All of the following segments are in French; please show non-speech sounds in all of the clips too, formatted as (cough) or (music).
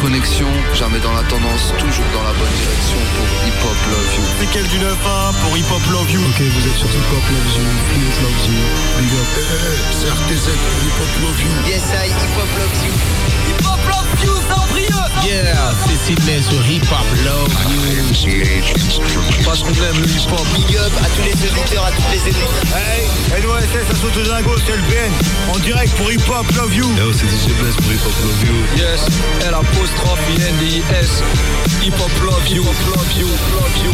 connexion, jamais dans la tendance, toujours dans la bonne direction pour Hip Hop Love You. C'est quel du 9 pour Hip Hop Love You Ok, vous êtes sur Hip Hop Love You, Fleet Love You, Big Up. c'est RTZ pour Hip Hop Love You. Yes, I Hip Hop Love You. Hip Hop Yeah, c'est Sydney sur Hip Hop Love You. Parce qu'on aime le hip hop. Big up à tous les auditeurs, à toutes les éditeurs. Hey, NOSS, ça saute aux ingos, c'est le BN. En direct pour Hip Hop Love You. Yo, c'est DJ Bless pour Hip Hop Love You. Yes, L apostrophe I N D S. Hip hop love you, love you, love you.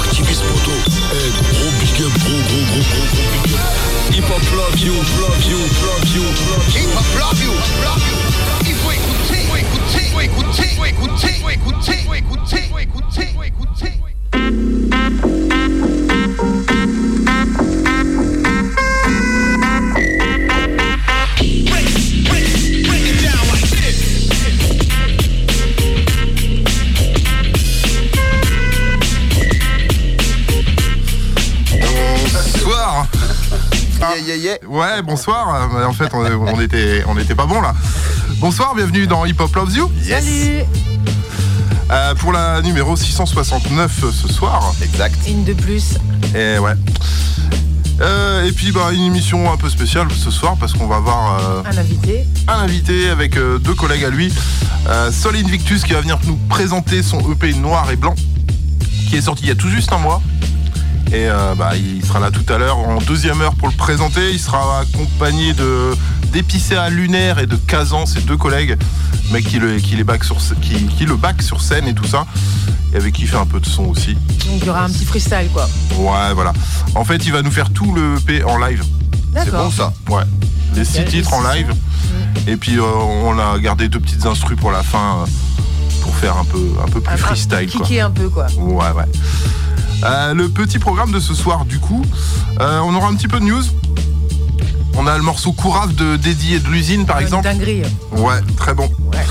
Activiste poto. Hey, gros big up, gros, gros, gros, gros, gros big up. Hip hop love you, love you, love you, love you. Hip Hop Love You, Love You. Ouais, bonsoir. Euh, En fait, on, on était, on était pas bon là. Bonsoir, bienvenue dans Hip Hop Loves You. Yes. Euh, pour la numéro 669 ce soir. Exact. Une de plus. Et ouais. Euh, et puis bah, une émission un peu spéciale ce soir parce qu'on va avoir euh, Un invité. un invité avec euh, deux collègues à lui. Euh, Sol Invictus qui va venir nous présenter son EP noir et blanc qui est sorti il y a tout juste un mois. Et euh, bah, il sera là tout à l'heure en deuxième heure pour le présenter. Il sera accompagné de d'Épicéa Lunaire et de Kazan, ses deux collègues, mec qui le, qui les back sur, qui, qui le back sur scène et tout ça. Et avec qui il fait un peu de son aussi. Donc il y aura un petit freestyle quoi. Ouais, voilà. En fait, il va nous faire tout le EP en live. C'est bon ça. Ouais. Les six titres en live. Et puis euh, on a gardé deux petites instrus pour la fin euh, pour faire un peu, un peu plus Un- freestyle. Kicker un peu quoi. Ouais, ouais. Euh, le petit programme de ce soir, du coup, euh, on aura un petit peu de news. On a le morceau Courave de Dédi et de l'usine, par Une exemple. dinguerie. Ouais, très bon. Ouais.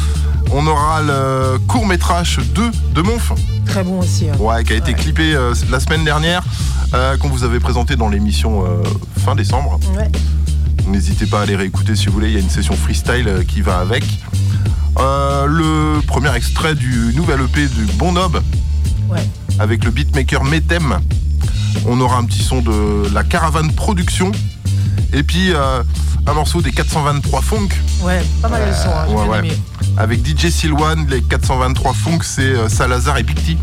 On aura le court métrage 2 de Monf, Très bon aussi. hein. ouais, qui a été Ouais. clippé euh, la semaine dernière, qu'on vous avait présenté dans l'émission fin décembre. Ouais. N'hésitez pas à aller réécouter si vous voulez, il y a une session freestyle qui va avec. Euh, le premier extrait du nouvel EP du Bon Nob, Ouais. Avec le beatmaker Metem. On aura un petit son de la Caravane Production. Et puis euh, un morceau des 423 Funk Ouais, pas mal de son. Hein, j'ai ouais, bien ouais. aimé. avec DJ Silwan. Les 423 Funk, c'est euh, Salazar et T. Euh,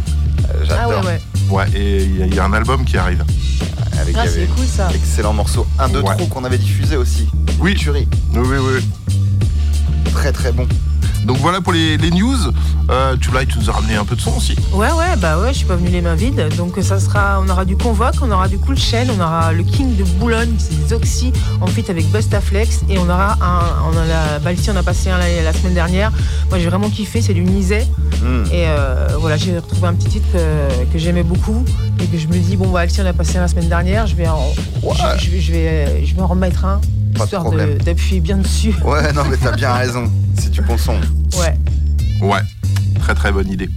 Ah J'adore. ouais, ouais. Ouais, et il y a- il y, a un album qui arrive. Avec Ah, y c'est cool ça. Excellent morceau. Un de Ouais. trop qu'on avait diffusé aussi. Oui. Tuerie. Oui, oui, oui. Très très bon. Donc voilà pour les, les news. Euh, tu, là, tu nous as ramené un peu de son aussi. Ouais, ouais, bah ouais, je suis pas venue les mains vides. Donc ça sera, on aura du Convoque, on aura du Cool Chain, on aura le King de Boulogne, c'est des Oxy, en fit avec Bustaflex. Et on aura un, on a la Balti, on a passé un la, la semaine dernière. Moi j'ai vraiment kiffé, c'est du Nizet. Hmm. Et euh, voilà, j'ai retrouvé un petit titre que, que j'aimais beaucoup et que je me dis bon bah Alexis on a passé un la semaine dernière, je vais en, Ouais. je, je vais, je vais, je vais en remettre un Pas de histoire problème. de- d'appuyer bien dessus. (laughs) Ouais, non mais t'as bien raison. C'est du bon son. Ouais. Ouais, très très bonne idée.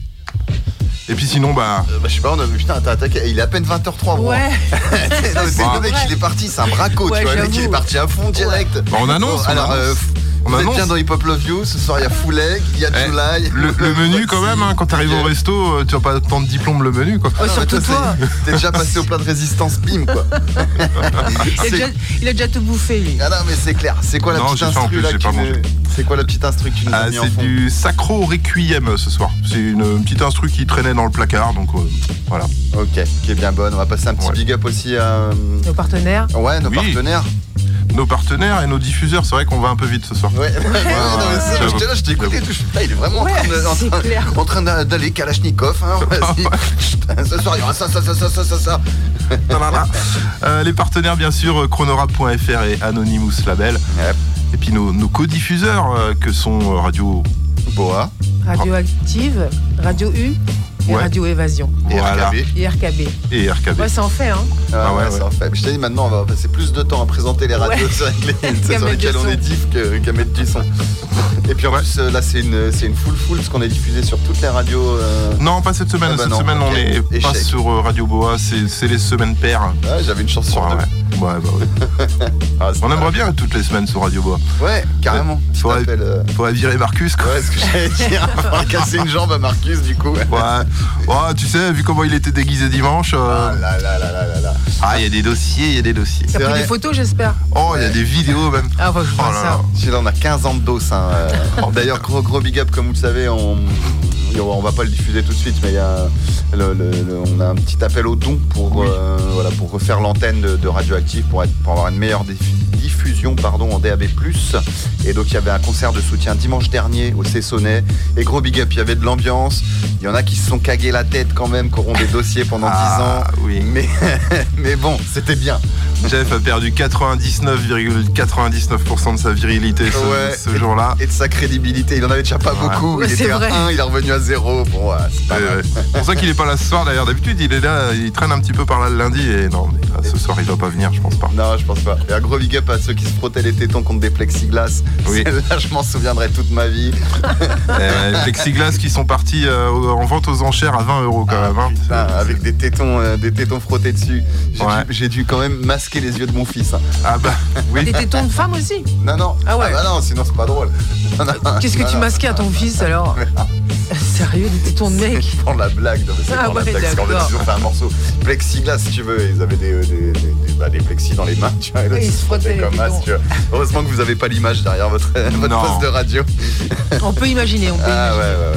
Et puis sinon, bah, Euh, bah, je sais pas, on a vu, putain, t'as attaqué. Il est à peine 20h03, bro. Ouais. (laughs) non, mais c'est Bah. le mec, il est parti, c'est un braco, Ouais, tu vois. Le mec, il est parti à fond direct. bah, on annonce. Bon, on alors, annonce. On vous êtes bien dans Hip Hop Love You. Ce soir, il y a Full Egg, il y a Eh, July. le, le menu quand même, hein, quand t'arrives au resto, euh, tu vas pas tant de diplôme le menu quoi. Non, mais surtout toi, T'es déjà passé au plat de résistance, bim quoi. Il a, déjà, il a déjà tout bouffé lui. Ah non mais c'est clair. C'est quoi la Non, petite instru. C'est quoi la petite instru que tu nous Ah, as mis en c'est du Sacro Requiem euh, ce soir. C'est une, petite instru qui traînait dans le placard, donc euh, voilà. Ok, qui est bien bonne. On va passer un petit Ouais. big up aussi à euh, Nos partenaires. ouais nos Oui. partenaires. Nos partenaires et nos diffuseurs, c'est vrai qu'on va un peu vite ce soir. Ouais. ouais, non, mais c'est- j'avoue. J'étais là, je t'ai écouté. tout, il est vraiment Ouais, en train d'aller Kalachnikov. Hein, (laughs) vas-y. Putain, ce soir il y aura ça, ça, ça, ça, ça, ça, ça. (laughs) Euh, les partenaires, bien sûr, euh, chronorap.fr et Anonymous Label. Yep. Et puis nos, nos co-diffuseurs euh, que sont Radio. Boa Radioactive, Radio U et Ouais. Radio Évasion. et Voilà. RKB. Et RKB. Et RKB. Ouais, ça en fait, hein. Ah, Ah ouais, ouais, ouais. ça en fait. Je t'ai dit maintenant, on va passer plus de temps à présenter les radios Ouais. (laughs) (laughs) sur, les- lesquelles on est diff que- qu'à mettre du son. Et puis en plus, euh, là, c'est une, c'est une full full parce qu'on est diffusé sur toutes les radios. euh, Non, pas cette semaine. Ah bah cette non, semaine, on ok. est pas sur euh, Radio Boa. C'est les semaines paires. ah, J'avais une chance sur Ouais, deux. ouais. Ouais, bah ouais. (laughs) Ah, On aimerait bien être toutes les semaines sur Radio Bois. Ouais, carrément. Faudrait- euh, Faudrait virer Marcus, quoi. Ouais, ce que j'allais dire. On va casser une jambe à Marcus, du coup. Ouais. Ouais, tu sais, vu comment il était déguisé dimanche. euh, Ah là là là là là là. Ah, il y a des dossiers, il y a des dossiers. T'as pris vrai. des photos, j'espère. Oh, il y a des vidéos même. Ah, faut que je Oh vois ça. là. On a 15 ans de dos. Hein. euh. D'ailleurs, gros, gros big up, comme vous le savez, on, on va pas le diffuser tout de suite, mais il y a le- le- le- on a un petit appel au don pour, euh, voilà, pour refaire l'antenne de, de Radioactive pour, être, pour avoir une meilleure diffu- diffusion pardon, en DAB+. Et donc, il y avait un concert de soutien dimanche dernier au Cessonnet. Et gros big up, il y avait de l'ambiance. Il y en a qui se sont cagués la tête quand même, qui auront des dossiers pendant 10 Ah, ans. oui. Mais, (laughs) mais bon, c'était bien. Jeff a perdu 99,99% de sa virilité ce, Ouais. ce jour-là. Et de sa crédibilité. Il en avait déjà pas Ouais. beaucoup. Il était à vrai. 1, il est revenu à 0. Bon, ouais, c'est pour ça qu'il est pas là ce soir d'ailleurs. D'habitude, il est là, il traîne un petit peu par là le lundi. Et non, mais là, ce soir, il va pas venir, je pense pas. Non, je pense pas. Et un gros big up à ceux qui se frottaient les tétons contre des plexiglas. Oui. (laughs) Celle-là, je m'en souviendrai toute ma vie. (laughs) Euh, les plexiglas qui sont partis euh, en vente aux enchères à 20 euros quand même. hein. Putain, avec des tétons, euh, des tétons frottés dessus. J'ai Ouais. dû, j'ai dû quand même masquer les yeux de mon fils. hein. Ah bah (laughs) oui. Des tétons de femme aussi Non, non. Ah ouais. bah non, sinon c'est pas drôle. (laughs) Qu'est-ce que non, tu non. masquais à ton fils alors? (laughs) Sérieux, de mec C'est (laughs) pour la blague, non, mais c'est Ah pour la blague. Parce qu'en fait, d'accord. ils ont fait un morceau plexiglas, si tu veux. Ils avaient des, des, des, des- bah, des plexis dans les mains, tu vois. et là, Et ils se frottaient comme as, tu vois. Heureusement que vous avez pas l'image derrière votre, (laughs) votre poste de radio. (laughs) On peut imaginer, on peut Ah ouais, imaginer. ouais,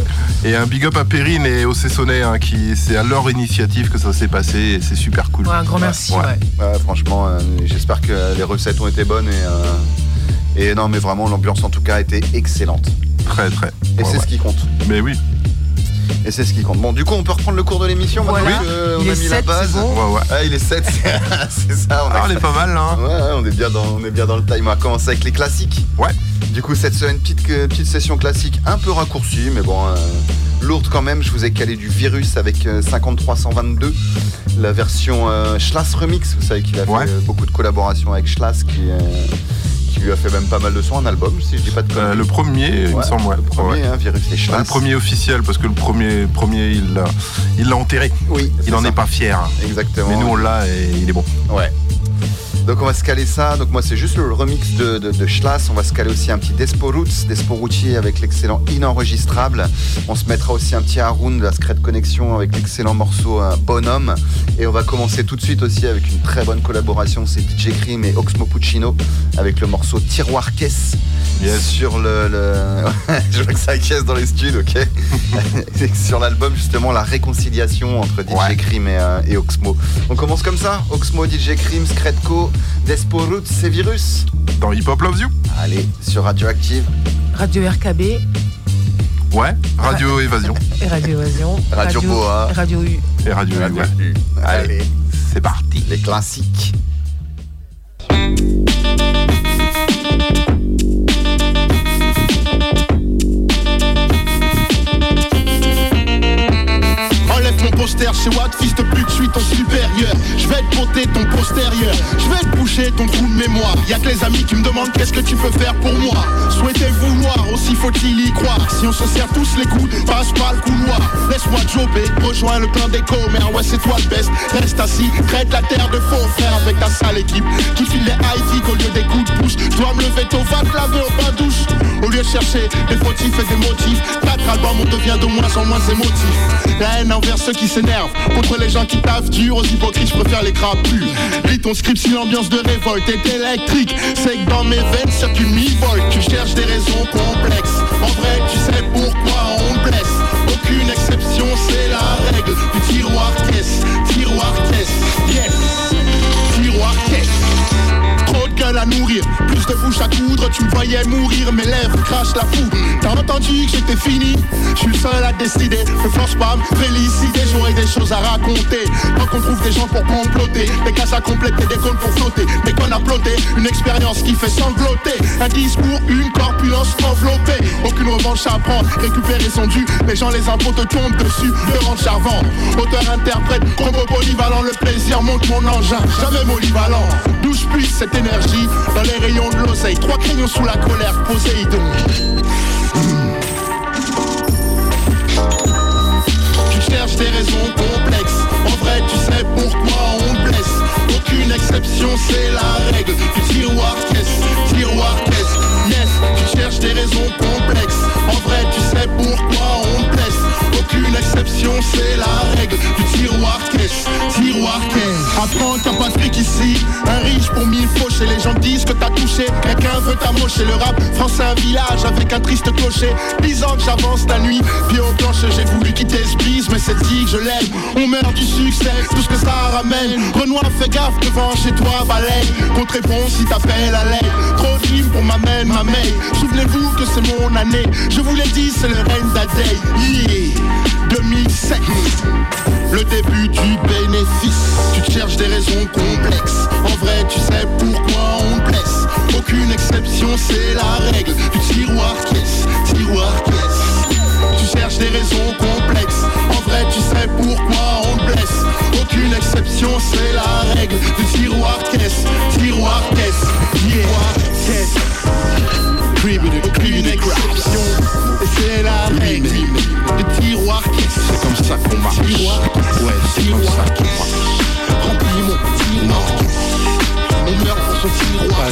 ouais. Et un big up à Perrine et au Cessonnet, hein, qui c'est à leur initiative que ça s'est passé et c'est super cool. Ouais, un grand merci, Ouais. ouais. Ouais, franchement, euh, j'espère que les recettes ont été bonnes et, euh, et non, mais vraiment, l'ambiance en tout cas a été excellente. Très très. Et Ouais, c'est ouais. ce qui compte. Mais oui. Et c'est ce qui compte. Bon, du coup, on peut reprendre le cours de l'émission Voilà. maintenant on a est mis la base. c'est bon. Ouais, ouais. Ah, il est 7, (laughs) (laughs) c'est ça. On Ah, on est pas mal là. hein. Ouais, on est bien dans, on est bien dans le time. On va commencer avec les classiques. Ouais. Du coup, cette semaine, petite, petite session classique un peu raccourcie, mais bon, euh, lourde quand même. Je vous ai calé du virus avec euh, 5322, la version euh, Schlass Remix. Vous savez qu'il a fait Ouais. euh, beaucoup de collaborations avec Schlass qui, qui lui a fait même pas mal de sons, un album, si je dis pas de Euh, le premier, il me semble, ouais. Le premier, Ouais. hein, Virus et Schlass. le premier officiel, parce que le premier, premier il l'a il l'a enterré. Oui, Il n'en est pas fier. Exactement. Mais nous, on l'a et il est bon. Ouais. Donc on va se caler ça. Donc moi c'est juste le remix de, de, de Schlass. On va se caler aussi un petit Despo Roots, Despo Routier avec l'excellent Inenregistrable. On se mettra aussi un petit Haroun de la Secret Connexion avec l'excellent morceau euh, Bonhomme. Et on va commencer tout de suite aussi avec une très bonne collaboration. C'est DJ Cream et Oxmo Puccino avec le morceau Tiroir Caisse. Yes. Sur le, le- (laughs) je vois que ça caisse dans les studs, ok? (laughs) sur l'album justement la réconciliation entre DJ Ouais. Cream et, euh, et Oxmo. On commence comme ça Oxmo, DJ Cream, Scredco, Despo Roots et Virus. Dans Hip Hop Loves You Allez, sur Radioactive. Radio RKB Ouais. Radio Évasion et Radio Évasion. Radio Boa. Radio U. et Radio, Radio. U. Allez, Allez, c'est parti. les classiques. Enlève ton poster chez Watt, fils de pute, suis ton Je vais te porter ton postérieur. Je vais te boucher ton trou de mémoire. Y'a que les amis qui me demandent qu'est-ce que tu peux faire pour moi. Souhaitez vouloir, aussi faut-il y croire? Si on se serre tous les coudes, passe pas le couloir. Laisse-moi jobber, rejoins le clan des commères. Ouais, c'est toi le best. Reste assis, traite la terre de faux frères avec ta sale équipe. Qui file les high au lieu des coups de pouce. Dois me lever tôt, va te laver au bain douche. Au lieu de chercher des fautifs et des motifs. Quatre albums, on devient de moins en moins émotif. La haine envers ceux qui s'énervent. Contre les gens qui taffent dur, aux hypocrites, je préfère les crapules. Lis ton script si l'ambiance de révolte est électrique. C'est que dans mes veines circule mi-volt. Tu cherches des raisons complexes. En vrai, tu sais pourquoi on blesse. Aucune exception, c'est la règle du. Tiroir nourrir, plus de bouche à coudre, tu me voyais mourir, mes lèvres crachent la foudre. T'as entendu que j'étais fini? Je suis seul à décider, ne force pas me féliciter, j'aurais des choses à raconter. Tant qu'on trouve des gens pour comploter, des cases à compléter, des cônes pour flotter, des connes à plotter, une expérience qui fait sangloter. Un discours, une corpulence enveloppée. Aucune revanche à prendre, récupérer son dû, les gens les impôts te tombent dessus, le rend charvant. Auteur, interprète, combo polyvalent, le plaisir monte mon engin, jamais polyvalent. D'où je puisse cette énergie dans les rayons de l'oseille, trois crayons sous la colère, Poséidon. Hmm. Tu cherches des raisons complexes. En vrai, tu sais pourquoi on blesse. Aucune exception, c'est la règle. Du tiroir caisse, tiroir caisse, yes. Tu cherches des raisons complexes. En vrai, tu sais pourquoi l'exception, c'est la règle du tiroir caisse, tiroir caisse. Apprends ta Patrick ici, un riche pour mille faux les gens disent que t'as touché, quelqu'un veut t'amocher. Le rap français, un village avec un triste clocher. Dix que j'avance la nuit, pied aux planches, j'ai voulu quitter ce bise, mais c'est dit que je l'aime. On meurt du succès, tout ce que ça ramène. Renoir, fais gaffe devant chez toi, baleine. Qu'on te réponde si t'appelles à l'aide. Trop de pour ma mère, ma mère. Souvenez-vous que c'est mon année. Je vous l'ai dit, c'est le règne d'Adèle. Yeah. 2007. Le début du bénéfice. Tu te cherches des raisons complexes. En vrai, tu sais pourquoi on te blesse. Aucune exception, c'est la règle du tiroir caisse. Tiroir caisse. Tu cherches des raisons complexes. En vrai, tu sais pourquoi on te blesse. Aucune exception, c'est la règle du tiroir caisse. Tiroir caisse. Yeah. Caisse. Aucune exception. C'est la règle comme ça qu'on marche. Ouais, c'est comme ça qu'on marche. Remplis mon tiroir caisse. On meurt pour son tiroir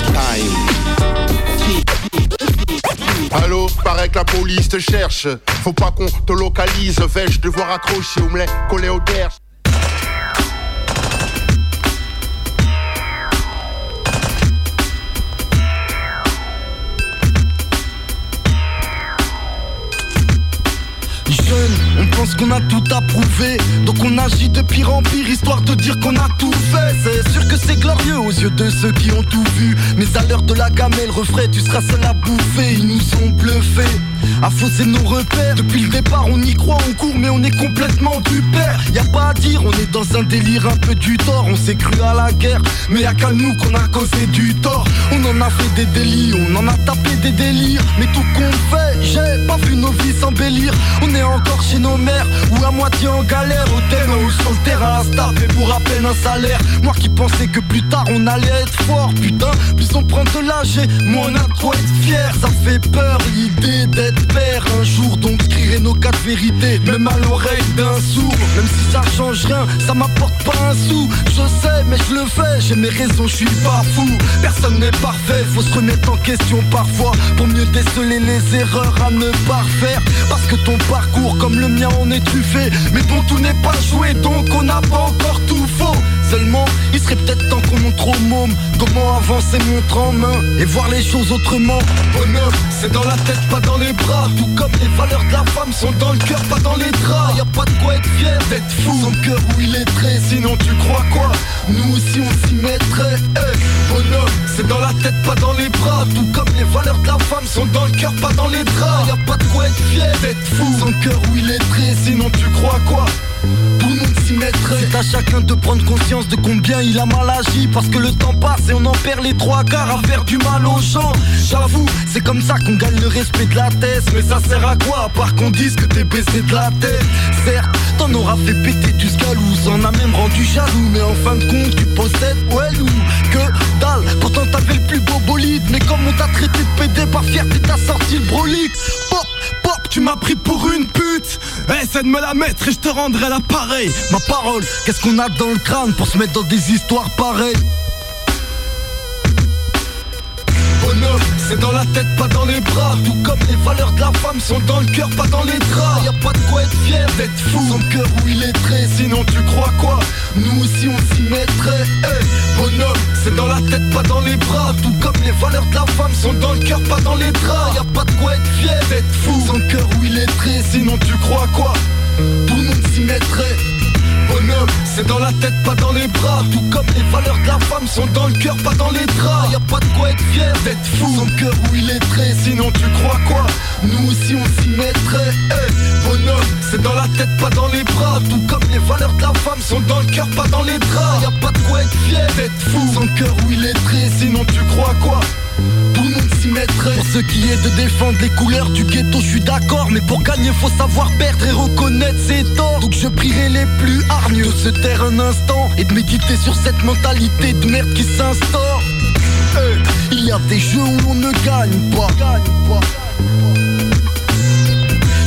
Allô, paraît que la police te cherche. Faut pas qu'on te localise. Vais-je devoir accrocher ou me les coller au derche? Jeune, on pense qu'on a tout approuvé. Donc on agit de pire en pire Histoire de dire qu'on a tout fait. C'est sûr que c'est glorieux aux yeux de ceux qui ont tout vu. Mais à l'heure de la gamelle refrais Tu seras seul à bouffer. Ils nous ont bluffé à fausser nos repères Depuis le départ on y croit, on court mais on est complètement du père. Y a pas à dire, on est dans un délire un peu du tort. On s'est cru à la guerre, mais y'a qu'à nous qu'on a causé du tort. On en a fait des délits, on en a tapé des délires. Mais tout qu'on fait, j'ai pas vu nos vies s'embellir. On est encore chez nos mères, ou à moitié en galère. Au terrain ou sur le terrain à se pour à peine un salaire. Moi qui pensais que plus tard on allait être fort. Putain, plus on prend de l'âge et moins on a quoi être fier. Ça fait peur l'idée d'être père un jour Donc je crierai nos quatre vérités Même à l'oreille d'un sourd. Même si ça change rien, ça m'apporte pas un sou. Je sais mais je le fais, j'ai mes raisons, je suis pas fou. Personne n'est parfait, faut se remettre en question parfois. Pour mieux déceler les erreurs à ne pas refaire Parce que ton parcours comme le mien on est truffé Mais bon tout n'est pas joué donc on n'a pas encore tout faux Seulement, il serait peut-être temps qu'on montre au môme Comment avancer montre en main Et voir les choses autrement. Bonheur, c'est dans la tête, pas dans les bras. Tout comme les valeurs de la femme sont dans le cœur, pas dans les draps. Y a pas de quoi être fier d'être fou. Son cœur où il est très, sinon tu crois quoi? Nous aussi on s'y mettrait. Eh, Bonheur, c'est dans la tête, pas dans les bras. Tout comme les valeurs de la femme sont dans le cœur, pas dans les draps. Y a pas de quoi être fier d'être fou. Son cœur où il est très, sinon tu crois quoi? Tout le monde s'y mettrait. C'est à chacun de prendre conscience de combien il a mal agi. Parce que le temps passe et on en perd les trois quarts à faire du mal aux gens. J'avoue, c'est comme ça qu'on gagne le respect de la thèse. Mais ça sert à quoi? À part qu'on dise que t'es baissé de la tête. Certes, t'en auras fait péter du scalou Ça en a même rendu jaloux. Mais en fin de compte, tu possèdes ouais ou que dalle. Pourtant t'avais le plus beau bolide. Mais comme on t'a traité de pédé par fierté t'as sorti le brolic Pop, pop, tu m'as pris pour une pute. Essaie de me la mettre et je te rendrai Ma parole, qu'est-ce qu'on a dans le crâne pour se mettre dans des histoires pareilles? C'est dans la tête, pas dans les bras. Tout comme les valeurs de la femme sont dans le cœur, pas dans les draps. Y a pas de quoi être fier d'être fou. Son cœur où il est très, sinon tu crois quoi? Nous aussi on s'y mettrait. Eh, Bonhomme, c'est dans la tête, pas dans les bras. Tout comme les valeurs de la femme sont dans le cœur, pas dans les draps. Y a pas de quoi être fier d'être fou. Son cœur où il est très, sinon tu crois quoi? Tout le monde s'y mettrait. Bonhomme, c'est dans la tête, pas dans les bras. Tout comme les valeurs de la femme sont dans le cœur, pas dans les draps. Y a pas de quoi être fier d'être fou. Son cœur où il est très, sinon tu crois quoi? Nous aussi on s'y mettrait. Eh, Bonhomme, c'est dans la tête, pas dans les bras. Tout comme les valeurs de la femme sont dans le cœur, pas dans les draps. Y a pas de quoi être fier d'être fou. Son cœur où il est très, sinon tu crois quoi? Tout le monde s'y mettrait Pour ce qui est de défendre les couleurs du ghetto je suis d'accord. Mais pour gagner faut savoir perdre et reconnaître ses torts Donc je prierai les plus hargneux de se taire un instant Et de méditer sur cette mentalité de merde qui s'instaure. Il y a des jeux où on ne gagne pas.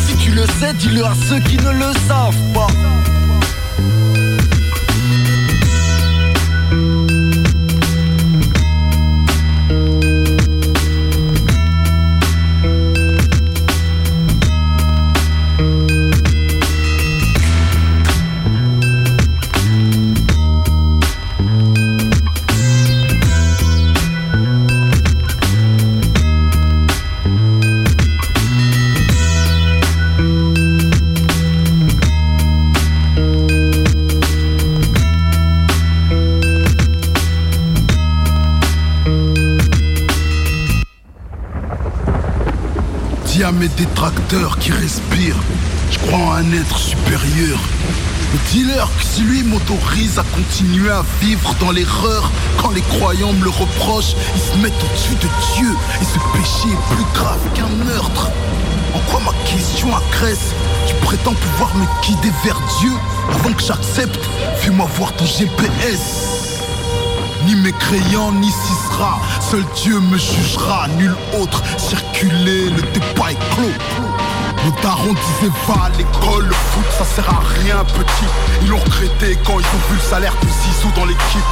Si tu le sais dis-le à ceux qui ne le savent pas détracteurs qui respirent, je crois en un être supérieur. Le dealer que si lui m'autorise à continuer à vivre dans l'erreur, quand les croyants me le reprochent, ils se mettent au-dessus de Dieu. Et ce péché est plus grave qu'un meurtre. En quoi ma question agresse? Tu prétends pouvoir me guider vers Dieu avant que j'accepte? Fais-moi voir ton GPS. Ni mes crayons, ni Cisra, seul Dieu me jugera, nul autre. Circuler, le débat est clos. Le daron disait va à l'école, le foot ça sert à rien petit Ils l'ont regretté quand ils ont vu le salaire de Zizou dans l'équipe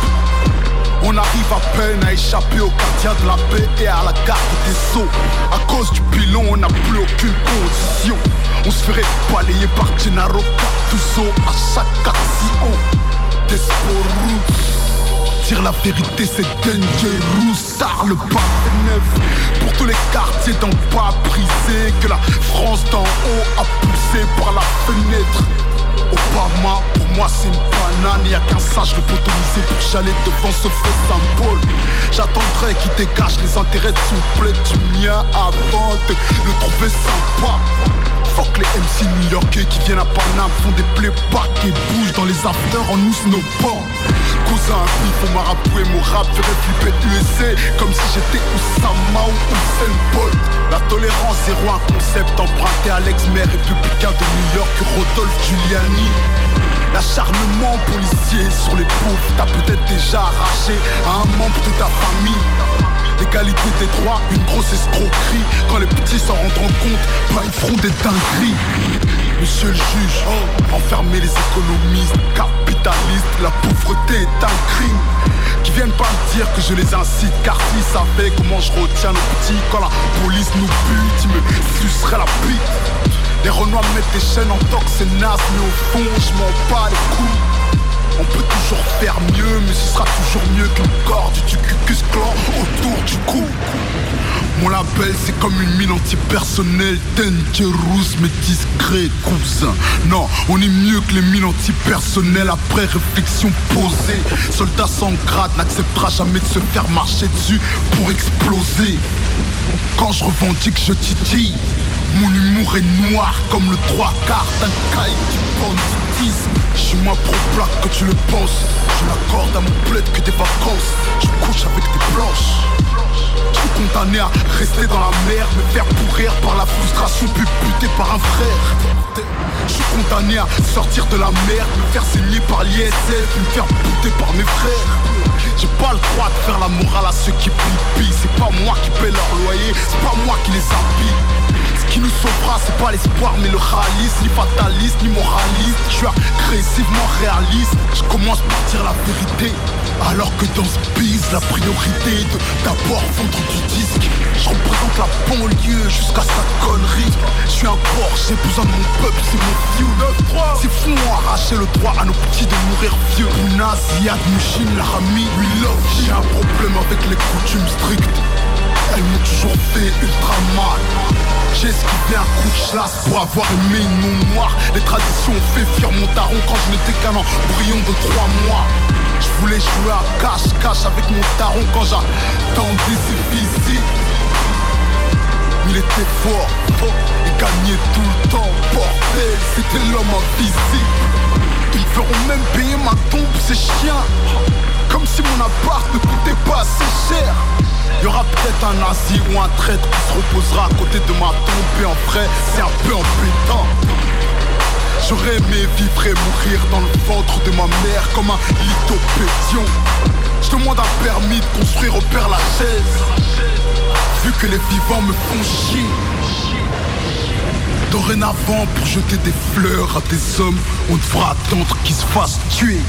on arrive à peine à échapper au gardien de la paix et à la garde des sceaux. À cause du pilon, on n'a plus aucune condition. On se ferait balayer par Gennaro Gattuso à chaque action. Desporus. Dire la vérité, c'est dangerous. Tard le pas neuf. Pour tous les quartiers d'en bas brisés, que la France d'en haut a poussé par la fenêtre. Obama, pour moi c'est une banane, y a qu'un sage lobotomisé pour j'allais devant ce faux symbole. J'attendrai qu'il dégage les intérêts de bled du mien avant de le trouver sympa. Fuck les MC new-yorkais qui viennent à Paname, font des playbacks et bougent dans les afters en nous snowboard. Cousin, bif, on m'a rappoué mon rap, ferait flipper USA comme si j'étais Oussama ou Usain Bolt. La tolérance zéro un concept emprunté à l'ex-maire républicain de New York, Rodolphe Giuliani. L'acharnement policier sur les pauvres T'as peut-être déjà arraché à un membre de ta famille L'égalité des droits, une grosse escroquerie. Quand les petits s'en rendront compte, bah ils feront des dingueries. Monsieur le juge, oh, enfermer les économistes capitalistes La pauvreté est un crime. Qui viennent pas me dire que je les incite Car s'ils savaient comment je retiens nos petits Quand la police nous bute, ils me suceraient la bite les renois me mettent des chaînes en que c'est naze Mais au fond je m'en bats les couilles On peut toujours faire mieux Mais ce sera toujours mieux qu'une corde du cucus clan autour du cou. Mon label c'est comme une mine antipersonnelle. Dangerous mais discret cousin Non on est mieux que les mines antipersonnelles Après réflexion posée. Soldat sans grade n'acceptera jamais de se faire marcher dessus Pour exploser. Quand je revendique je titille mon humour est noir comme le trois quarts d'un caille du banditisme Je suis moins pro-plat que tu le penses Je m'accorde à mon bled que des vacances. Je couche avec des blanches Je suis condamné à rester dans la mer Me faire pourrir par la frustration Puis buter par un frère. Je suis condamné à sortir de la merde Me faire saigner par l'ISF Me faire buter par mes frères. J'ai pas le droit de faire la morale à ceux qui pipent C'est pas moi qui paie leur loyer, c'est pas moi qui les habille qui nous sauvera, c'est pas l'espoir mais le réalisme. Ni fataliste, ni moraliste. Je suis agressivement réaliste. Je commence par dire la vérité. Alors que dans ce bise, la priorité de d'abord vendre du disque. Je représente la banlieue jusqu'à sa connerie. Je suis un porc, j'ai besoin de mon peuple, c'est mon vieux. C'est fou, on arraché le droit à nos petits de mourir vieux. Ounas, Yad, Mushin, Larami, we love. J'ai un problème avec les coutumes strictes. Elles m'ont toujours fait ultra mal J'ai esquivé un coup de chasse pour avoir une nom noire. Les traditions ont fait fuir mon daron quand je n'étais qu'un embryon de trois mois. Je voulais jouer à cache-cache avec mon daron quand j'attendais ses visites. Il était fort, fort, il gagnait tout le temps, bordel, c'était l'homme invisible. Ils feront même payer ma tombe, ces chiens. Comme si mon appart ne coûtait pas assez cher y aura peut-être un nazi ou un traître qui se reposera à côté de ma tombe. Et en vrai c'est un peu embêtant. J'aurais aimé vivre et mourir dans le ventre de ma mère comme un lithopédion Je demande un permis de construire au père la chaise Vu que les vivants me font chier. Dorénavant pour jeter des fleurs à des hommes On devra attendre qu'ils se fassent tuer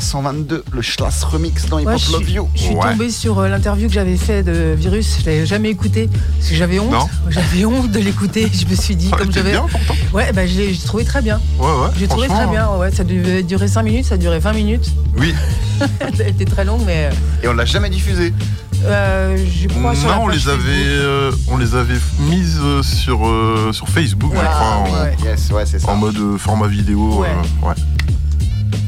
53122, le Schlass Remix dans Hip Ouais, Hop Love You. je suis tombée sur euh, l'interview que j'avais fait de Virus. Je l'avais jamais écouté parce que j'avais honte. (laughs) J'avais honte de l'écouter. Je me suis dit Ah, comme j'avais. bien, pourtant. Ouais, bah je l'ai trouvé très bien. Ouais, ouais. J'ai trouvé très bien. Ouais, ça devait durer 5 minutes, ça duré 20 minutes. Oui. (laughs) Elle était très longue, mais Et on l'a jamais diffusé. euh, je crois sur la Non, on les avait, euh, on les avait mises euh, sur euh, sur Facebook, je Ouais, en, ouais. Yes, ouais, ça. en mode euh, format vidéo. Ouais.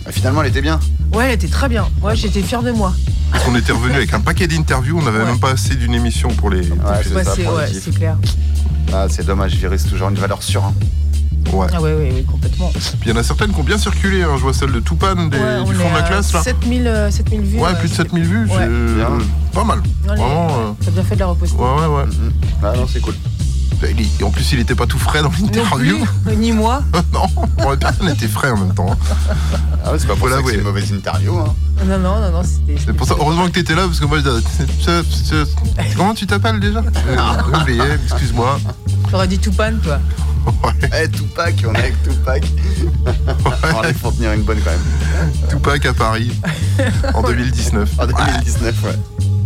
Euh. Ah, Finalement, elle était bien. Ouais, elle était très bien. Ouais, j'étais fière de moi. Parce qu'on était revenu avec un paquet d'interviews, on n'avait Ouais. même pas assez d'une émission pour les. Ouais, c'est Ouais, clair. Ah, c'est dommage, Virus, toujours une valeur sûre. hein. Ouais. Ah ouais, ouais, ouais, complètement. Puis il y en a certaines qui ont bien circulé. hein. Je vois celle de Toupan des- Ouais, du on fond de la classe là. 7000 euh, 7000 vues. Ouais, plus de 7000 vues. Ouais. c'est Bien. pas mal. Vraiment. euh, T'as bien fait de la reposter. Ouais, ouais, ouais. Ah non, c'est cool. Il est- En plus, il était pas tout frais dans l'interview. (laughs) ni moi. (laughs) non, ouais, personne n'était frais en même temps. hein. Ah ouais, c'est pas pour Faut ça que c'est une mauvaise interview. Hein. Non, non, non, non, c'était. C'est pour ça, heureusement que t'étais là, parce que moi, je disais, Comment tu t'appelles déjà? (laughs) Euh, J'ai oublié, excuse-moi. T'aurais dit Tupan, toi. Ouais, Eh, Tupac, on est avec Tupac. on les faut tenir une bonne quand même. Tupac à Paris, en 2019. En 2019, ouais.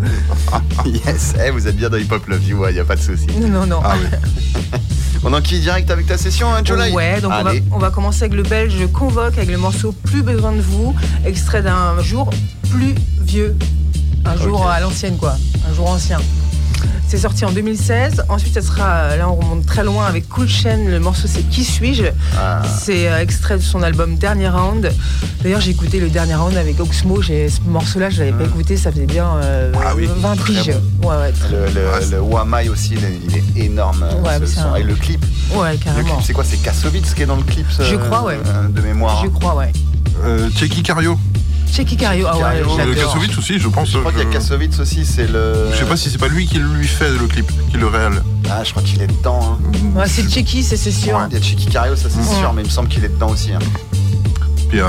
(laughs) yes, eh, vous êtes bien dans Hip Hop Love You, ouais, y a pas de souci. Non, non. Ah ouais. (laughs) On enquille direct avec ta session, hein, Jolai Ouais, donc on va, Allez. on va commencer avec le belge Convoque avec le morceau Plus besoin de vous, extrait d'un jour plus vieux. Un jour à l'ancienne, quoi. Un jour ancien. C'est sorti en 2016. Ensuite, ça sera, là, on remonte très loin avec Cool Chain. Le morceau, c'est Qui suis-je Ah. C'est euh, extrait de son album Dernier Round. D'ailleurs, j'ai écouté le Dernier Round avec Oxmo. J'ai- Ce morceau-là, je l'avais pas écouté. Ça faisait bien euh, Ah oui, 20 piges. Ouais, ouais, très- Le, le, le Wamai aussi, il est, il est énorme. euh, Ouais, ce mais c'est son. un- Et le clip, ouais, le carrément. clip c'est quoi? C'est Kassovitz qui est dans le clip ce- Je crois, ouais. euh, De mémoire. Je crois, ouais. Euh, Checky Cario. Checky Cario, ah ouais, Euh. Kassovitz aussi, je pense. Je crois je- qu'il y a Kassovitz aussi, c'est le. Je sais pas si c'est pas lui qui lui fait le clip, qui le réel. Ah, je crois qu'il est dedans. Hein. Ouais, c'est Checky, c'est c'est sûr. Il y a Chicky Cario, ça c'est sûr, mais il me semble qu'il est dedans aussi. hein. Puis euh,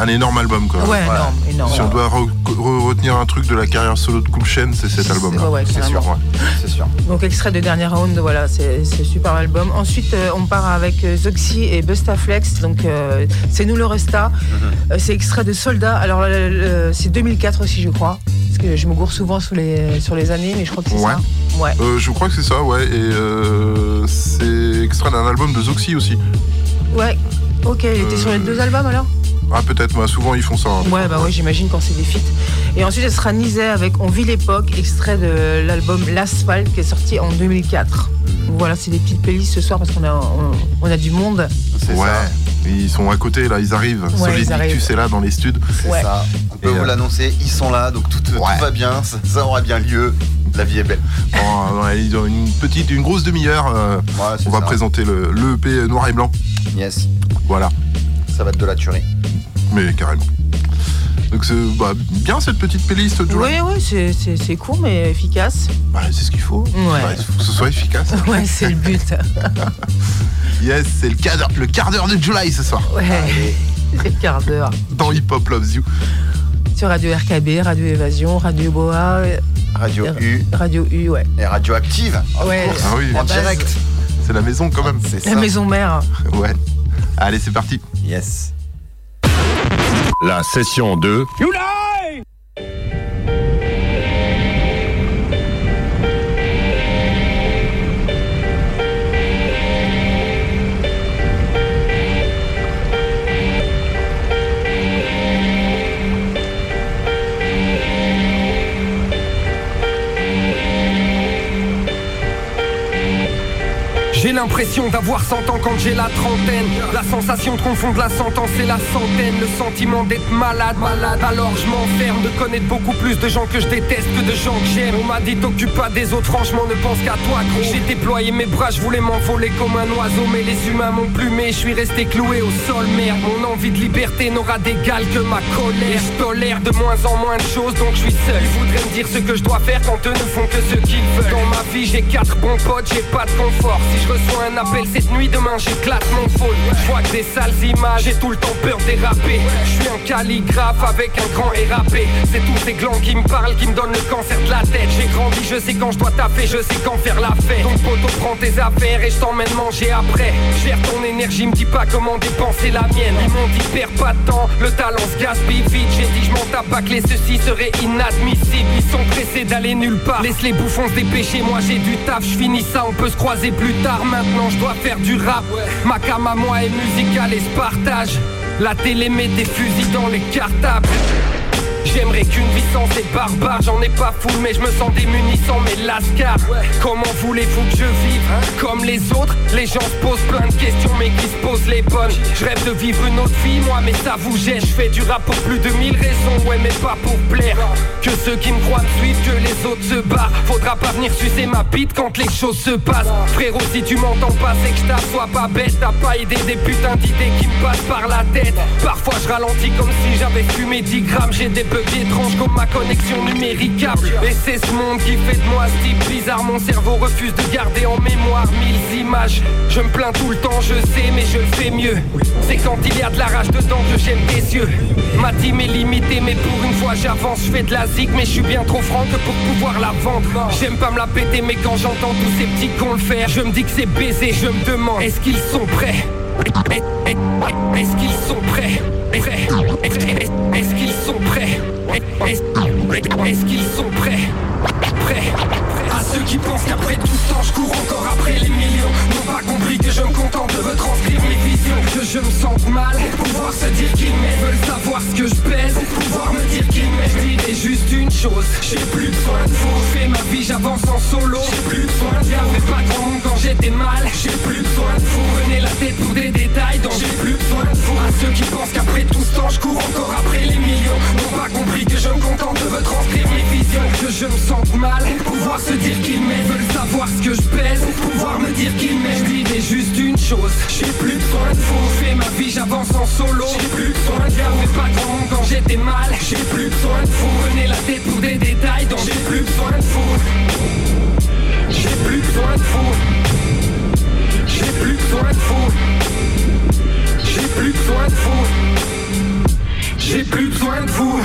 un énorme album quoi. Ouais, Voilà. énorme, énorme. Si on doit re- re- retenir un truc de la carrière solo de Cool Chain, c'est cet album là. ouais, ouais, C'est sûr, c'est sûr. Donc extrait de dernier round, voilà, c'est super album. Ensuite, euh, on part avec euh, Zoxy et Bustaflex, donc euh, c'est nous le resta. Mhm. C'est extrait de Soldat. Alors c'est 2004 aussi, je crois, parce que je me gourre souvent sous les, sur les années, mais je crois que c'est Ouais. ça. Ouais. Euh, je crois que c'est ça, ouais. Et euh, c'est extrait d'un album de Zoxy aussi. Ouais. Ok, il était sur les deux albums alors? Ah peut-être, moi souvent ils font ça. hein. Ouais, bah ouais, j'imagine quand c'est des feats. Et ensuite, elle sera Nizet avec On vit l'époque, extrait de l'album L'Asphalte qui est sorti en 2004. Voilà, c'est des petites playlists ce soir parce qu'on a, on, on a du monde. C'est Ouais. ça. Ils sont à côté là, ils arrivent. Ouais, Solid ils arrivent. Est là dans les studs. C'est Ouais. ça. On peut Et, vous euh, l'annoncer, ils sont là, donc tout, va bien, ça, ça aura bien lieu. La vie est belle. Bon, ont une petite, une grosse demi-heure. euh, Ouais, c'est on va ça. présenter le, le EP noir et blanc. Yes, Voilà, ça va être de la tuerie. mais carrément. Donc c'est bah, bien cette petite playlist, Jules. Oui, oui, c'est- c'est c'est court mais efficace. Bah, c'est ce qu'il faut. Ouais. il faut que ce soit efficace. (laughs) Ouais, c'est le but. (laughs) Yes, c'est le quart d'heure, le quart d'heure de July ce soir. Ouais, le quart d'heure. Dans Hip Hop Loves You. Sur Radio RKB, Radio Évasion, Radio Boa, euh, Radio U Radio U, ouais. et Radioactive. of Ouais. Ah oui. En direct. C'est la maison quand même. C'est La ça. maison mère. (laughs) Ouais. Allez, c'est parti. Yes. La session 2. J'ai l'impression d'avoir 100 ans quand j'ai la trentaine. La sensation de confondre la sentence et la centaine. Le sentiment d'être malade, malade. Alors je m'enferme de connaître beaucoup plus de gens que je déteste que de gens que j'aime. On m'a dit t'occupe pas des autres, franchement ne pense qu'à toi gros. J'ai déployé mes bras, je voulais m'envoler comme un oiseau. Mais les humains m'ont plumé, je suis resté cloué au sol. Merde, mon envie de liberté n'aura d'égal que ma colère. Je tolère de moins en moins de choses donc je suis seul. Ils voudraient me dire ce que je dois faire quand eux ne font que ce qu'ils veulent. Dans ma vie j'ai quatre bons potes, j'ai pas de confort. Si je reçois un appel cette nuit, demain j'éclate mon phone. Je vois des sales images, j'ai tout le temps peur déraper Je suis un calligraphe avec un grand RAP C'est tous ces glands qui me parlent, qui me donnent le cancer de la tête. J'ai grandi, je sais quand je dois taffer, je sais quand faire la fête. Donc poteau prends tes affaires et je t'emmène manger après. Gère ton énergie, me dis pas comment dépenser la mienne. Ils m'ont dit perds pas de temps, le talent se gaspille vite. J'ai dit je m'en tape pas que les ceci serait inadmissible Ils sont pressés d'aller nulle part. Laisse les bouffons se dépêcher Moi j'ai du taf, je finis ça On peut se croiser plus tard Maintenant je dois faire du rap. Ma cam à moi est musicale et se partage. La télé met des fusils dans les cartables J'aimerais qu'une vie sans ces barbares J'en ai pas fou mais je me sens démuni sans mes lascars. Comment voulez-vous que je vive Comme les autres? Les gens se posent plein de questions mais qui se posent les bonnes? Je rêve de vivre une autre vie moi mais ça vous gêne. Je fais du rap pour plus de mille raisons Ouais mais pas pour plaire. Que ceux qui me croient me suivent que les autres se barrent. Faudra pas venir sucer ma bite quand les choses se passent. Frérot si tu m'entends pas c'est que je t'assois pas bête. T'as pas idée des putains d'idées qui me passent par la tête. Parfois je ralentis comme si j'avais fumé 10 grammes. J'ai des bugs étranges comme ma connexion numéricable. Et c'est ce monde qui fait de moi ce type bizarre. Mon cerveau refuse de garder en mémoire mille images. Je me plains tout le temps je sais mais je fais mieux. C'est quand il y a de la rage dedans que j'aime tes yeux. Ma team est limitée mais pour une fois j'avance. Je fais de la zig mais je suis bien trop franc que pour pouvoir la vendre. J'aime pas me la péter mais quand j'entends tous ces petits cons le faire Je me dis que c'est baisé. Je me demande est-ce qu'ils sont prêts? Est-ce qu'ils sont prêts? Est-ce qu'ils sont prêts? Est-ce qu'ils sont prêts? Prêts À ceux qui pensent qu'après tout ce temps je cours encore après les millions. N'ont pas compris que je me contente de retranscrire mes visions. Que je me sens mal. Pouvoir se dire qu'ils m'aiment. Veulent savoir ce que je pèse. Pouvoir me dire qu'ils m'aiment. Dirais juste une chose. J'ai plus besoin de vous. Je fais ma vie j'avance en solo. J'ai plus besoin de vous. Pas grand monde quand j'étais mal. J'ai plus besoin de vous. Prenez la tête pour des détails Donc j'ai plus besoin de vous. À ceux qui pensent qu'après tout ce temps je cours encore après les millions. N'ont pas compris que je me contente de retranscrire mes visions. Que je me sens Pouvoir se dire qu'ils m'aiment Veulent savoir ce que je pèse. Pouvoir me dire qu'ils m'aiment Je dirais juste une chose. J'ai plus besoin de Je fais ma vie j'avance en solo. J'ai plus besoin de Y'avait pas grand quand j'étais mal. J'ai plus besoin de vous Prenez la tête pour des détails. Donc j'ai plus besoin de vous J'ai plus besoin de vous J'ai plus besoin de vous J'ai plus besoin de J'ai plus besoin de vous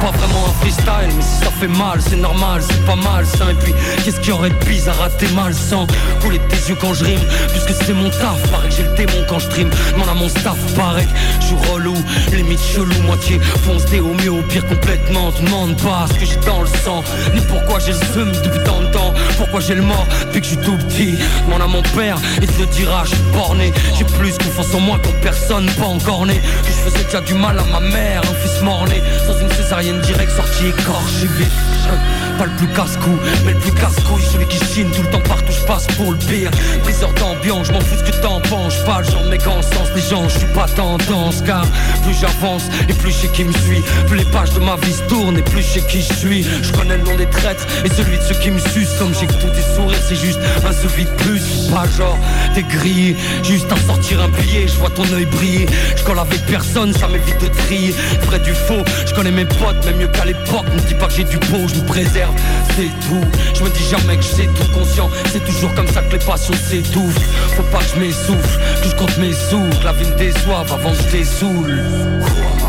pas vraiment un freestyle, mais si ça fait mal, c'est normal, c'est pas mal ça. Et puis, qu'est-ce qu'il y aurait de bizarre à tes mal sans couler tes yeux quand je rime? Puisque c'est mon taf, paraît que j'ai le démon quand je trime. Demande à mon staff, pareil, que je suis relou, limite chelou, moitié foncé au mieux, au pire complètement. Tu pas ce que j'ai dans le sang, ni pourquoi j'ai le seum depuis tant de temps, pourquoi j'ai le mort depuis que je tout petit? Demande à mon père, il te dira, je suis borné. J'ai plus confiance en moi qu'en personne, pas encore né. Que je faisais déjà du mal à ma mère, un fils mort-né, sans une césarienne directe sortie écorché vite. Pas le plus casse-cou, mais le plus casse-couille, celui qui chine tout le temps partout, je passe pour le pire. Briseur d'ambiance, je m'en fous ce que t'en penses, pas le genre de sens, les gens, je suis pas tendance, car plus j'avance et plus je sais qui me suit, plus les pages de ma vie se tournent et plus je sais qui je suis. Je connais le nom des traîtres et celui de ceux qui me sucent, comme j'ai que tous tes sourires, c'est juste un souffle de plus, pas genre t'es grillé, juste à sortir un billet, je vois ton œil briller, je colle avec personne, ça m'évite de trier, vrai du faux, je connais mes potes, même mieux qu'à l'époque, me dis pas que j'ai du beau, je me préserve, c'est tout, je me dis jamais que je sais tout conscient, c'est toujours comme ça que les passions s'étouffent, faut pas que je m'essouffle, que je compte mes sous, la vie me déçoive avant je les.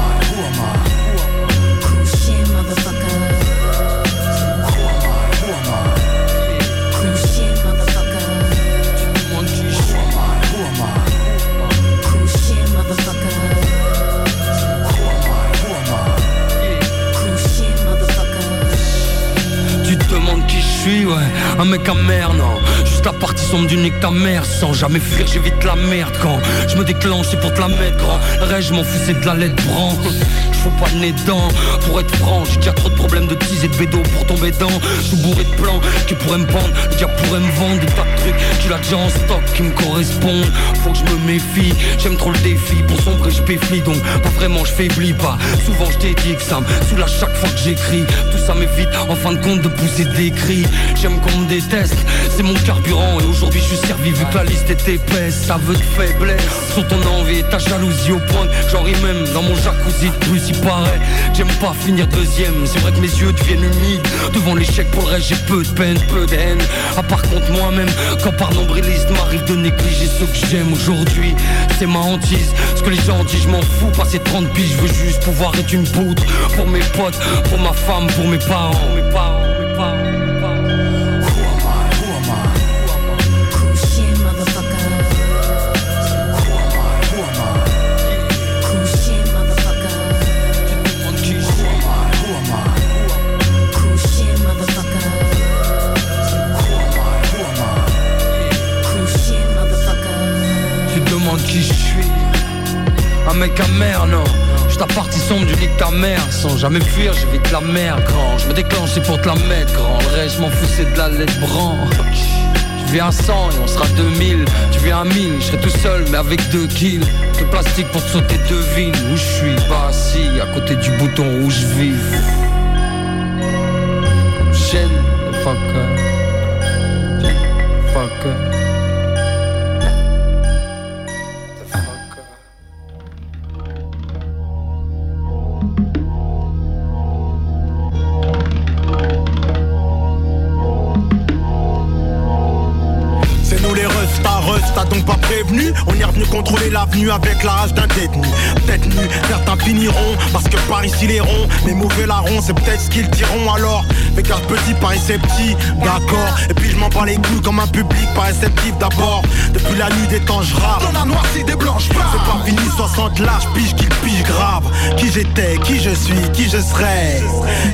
Ouais, un mec amer, non. Juste la partie sombre du nez que ta mère sans jamais fuir, j'évite la merde quand je me déclenche, c'est pour te la mettre grand. Reste, je m'en fous, c'est de la lettre bran. Faut pas nez dedans, pour être franc, j'ai déjà trop de problèmes de tease et de bédo pour tomber dans. Tout bourré de plans qui pourraient me vendre, le diable pourrait me vendre des tas de trucs qu'il a déjà en stock qui me correspondent. Faut que je me méfie, j'aime trop le défi, pour sombrer je péflie donc pas vraiment je faiblis pas. Souvent je t'ai dit que ça me soulage chaque fois que j'écris. Tout ça m'évite en fin de compte de pousser des cris. J'aime qu'on me déteste, c'est mon carburant et aujourd'hui je suis servi vu que la liste est épaisse. Ça veut de faiblesse sur ton envie et ta jalousie au point ris même dans mon jacuzzi de plus J'aime pas finir deuxième, c'est vrai que mes yeux deviennent humides devant l'échec pour le reste j'ai peu de peine, peu de haine. À part contre moi-même, quand par nombriliste m'arrive de négliger ce que j'aime aujourd'hui, c'est ma hantise. Ce que les gens disent, je m'en fous, passer 30 piges, je veux juste pouvoir être une poutre pour mes potes, pour ma femme, pour mes parents, mes parents. Qui je suis. Un mec amer, non. Juste la partie sombre du lit de ta mère. Sans jamais fuir, j'évite la mer, grand. Je me déclenche, c'est pour te la mettre, grand. Le reste, je m'en fous, c'est de la lettre bran Tu viens à 100 et on sera 2000 Tu viens à 1000, je serai tout seul mais avec deux kills. De plastique pour te sauter devine Où je suis, pas assis, à côté du bouton rouge vif. Chaîne, fucker Fucker On est revenu contrôler l'avenue avec la rage d'un détenu. Peut-être nu, certains finiront Parce que par ici les ronds, les mauvais larrons C'est peut-être ce qu'ils diront alors. Mais car petit petit, d'accord. Et puis je m'en bats les couilles comme un public pas réceptif d'abord. Depuis la nuit des temps je rappe On a noirci des blanches pas C'est pas fini 60 large, pige qu'il pige grave. Qui j'étais, qui je suis, qui je serai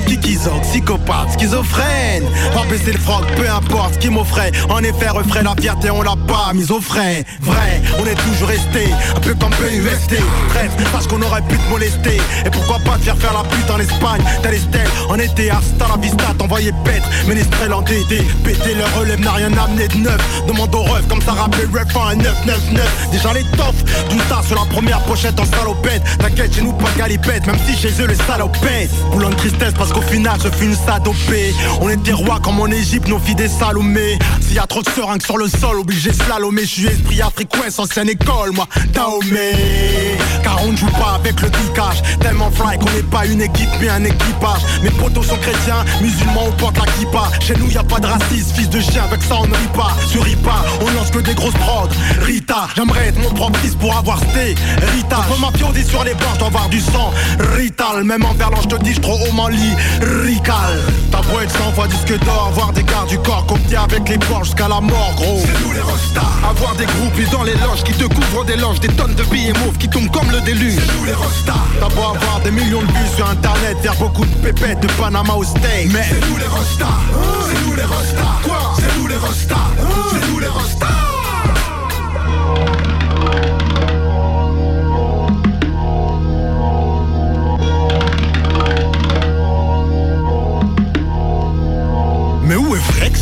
Qui kizoc, psychopathe, schizophrène? Pas baisser le froc, peu importe ce qui m'offrait. En effet refrait la fierté on l'a pas mise au frais. Vrai, on est toujours resté Un peu comme PUST Bref, parce qu'on aurait pu te molester. Et pourquoi pas te faire faire la pute en Espagne? Tel Estelle, en été hasta la vista T'envoyais pète, ménestrel en DD Péter le relève n'a rien amené de neuf. Demande au ref comme ça rappelait ref en 999 Déjà les toffes d'une tasse sur la première pochette en salopette. T'inquiète chez nous pas galipette Même si chez eux les salopettes. Boulot de tristesse parce qu'au final je fus une sadopée. On était rois comme en Égypte nos filles des salomés S'il y a trop de seringues sur le sol obligé slalomer. Je suis esprit africain ancienne école moi Dahomey. Car on ne joue pas avec le piquage Tellement fly qu'on n'est pas une équipe mais un équipage. Mes potos sont chrétiens, musulmans on porte la kippa Chez nous y a pas de racisme, fils de chien avec ça on ne rit pas. Sur Ripa, on lance que des grosses prods Rita, j'aimerais être mon propre fils pour avoir sté Rita, je veux m'appiauder sur les bords, je dois avoir du sang. Rital, même en verlan je te dis je trop haut m'en lit Rical, ta beau être 100 fois disque d'or Avoir des gardes du corps copiés avec les porcs jusqu'à la mort gros. C'est nous les restas Avoir des groupies dans les loges qui te couvrent des loges Des tonnes de billets mauves qui tombent comme le déluge. C'est nous les restas T'as beau avoir des millions de vues sur internet Faire beaucoup de pépettes de Panama au steak Mais C'est nous les restas C'est nous les restas Quoi C'est nous les restas C'est nous les restas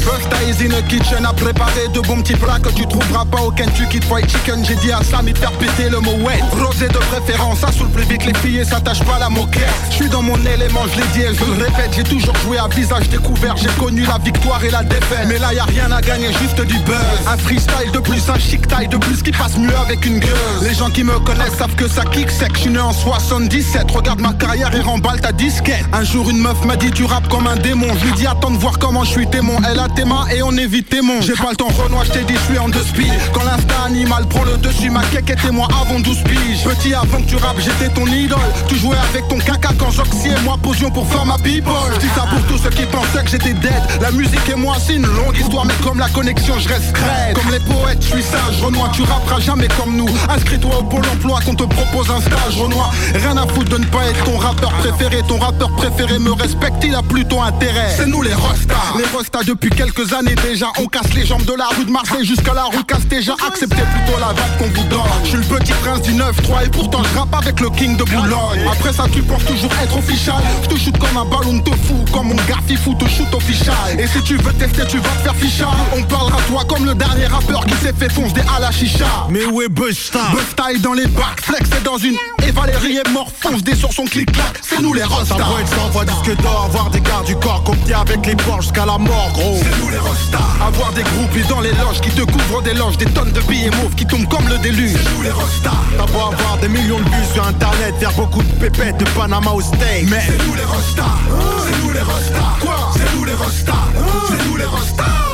où est Frex First days in a kitchen à préparer de bons petits plats que tu trouveras pas au Kentucky Fried Chicken. J'ai dit à Samy de faire péter le mot wet. Rosé de préférence, ça saoule plus vite les filles et s'attache pas à la moquette. Je suis dans mon élément, je l'ai dit et je le répète J'ai toujours joué à visage découvert, j'ai connu la victoire et la défaite. Mais là y a rien à gagner, juste du buzz. Un freestyle de plus, un chic taille de plus qui passe mieux avec une gueule Les gens qui me connaissent savent que ça kick sec. Je né en 77, regarde ma carrière et remballe ta disquette. Un jour une meuf m'a dit tu rappes comme un démon. Je lui dis attends de voir comment je suis témoin. Elle a et on évite tes monts. J'ai pas le temps Renoir, je t'ai dit je suis en deux speed Quand l'instinct animal prend le dessus Ma quéque était moi avant 12 piges. Petit avant que tu rappes j'étais ton idole. Tu jouais avec ton caca quand Joxy et moi posions pour faire ma people. Dis ça pour tous ceux qui pensaient que j'étais dead. La musique et moi c'est une longue histoire Mais comme la connexion je reste crête Comme les poètes je suis sage Renoir tu rapperas jamais comme nous. Inscris-toi au pôle emploi qu'on te propose un stage Renoir. Rien à foutre de ne pas être ton rappeur préféré. Ton rappeur préféré me respecte il a plutôt intérêt. C'est nous les rostas Les rostas depuis quelques quelques années déjà. On casse les jambes de la rue de Marseille jusqu'à la rue Castéja. Acceptez plutôt la vague qu'on vous donne. Je suis le petit prince du 9-3 et pourtant je rappe avec le king de Boulogne. Après ça, tu penses toujours être official. Je te shoot comme un ballon de fou, comme mon gars fou te shoot official. Et si tu veux tester, tu vas te faire ficha. On parlera toi comme le dernier rappeur qui s'est fait foncer à la chicha. Mais où est Busta? Busta est dans les bacs, flex est dans une. Et Valérie est mort, fonce des sur son clic-clac. C'est nous les Ça rostas. être sans voix disque d'or, avoir des gardes du corps comptés avec les porches jusqu'à la mort, gros. Nous les. Avoir des groupies dans les loges qui te couvrent des loges, des tonnes de billets mauves qui tombent comme le déluge. C'est nous les rostas. T'as beau avoir des millions de vues sur internet, faire beaucoup de pépettes de Panama au steak. Mais C'est nous les rostas. C'est nous les rostas. Quoi? C'est nous les rostas. C'est nous les rostas.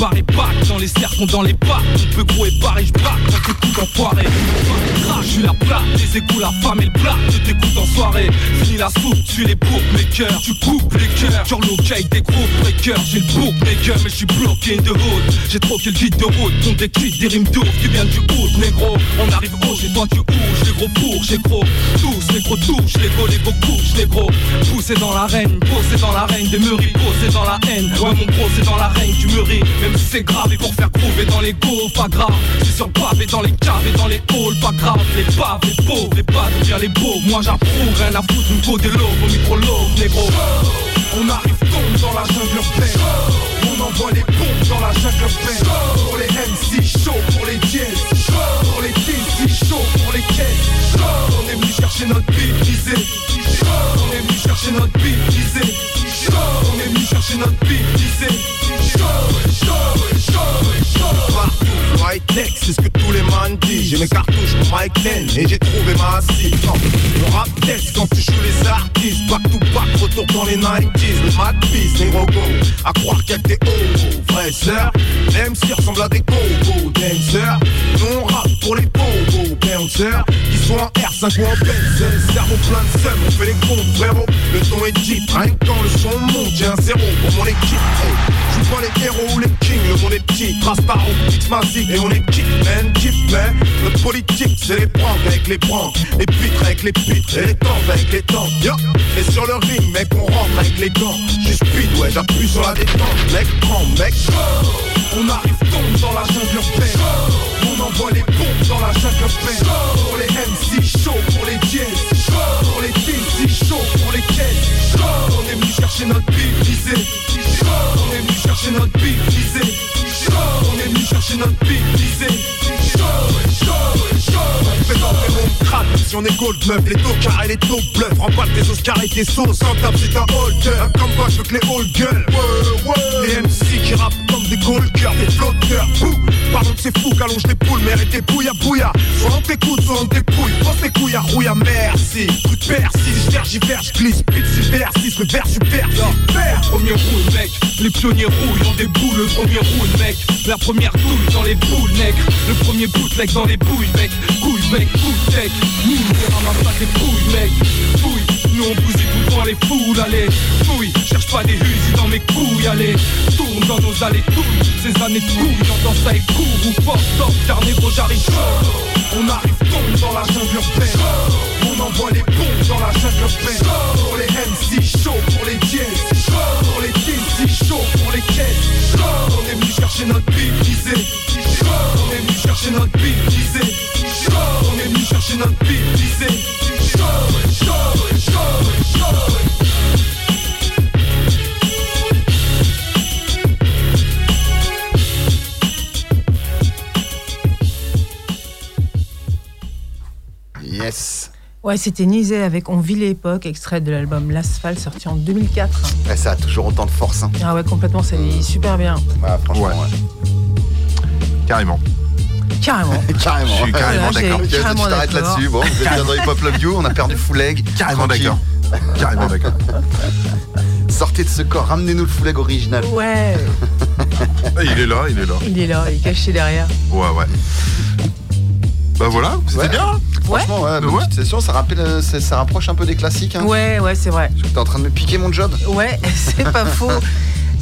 Mal barré bac dans les dans les bacs. On peut gros et barré, je braque quand t'écoutes enfoiré. Crash, je suis la plaque, les égouts, la femme et le plat. Je t'écoute en soirée. Fini la soupe, tu les bourres, mes cœurs. Tu coupes les cœurs. Sur l'ok, des gros breakers. J'ai le bourg, mes gueules, mais je suis bloqué de route. J'ai troqué le guide de route. Ton des des rimes d'ouf qui viennent du hood, négro. On arrive haut, chez toi tu ouges. Les gros pour, j'ai gros. Tous, les gros touches, les gros, les gros couches, les gros. Poussé dans l'arène, posé dans l'arène des meuries, posé dans la haine. Ouais, mon gros, c'est dans l'arène du mûri. Même si c'est grave, et pour faire couver dans les go, pas grave. C'est sur pavé, dans les caves et dans les halls, pas grave. Les paves, les pauvres, les bas, bien les beaux. Moi j'approuve, rien à foutre, une go des lobes, au micro lobe, négro. On arrive tombe dans la jungle urbaine. On envoie les bombes dans la jungle urbaine. Pour les MC chaud, pour les dièses. Pour les TC chaud, pour les caisses. On est venu chercher notre bille brisée. On est venu chercher notre bille brisée. On est venu chercher notre bille brisée. C'est ce que tous les man disent. J'ai mes cartouches pour Mike Ten et j'ai trouvé ma cible. Le rap test quand tu joues les artistes. Back to back, retour dans les 90s. Le Mad Beast, les robots. À croire qu'il y a que des même si ressemble à des gobos. Dancers, nous on rappe pour les bobos. Bouncers, qui sont en R5 ou en Benz. Cerveau plein de seum, on fait les comptes, frérot. Le ton est deep, rien que quand le son monte, j'ai un zéro pour mon équipe. Hey, je pas les héros ou les le monde est petit. Rastaro, X Mazik, et on est kick, man, kick, man. Notre politique, c'est les pranks avec les pranks, les pitres avec les pitres, et les tentes avec les tentes. Yo, et sur le ring, mec, on rentre avec les gants. J'suis speed, ouais, j'appuie sur la détente. Mec, prends, mec, On arrive tombe dans la jungle urbaine. On envoie les bombes dans la jungle urbaine. Pour les MC chauds, pour les dièses. Pour les TC chauds, pour les caisses. On est venu chercher notre bille chercher notre bille brisée. On est venu chercher notre bille brisée. Mon crâne, si on est gold meuf, les tocards et les taux bluff. Remballe tes Oscars et tes sauces, sans table c'est un holder Un combat, je veux que les ouais, ouais. Les MC qui rappent comme des gold girls, des flotteurs. Bouh, pardon que c'est fou, qu'allonge les poules, mais arrêtez bouilla bouilla Soit on t'écoute, soit on t'épouille, pose tes couilles à rouille à merci. Coup de persil, je tergivers, je glisse, super, 6 le verre super, Premier roule mec, les pionniers rouillent dans des boules Le premier roule mec, la première douille dans les boules mec Le premier bootleg dans les bouilles mec. Couille mec, Nous on couilles mec. Fouille, nous on bousille tout devant les foules Allez, fouille, cherche pas des husils dans mes couilles Allez, tourne dans nos allées touilles Ces années de couilles, j'entends ça et court Ou fuck top, car négro j'arrive chaud On arrive tombe dans la jungle urbaine. On envoie les bombes dans la jungle urbaine. Pour les MC chauds, pour les dièses Pour les TC chauds, pour les caisses On est venu chercher notre bille brisée On est venu chercher notre bille chercher notre Yes. Ouais, c'était Nizé avec On vit l'époque, extrait de l'album L'Asphalte sorti en 2004. Ouais, ça a toujours autant de force. Hein. Ah ouais, complètement, c'est super bien. Ouais, franchement, Ouais. ouais. Carrément. Carrément. (laughs) carrément. Je suis carrément Voilà, d'accord. Carrément tu t'arrêtes là-dessus. Bon, vous êtes bien dans Hip Hop Love You, on a perdu full leg. Carrément d'accord. Carrément d'accord. (laughs) Sortez de ce corps, ramenez-nous le full leg original. Ouais, Il est là, il est là. il est là, il est caché derrière. Ouais, ouais. Bah voilà, c'était Ouais. bien. hein Franchement, ouais, Ouais. petite session, ça, rappelle, euh, ça, ça rapproche un peu des classiques. Hein. Ouais, ouais, c'est vrai. T'es en train de me piquer mon job Ouais, (laughs) c'est pas faux.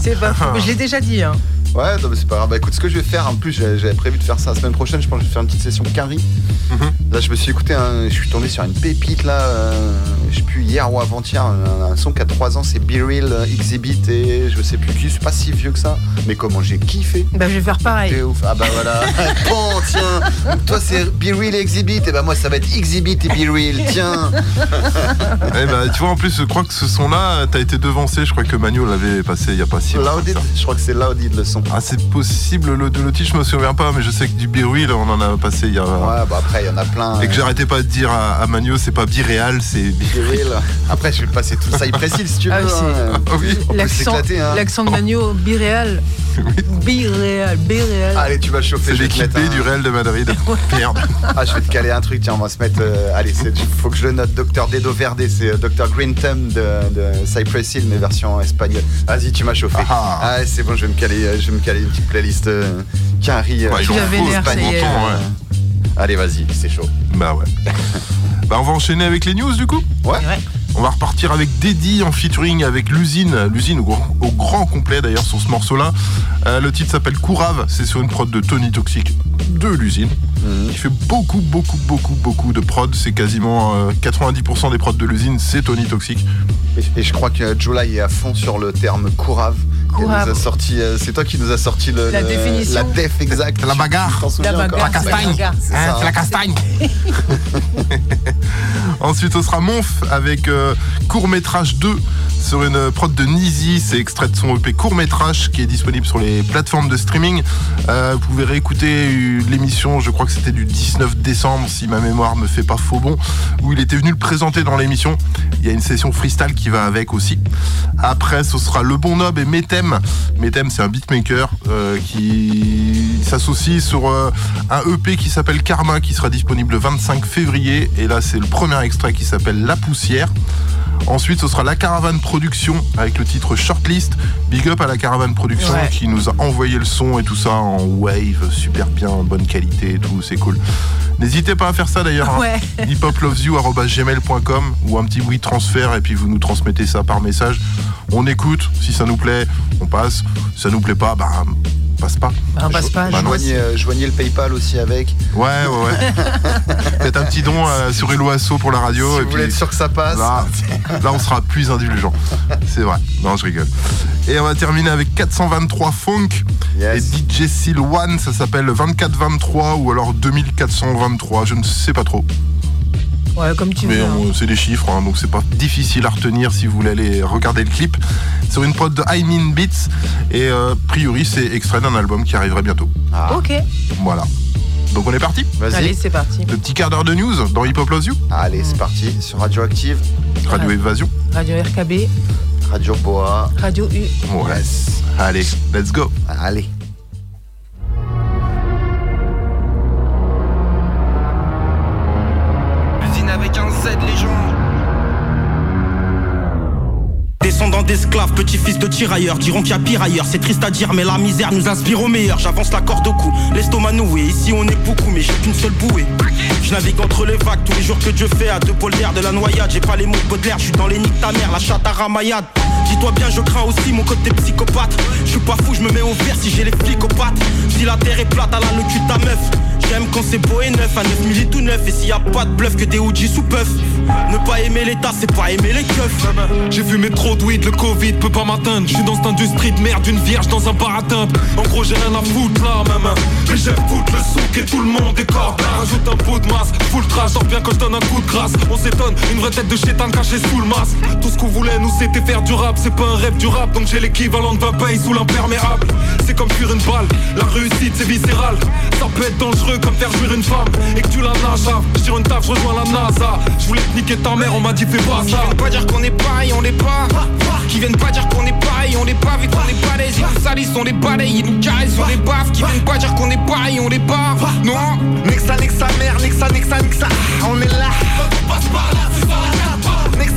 C'est pas faux. Mais je l'ai déjà dit. Hein. Ouais, non, mais c'est pas grave. Bah écoute, ce que je vais faire, en plus, j'avais prévu de faire ça la semaine prochaine. Je pense que je vais faire une petite session carry. Mhm. Là, je me suis écouté, je suis tombé sur une pépite là, euh, je sais plus hier ou avant-hier, un, un son qui a 3 ans, c'est Be Real euh, Exhibit et je sais plus qui, c'est pas si vieux que ça, mais comment j'ai kiffé. Bah, je vais faire pareil. T'es ouf. Ah bah voilà. (laughs) bon, tiens. Donc, toi, c'est Be Real et Exhibit. Et bah moi, ça va être Exhibit et Be Real. Tiens. Eh bah, tu vois, en plus, je crois que ce son-là, t'as été devancé. Je crois que Manu l'avait passé il y a pas si longtemps. Je crois que c'est Louded le son. Ah, c'est possible, le, titre, je me souviens pas, mais je sais que du Biruil, on en a passé il y a. Ouais, bah après, il y en a plein. Et que j'arrêtais pas de dire à, à Manu, c'est pas biréal, c'est Be Real. Après, je vais passer tout ça. Il précise si tu veux. Ah oui, hein. Ah oui. L'accent s'éclater, hein. l'accent de Magno, biréal. Biréal, biréal. Allez, tu vas chauffer. C'est l'équipe B du Real de Madrid. (laughs) Merde. Ah, je vais te caler un truc, tiens, on va se mettre. euh, allez, faut que je le note. Dr. Dedo Verde, c'est euh, Dr. Green Thumb de, de Cypress Hill, mais version espagnole. Vas-y, tu m'as chauffé. Ah. Ah, c'est bon, je vais me caler, euh, je vais me caler une petite playlist euh, Carrie. euh, Ouais, ils ont l'air, pas ça y est. longtemps, ouais. Allez, vas-y, c'est chaud. Bah ouais. (laughs) bah on va enchaîner avec les news du coup Ouais. Ouais. On va repartir avec Deddy en featuring avec l'usine, l'usine au, grand- au grand complet d'ailleurs sur ce morceau-là. Euh, le titre s'appelle Courave, c'est sur une prod de Tony Toxic de l'usine. Mhm. Il fait beaucoup, beaucoup, beaucoup, beaucoup de prod. C'est quasiment euh, 90% des prods de l'usine, c'est Tony Toxic. Et, et je crois que July est à fond sur le terme courave. Nous a sorti, euh, c'est toi qui nous a sorti le, La le- définition. La def exacte. La bagarre. La encore bagarre, La castagne. la bagarre. C'est Hein, ça, c'est la castagne. Ensuite, ce sera Monf avec euh, Court Métrage 2 sur une prod de Nizi. C'est extrait de son EP Court Métrage qui est disponible sur les plateformes de streaming. Euh, vous pouvez réécouter l'émission, je crois que c'était du 19 décembre, si ma mémoire me fait pas faux bon, où il était venu le présenter dans l'émission. Il y a une session freestyle qui va avec aussi. Après, ce sera Le Bon Nob et Metem. C'est un beatmaker euh, qui s'associe sur euh, un EP qui s'appelle Karma, qui sera disponible le 25 février. Et là, c'est le premier extrait qui s'appelle La Poussière. Ensuite, ce sera La Caravane Production avec le titre Shortlist. Big up à La Caravane Production Ouais. qui nous a envoyé le son et tout ça en wave, super bien, en bonne qualité et tout, c'est cool. N'hésitez pas à faire ça d'ailleurs. hein. Ouais. (laughs) hiphoplovesyou@gmail.com ou un petit bruit transfert et puis vous nous transmettez ça par message. On écoute, si ça nous plaît, on passe. Si ça nous plaît pas, bah passe pas. On passe pas. Non. Joignez, euh, joignez le PayPal aussi avec. Ouais, ouais, ouais. (laughs) Faites un petit don euh, sur Hello Asso pour la radio. si et vous voulez être sûr que ça passe. là, là, on sera plus indulgent. C'est vrai. Non, je rigole. Et on va terminer avec 423 Funk Yes. et DJ Seal One. Ça s'appelle 2423 ou alors 2423. Je ne sais pas trop. Ouais, comme tu Mais veux. hein. c'est des chiffres, hein, donc c'est pas difficile à retenir si vous voulez aller regarder le clip. Sur une prod de I Mean Beats. Et euh, a priori, c'est extrait d'un album qui arriverait bientôt. Ah, Ok, Voilà. Donc on est parti Vas-y. allez, c'est parti. Le petit quart d'heure de news dans Hip Hop Loves You. Allez, c'est parti. Sur Radioactive, Radio. Évasion. Radio RKB, Radio Boa. Radio U. Ouais. Allez, let's go. Allez. D'esclaves, petit-fils de tirailleurs, diront qu'il y a pire ailleurs. C'est triste à dire, mais la misère nous inspire au meilleur. J'avance la corde au cou, l'estomac noué. Ici on est beaucoup, mais j'ai qu'une seule bouée. Je navigue entre les vagues tous les jours que Dieu fait à deux d'air de la noyade. J'ai pas les mots de Baudelaire, je suis dans les nids de ta mère, la chatte à ramayade. Dis-toi bien, je crains aussi mon côté psychopathe. Je suis pas fou, je me mets au vert si j'ai les flics. Si la terre est plate, elle a le cul ta meuf. J'aime quand c'est beau et neuf, à 9000 et tout neuf. Et s'il y a pas de bluff, que des OG sous puff. Ne pas aimer l'état, c'est pas aimer les keufs. J'ai fumé trop de weed, le Covid peut pas m'atteindre. J'suis dans cette industrie de merde, une vierge dans un bar à timbre. En gros, j'ai rien à foutre là, maman. Mais j'aime foutre le souk et tout le monde est corda. Rajoute un pot de masse, full trash, sors bien quand je donne un coup de grâce. On s'étonne, une vraie tête de chétan cachée sous le masque. Tout ce qu'on voulait, nous, c'était faire du rap. C'est pas un rêve du rap, donc j'ai l'équivalent de 20 pays sous l'imperméable. C'est comme fuir une balle, la réussite c'est viscéral. Ça peut être dangereux comme faire jouir une femme et que tu la nages Sur une table, je rejoins la NASA. Je voulais te niquer ta mère, on m'a dit fais pas Qui ça. viennent pas dire qu'on est pareil, on l'est pas. Qui viennent pas dire qu'on est pareil, on l'est pas. Vu qu'on est balèze, ils nous salissent, on les balaye, ils nous caressent, on les baffe. Qui viennent pas dire qu'on est pareil, on l'est pas. Non, nique sa mère, ça, nique ça, on est là. On passe par là, sors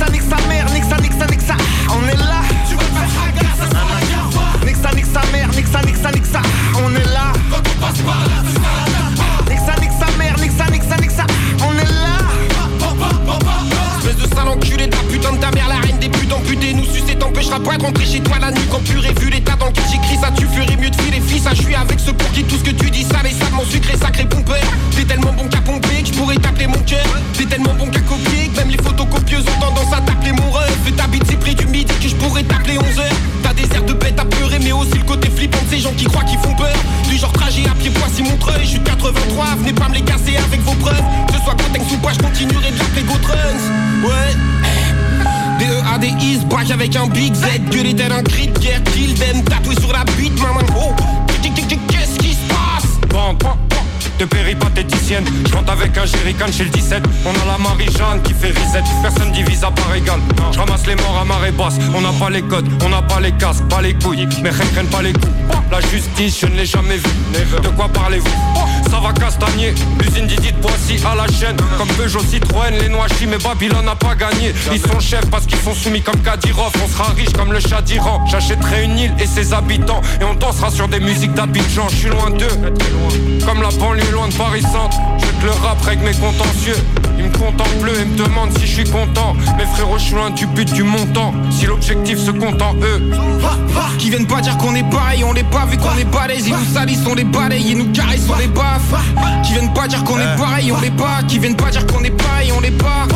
la nique sa mère, ça, nique ça, on est là. Tu vas faire ça sera la nique sa mère, ça, nique ça, on est là. Quand on passe par là, sors la carte. Nique ça, nique sa mère, nique ça, nique ça, nique ça, on est là. espèce de sale enculé de la putain de ta mère, la reine des putes amputées. Nous sucer t'empêchera pas de rentrer chez toi la nuit quand purée. Vu l'état dans lequel j'écris ça, tu ferais mieux de filer fils. Ça, je suis avec ceux pour qui tout ce que tu dis sale et salement sucré, sacré pompeur. T'es tellement bon qu'à pomper que je pourrais t'appeler mon cœur. T'es tellement bon qu'à copier que même les photocopieuses ont tendance à t'appeler mon rêve. Et t'habites si près du midi que je pourrais t'appeler 11 heures. T'as des airs de bête à pleurer, mais aussi le côté flippant de ces gens qui croient qu'ils font peur. Trajet à pied, mon treuil. Je suis 83, venez pas me les casser avec vos preuves. Que ce soit Cotex ou pas, je continuerai de l'appeler Gotruns. Ouais. D-E-A-D-I, braque avec un big Z Gueuler tel un cri guerre, kill them Tatoué sur la bite, maman, oh Qu'est-ce qui se passe? De péripatéticienne. Je rentre avec un jerrycan chez le 17 On a la Marie-Jeanne qui fait reset Personne divise à part égale. Je ramasse les morts à marée basse. On n'a pas les codes, on n'a pas les casques Pas les couilles, mais rien pas les coups. La justice, je ne l'ai jamais vue. De quoi parlez-vous? Ça va castagner. L'usine Didi de Poissy à la chaîne. Comme Peugeot, Citroën, les Noachis Mais Babylone n'a pas gagné. Ils sont chefs parce qu'ils sont soumis comme Kadyrov On sera riche comme le chat d'Iran J'achèterai une île et ses habitants. Et on dansera sur des musiques d'Abidjan. Je suis loin d'eux. Comme la banlieue loin de Paris Centre. Je le rap avec mes contentieux. Ils me contemplent et me demandent si je suis content. Mes frérots je suis loin du but du montant. Si l'objectif se compte en eux. Qui viennent pas dire qu'on est pareil, on l'est pas Vu qu'on est balèze, ils nous salissent, on les balaye Ils nous caressent, on les baffe Qui viennent pas dire qu'on est pareil, on l'est pas Qui viennent pas dire qu'on est pareil, on l'est pas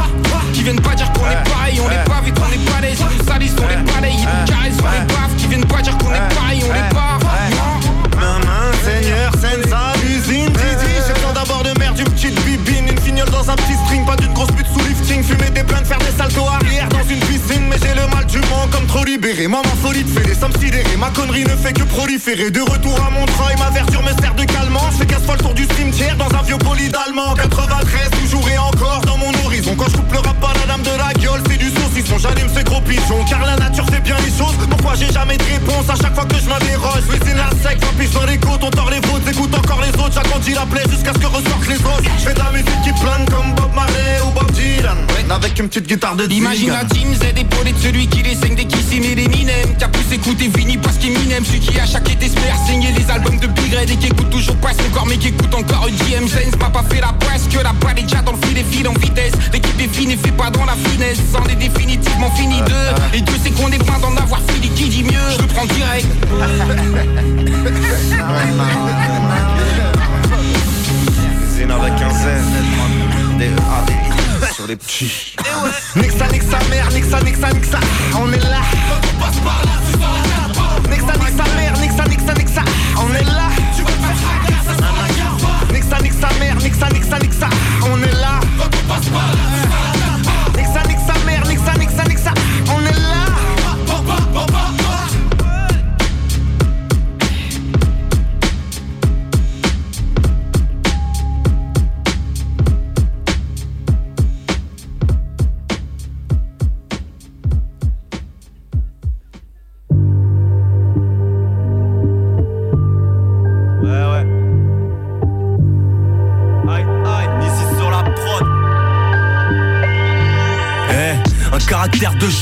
Qui viennent pas dire qu'on est pareil, on l'est pas Vu qu'on est balèze, ils nous salissent, on les balaye Ils nous caressent, on les baffe Qui viennent pas dire qu'on est pareil, on l'est pas. Maman, Seigneur, Senza, usine, Didi J'ai d'abord de merde, une petite bibine Une fignole dans un petit string, pas d'une grosse pute Fumer des blunts, faire des saltos arrière dans une piscine. Mais j'ai le mal du monde comme trop libéré. Maman solide fait des sommes sidérées. Ma connerie ne fait que proliférer. De retour à Montreuil, ma verdure me sert de calmant. Je fais casse le tour du cimetière dans un vieux poli d'allemand 93, toujours et encore dans mon horizon. Quand je coupe le rap la dame de la gueule C'est du saucisson, j'allume ces gros pigeons Car la Pourquoi j'ai jamais de réponse à chaque fois que je m'interroge. Cuisine la sec, puis sur les côtes On tord les vôtres, écoute encore les autres. J'agrandis la plaie jusqu'à ce que ressortent les autres. Je fais de la musique qui plane comme Bob Marley ou Bob Dylan. Avec une petite guitare de Imagine la team Z épaulée de celui qui les saigne dès qu'il s'est mis les minem. Qui a plus écouté Vini parce qu'il m'inem Celui qui a chaque été espère saigner les albums de Big Red Et qui écoute toujours pas son corps mais qui écoute encore EDM James m'a pas fait la presse que la balle est déjà dans le fil et file en vitesse. L'équipe est fine et fait pas dans la finesse. On est définitivement fini d'eux. Et Dieu sait qu'on est loin d'en avoir fini qui dit mieux Je le prends direct. Zine avec un Z D E A D I sur les petits. Nique sa mère, ça, nique ça On est là. Quand on passe par là, tu sors la ça, nique sa mère, ça, nique ça On est là. Tu vas te faire hagar, ça sera la nique sa mère, ça, nique ça On est là. Quand on passe par là,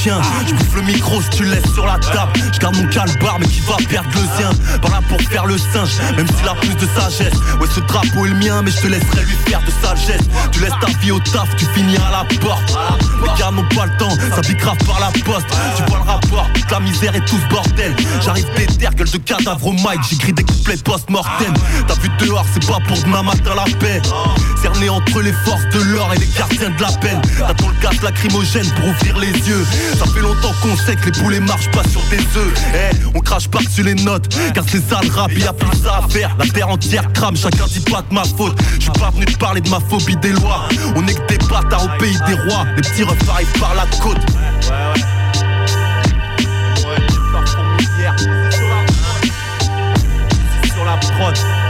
chien. Je bouffe le micro si tu laisses sur la table. Je mon calbar, mais qui va perdre le sien? Pas là pour faire le singe, même s'il a plus de sagesse. Ouais, ce drapeau est le mien, mais je te laisserai lui faire de sagesse. Tu laisses ta vie au taf, tu finis à la porte. Les gars n'ont pas le temps, ça grave par la poste. Tu vois le rapport, la misère et tout ce bordel. J'arrive déter, gueule de cadavre au mic, j'écris des couplets post-mortem. T'as vu dehors, c'est pas pour demain matin la paix. Cerné entre les forces de l'or et les gardiens de la peine. T'attends le gaz lacrymogène pour ouvrir les yeux. Ça fait longtemps qu'on sait que les poulets marchent pas sur des œufs. Eh, on crache pas sur les notes, car c'est ça le rap, a plus ça à faire. La terre entière crame, chacun dit pas de ma faute. Je suis pas venu te parler de ma phobie des lois. On est que des bâtards au pays des rois. Les petits refs arrivent par la côte. Sur la prod.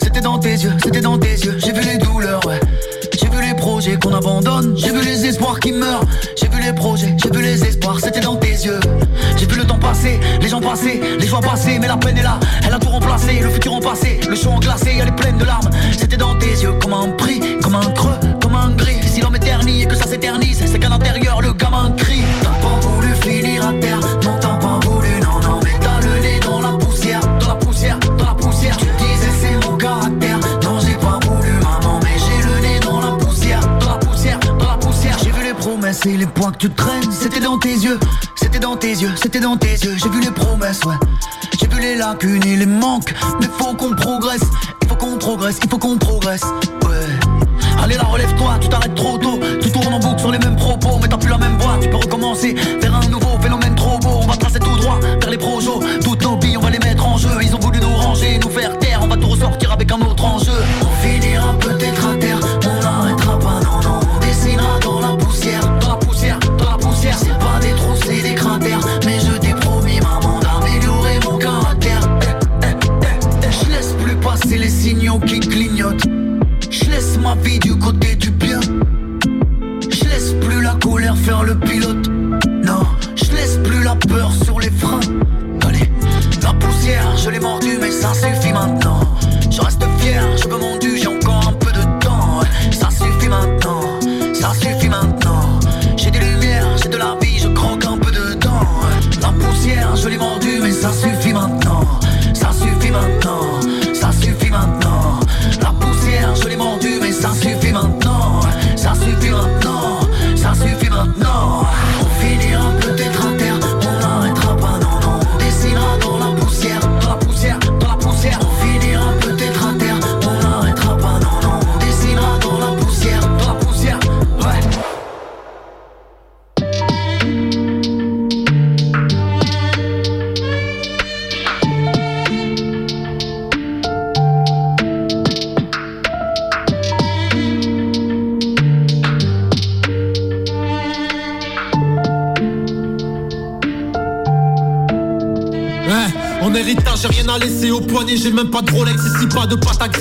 c'était dans tes yeux, c'était dans tes yeux. J'ai vu les douleurs. J'ai vu les projets qu'on abandonne, j'ai vu les espoirs qui meurent, j'ai vu les projets, j'ai vu les espoirs, c'était dans tes yeux. J'ai vu le temps passer, les gens passer, les joies passer, mais la peine est là, elle a tout remplacé, le futur en passé, le champ en glacé, elle est pleine de larmes. C'était dans tes yeux, comme un prix, comme un creux, comme un gris. Si l'homme éternit et que ça s'éternise, c'est qu'à l'intérieur le gamin crie. Les points que tu traînes, c'était dans tes yeux, c'était dans tes yeux, c'était dans tes yeux. J'ai vu les promesses, ouais. J'ai vu les lacunes et les manques, mais faut qu'on progresse, il faut qu'on progresse, il faut qu'on progresse, ouais. Allez là, relève-toi, tu t'arrêtes trop tôt, tu tournes en boucle sur les mêmes propos, mais t'as plus la même voix, tu peux recommencer vers un nouveau phénomène trop beau. On va tracer tout droit vers les projos, toutes nos billes, on va les mettre en jeu. Ils ont voulu nous ranger, nous faire taire, on va tout ressortir avec un autre enjeu.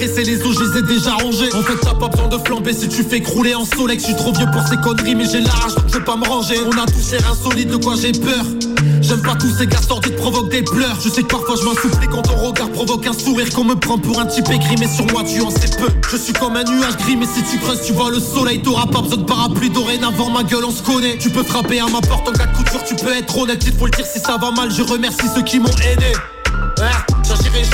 Graisser, les os, je les ai déjà rangés. En fait, t'as pas besoin de flamber si tu fais crouler en soleil, je suis trop vieux pour ces conneries, mais j'ai la je vais pas me ranger. On a l'air insolite, de quoi j'ai peur. J'aime pas tous ces gars sordides provoquent des pleurs. Je sais que parfois je m'insouplis quand ton regard provoque un sourire, qu'on me prend pour un type écrit, mais sur moi tu en sais peu. Je suis comme un nuage gris, mais si tu creuses, tu vois le soleil, t'auras pas besoin de parapluie dorénavant, ma gueule, on se connaît. Tu peux frapper à ma porte en cas de couture, tu peux être honnête, il faut le dire si ça va mal, je remercie ceux qui m'ont aidé.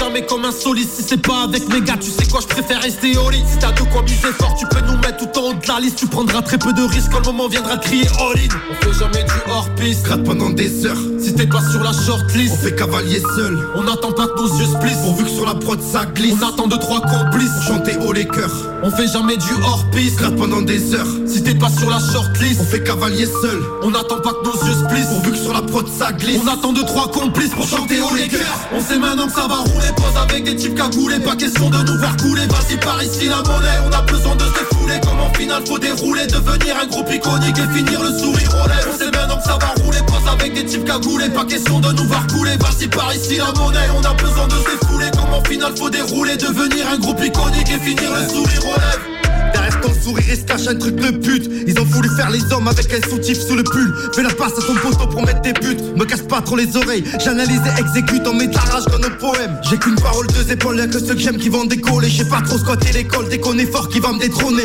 Jamais comme un soliste si c'est pas avec mes gars Tu sais quoi je préfère rester au lit. Si t'as de quoi miser fort tu peux nous mettre tout en haut de la liste. Tu prendras très peu de risques quand le moment viendra crier all in. On fait jamais du hors piste Gratte pendant des heures. Si t'es pas sur la shortlist On fait cavalier seul. On n'attend pas que nos yeux se plissent. Pourvu que sur la prod ça glisse. On attend deux trois complices. Pour chanter haut les cœurs. On fait jamais du hors piste Gratte pendant des heures. Si t'es pas sur la shortlist On fait cavalier seul. On n'attend pas que nos yeux se plissent. Pourvu que sur la prod ça glisse. On attend deux trois complices. Pour chanter haut les cœurs. On sait maintenant que ça va rouler. Pose avec des types cagoulés. Pas question de nous voir couler. Vas-y par ici la monnaie. On a besoin de se défouler Comme en finale faut dérouler. Devenir un groupe iconique Et finir le sourire lèvres On que ça va rouler Pose avec des types cagoulés Pas question de nous voir couler Vas-y par ici la monnaie On a besoin de se défouler Comme en finale faut dérouler Devenir un groupe iconique Et finir le sourire aux lèvres Derrière ton sourire, il se cache un truc de pute. Ils ont voulu faire les hommes avec un soutif sous le pull. Fais la passe à ton poteau pour mettre des buts. Me casse pas trop les oreilles. J'analyse et exécute en mets de la rage dans nos poèmes. J'ai qu'une parole, deux épaules, y'a que ceux que j'aime qui vont décoller. J'ai pas trop squatter l'école dès qu'on est fort qui va me détrôner.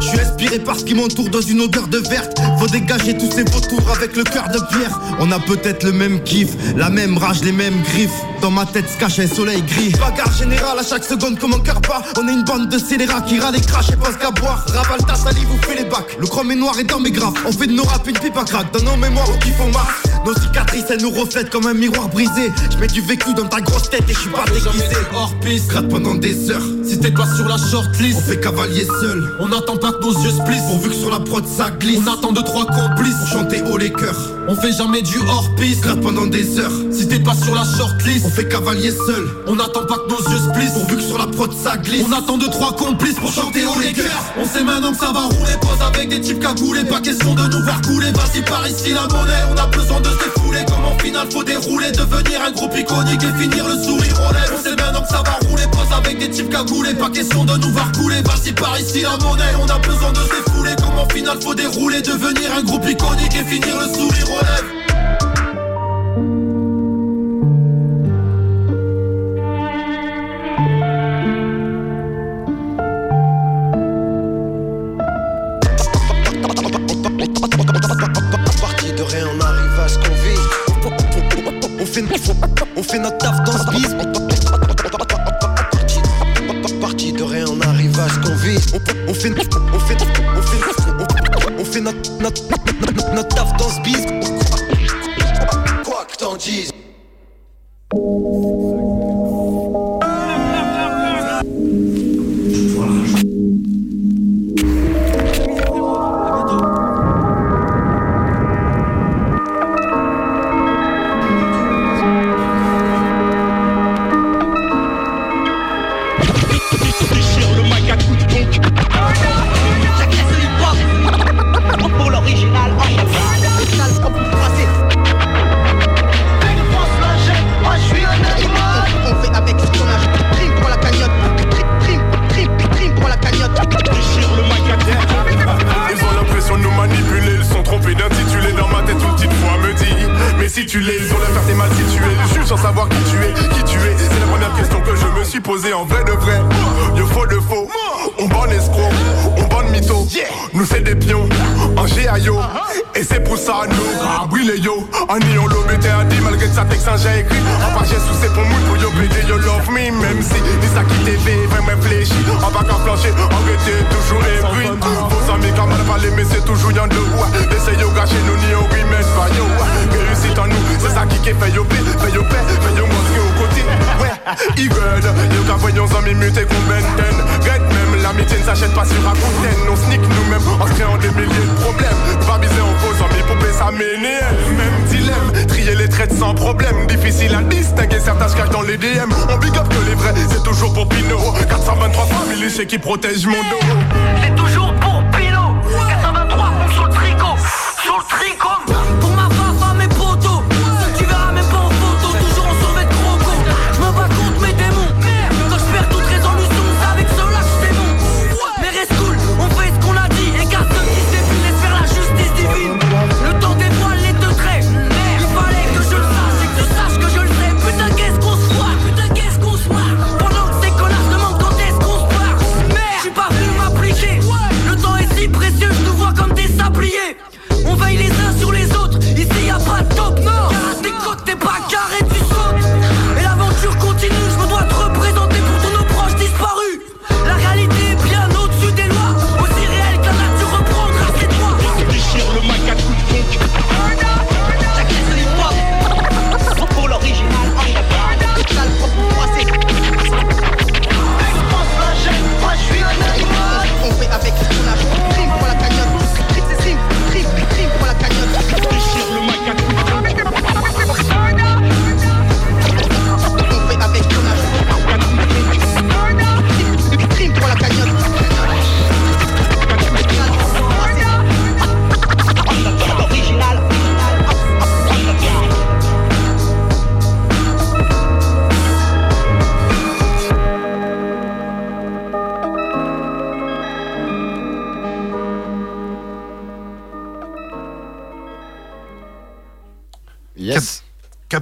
Je suis inspiré par ce qui m'entoure dans une odeur de verte. Faut dégager tous ces vautours avec le cœur de pierre. On a peut-être le même kiff, la même rage, les mêmes griffes. Dans ma tête se cache un soleil gris. Bagarre générale à chaque seconde comme un carpa. On est une bande de scélérats qui râlent et crachent et pensent qu'à boire. Ravale ta salive ou fait les bacs. Le chrome est noir et dans mes graphes. On fait de nos rap une pipe à. Dans nos mémoires qui font marre. Nos cicatrices elles nous reflètent comme un miroir brisé. Je mets du vécu dans ta grosse tête et je suis pas déguisé. hors piste Gratte pendant des heures. Si t'es pas sur la shortlist On fait cavalier seul. On n'attend pas que nos yeux se plissent Pourvu que sur la prod ça glisse. On attend deux trois complices Pour chanter haut les cœurs. On fait jamais du hors piste Gratte pendant des heures. Si t'es pas sur la shortlist On fait cavalier seul. On n'attend pas que nos yeux se plissent Pourvu que sur la prod ça glisse. On attend deux trois complices pour chanter haut les cœurs on sait maintenant que ça va rouler, pose avec des types cagoulés Pas question de nous voir couler, vas-y par ici la monnaie On a besoin de se fouler, comme en finale faut dérouler Devenir un groupe iconique et finir le sourire en lèvres On sait maintenant que ça va rouler, pose avec des types cagoulés Pas question de nous voir couler, vas-y par ici la monnaie On a besoin de se fouler, comme en finale faut dérouler Devenir un groupe iconique et finir le sourire en lèvres no, no.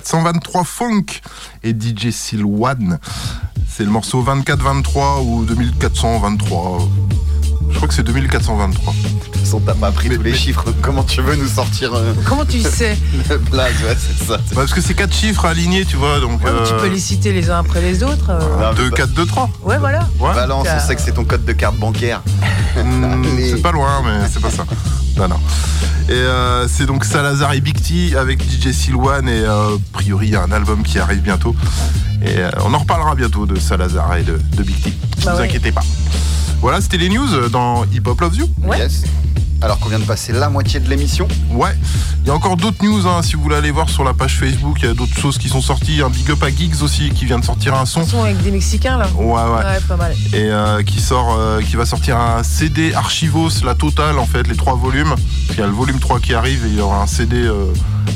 723 Funk et DJ Silwan. C'est le morceau 2423 ou 2423. Je crois que c'est 2423. De toute façon, t'as pas pris tous les chiffres. Comment tu veux nous sortir. Euh, Comment tu (laughs) sais ouais, c'est ça. Bah, parce que c'est quatre chiffres alignés, tu vois. Donc. Tu euh, peux les citer les uns après les autres. 2, 4, 2, 3. Ouais, voilà. Ouais. Balance, on sait que c'est ton code de carte bancaire. Hmm, (laughs) c'est pas loin, mais c'est pas ça. Et euh, c'est donc Salazar et Big T avec DJ Silwan et euh, a priori un album qui arrive bientôt. Et euh, on en reparlera bientôt de Salazar et de, Big T. Ne bah vous inquiétez pas. Voilà, c'était les news dans Hip Hop Loves You. Yes alors qu'on vient de passer la moitié de l'émission. Ouais, il y a encore d'autres news, hein, si vous voulez aller voir sur la page Facebook, il y a d'autres choses qui sont sorties. Un big up à Geeks aussi qui vient de sortir un son. Un son avec des Mexicains là. Ouais, ouais. ouais pas mal. Et euh, qui, sort, euh, qui va sortir un CD Archivos, la totale en fait, les trois volumes. Il y a le volume 3 qui arrive et il y aura un CD euh,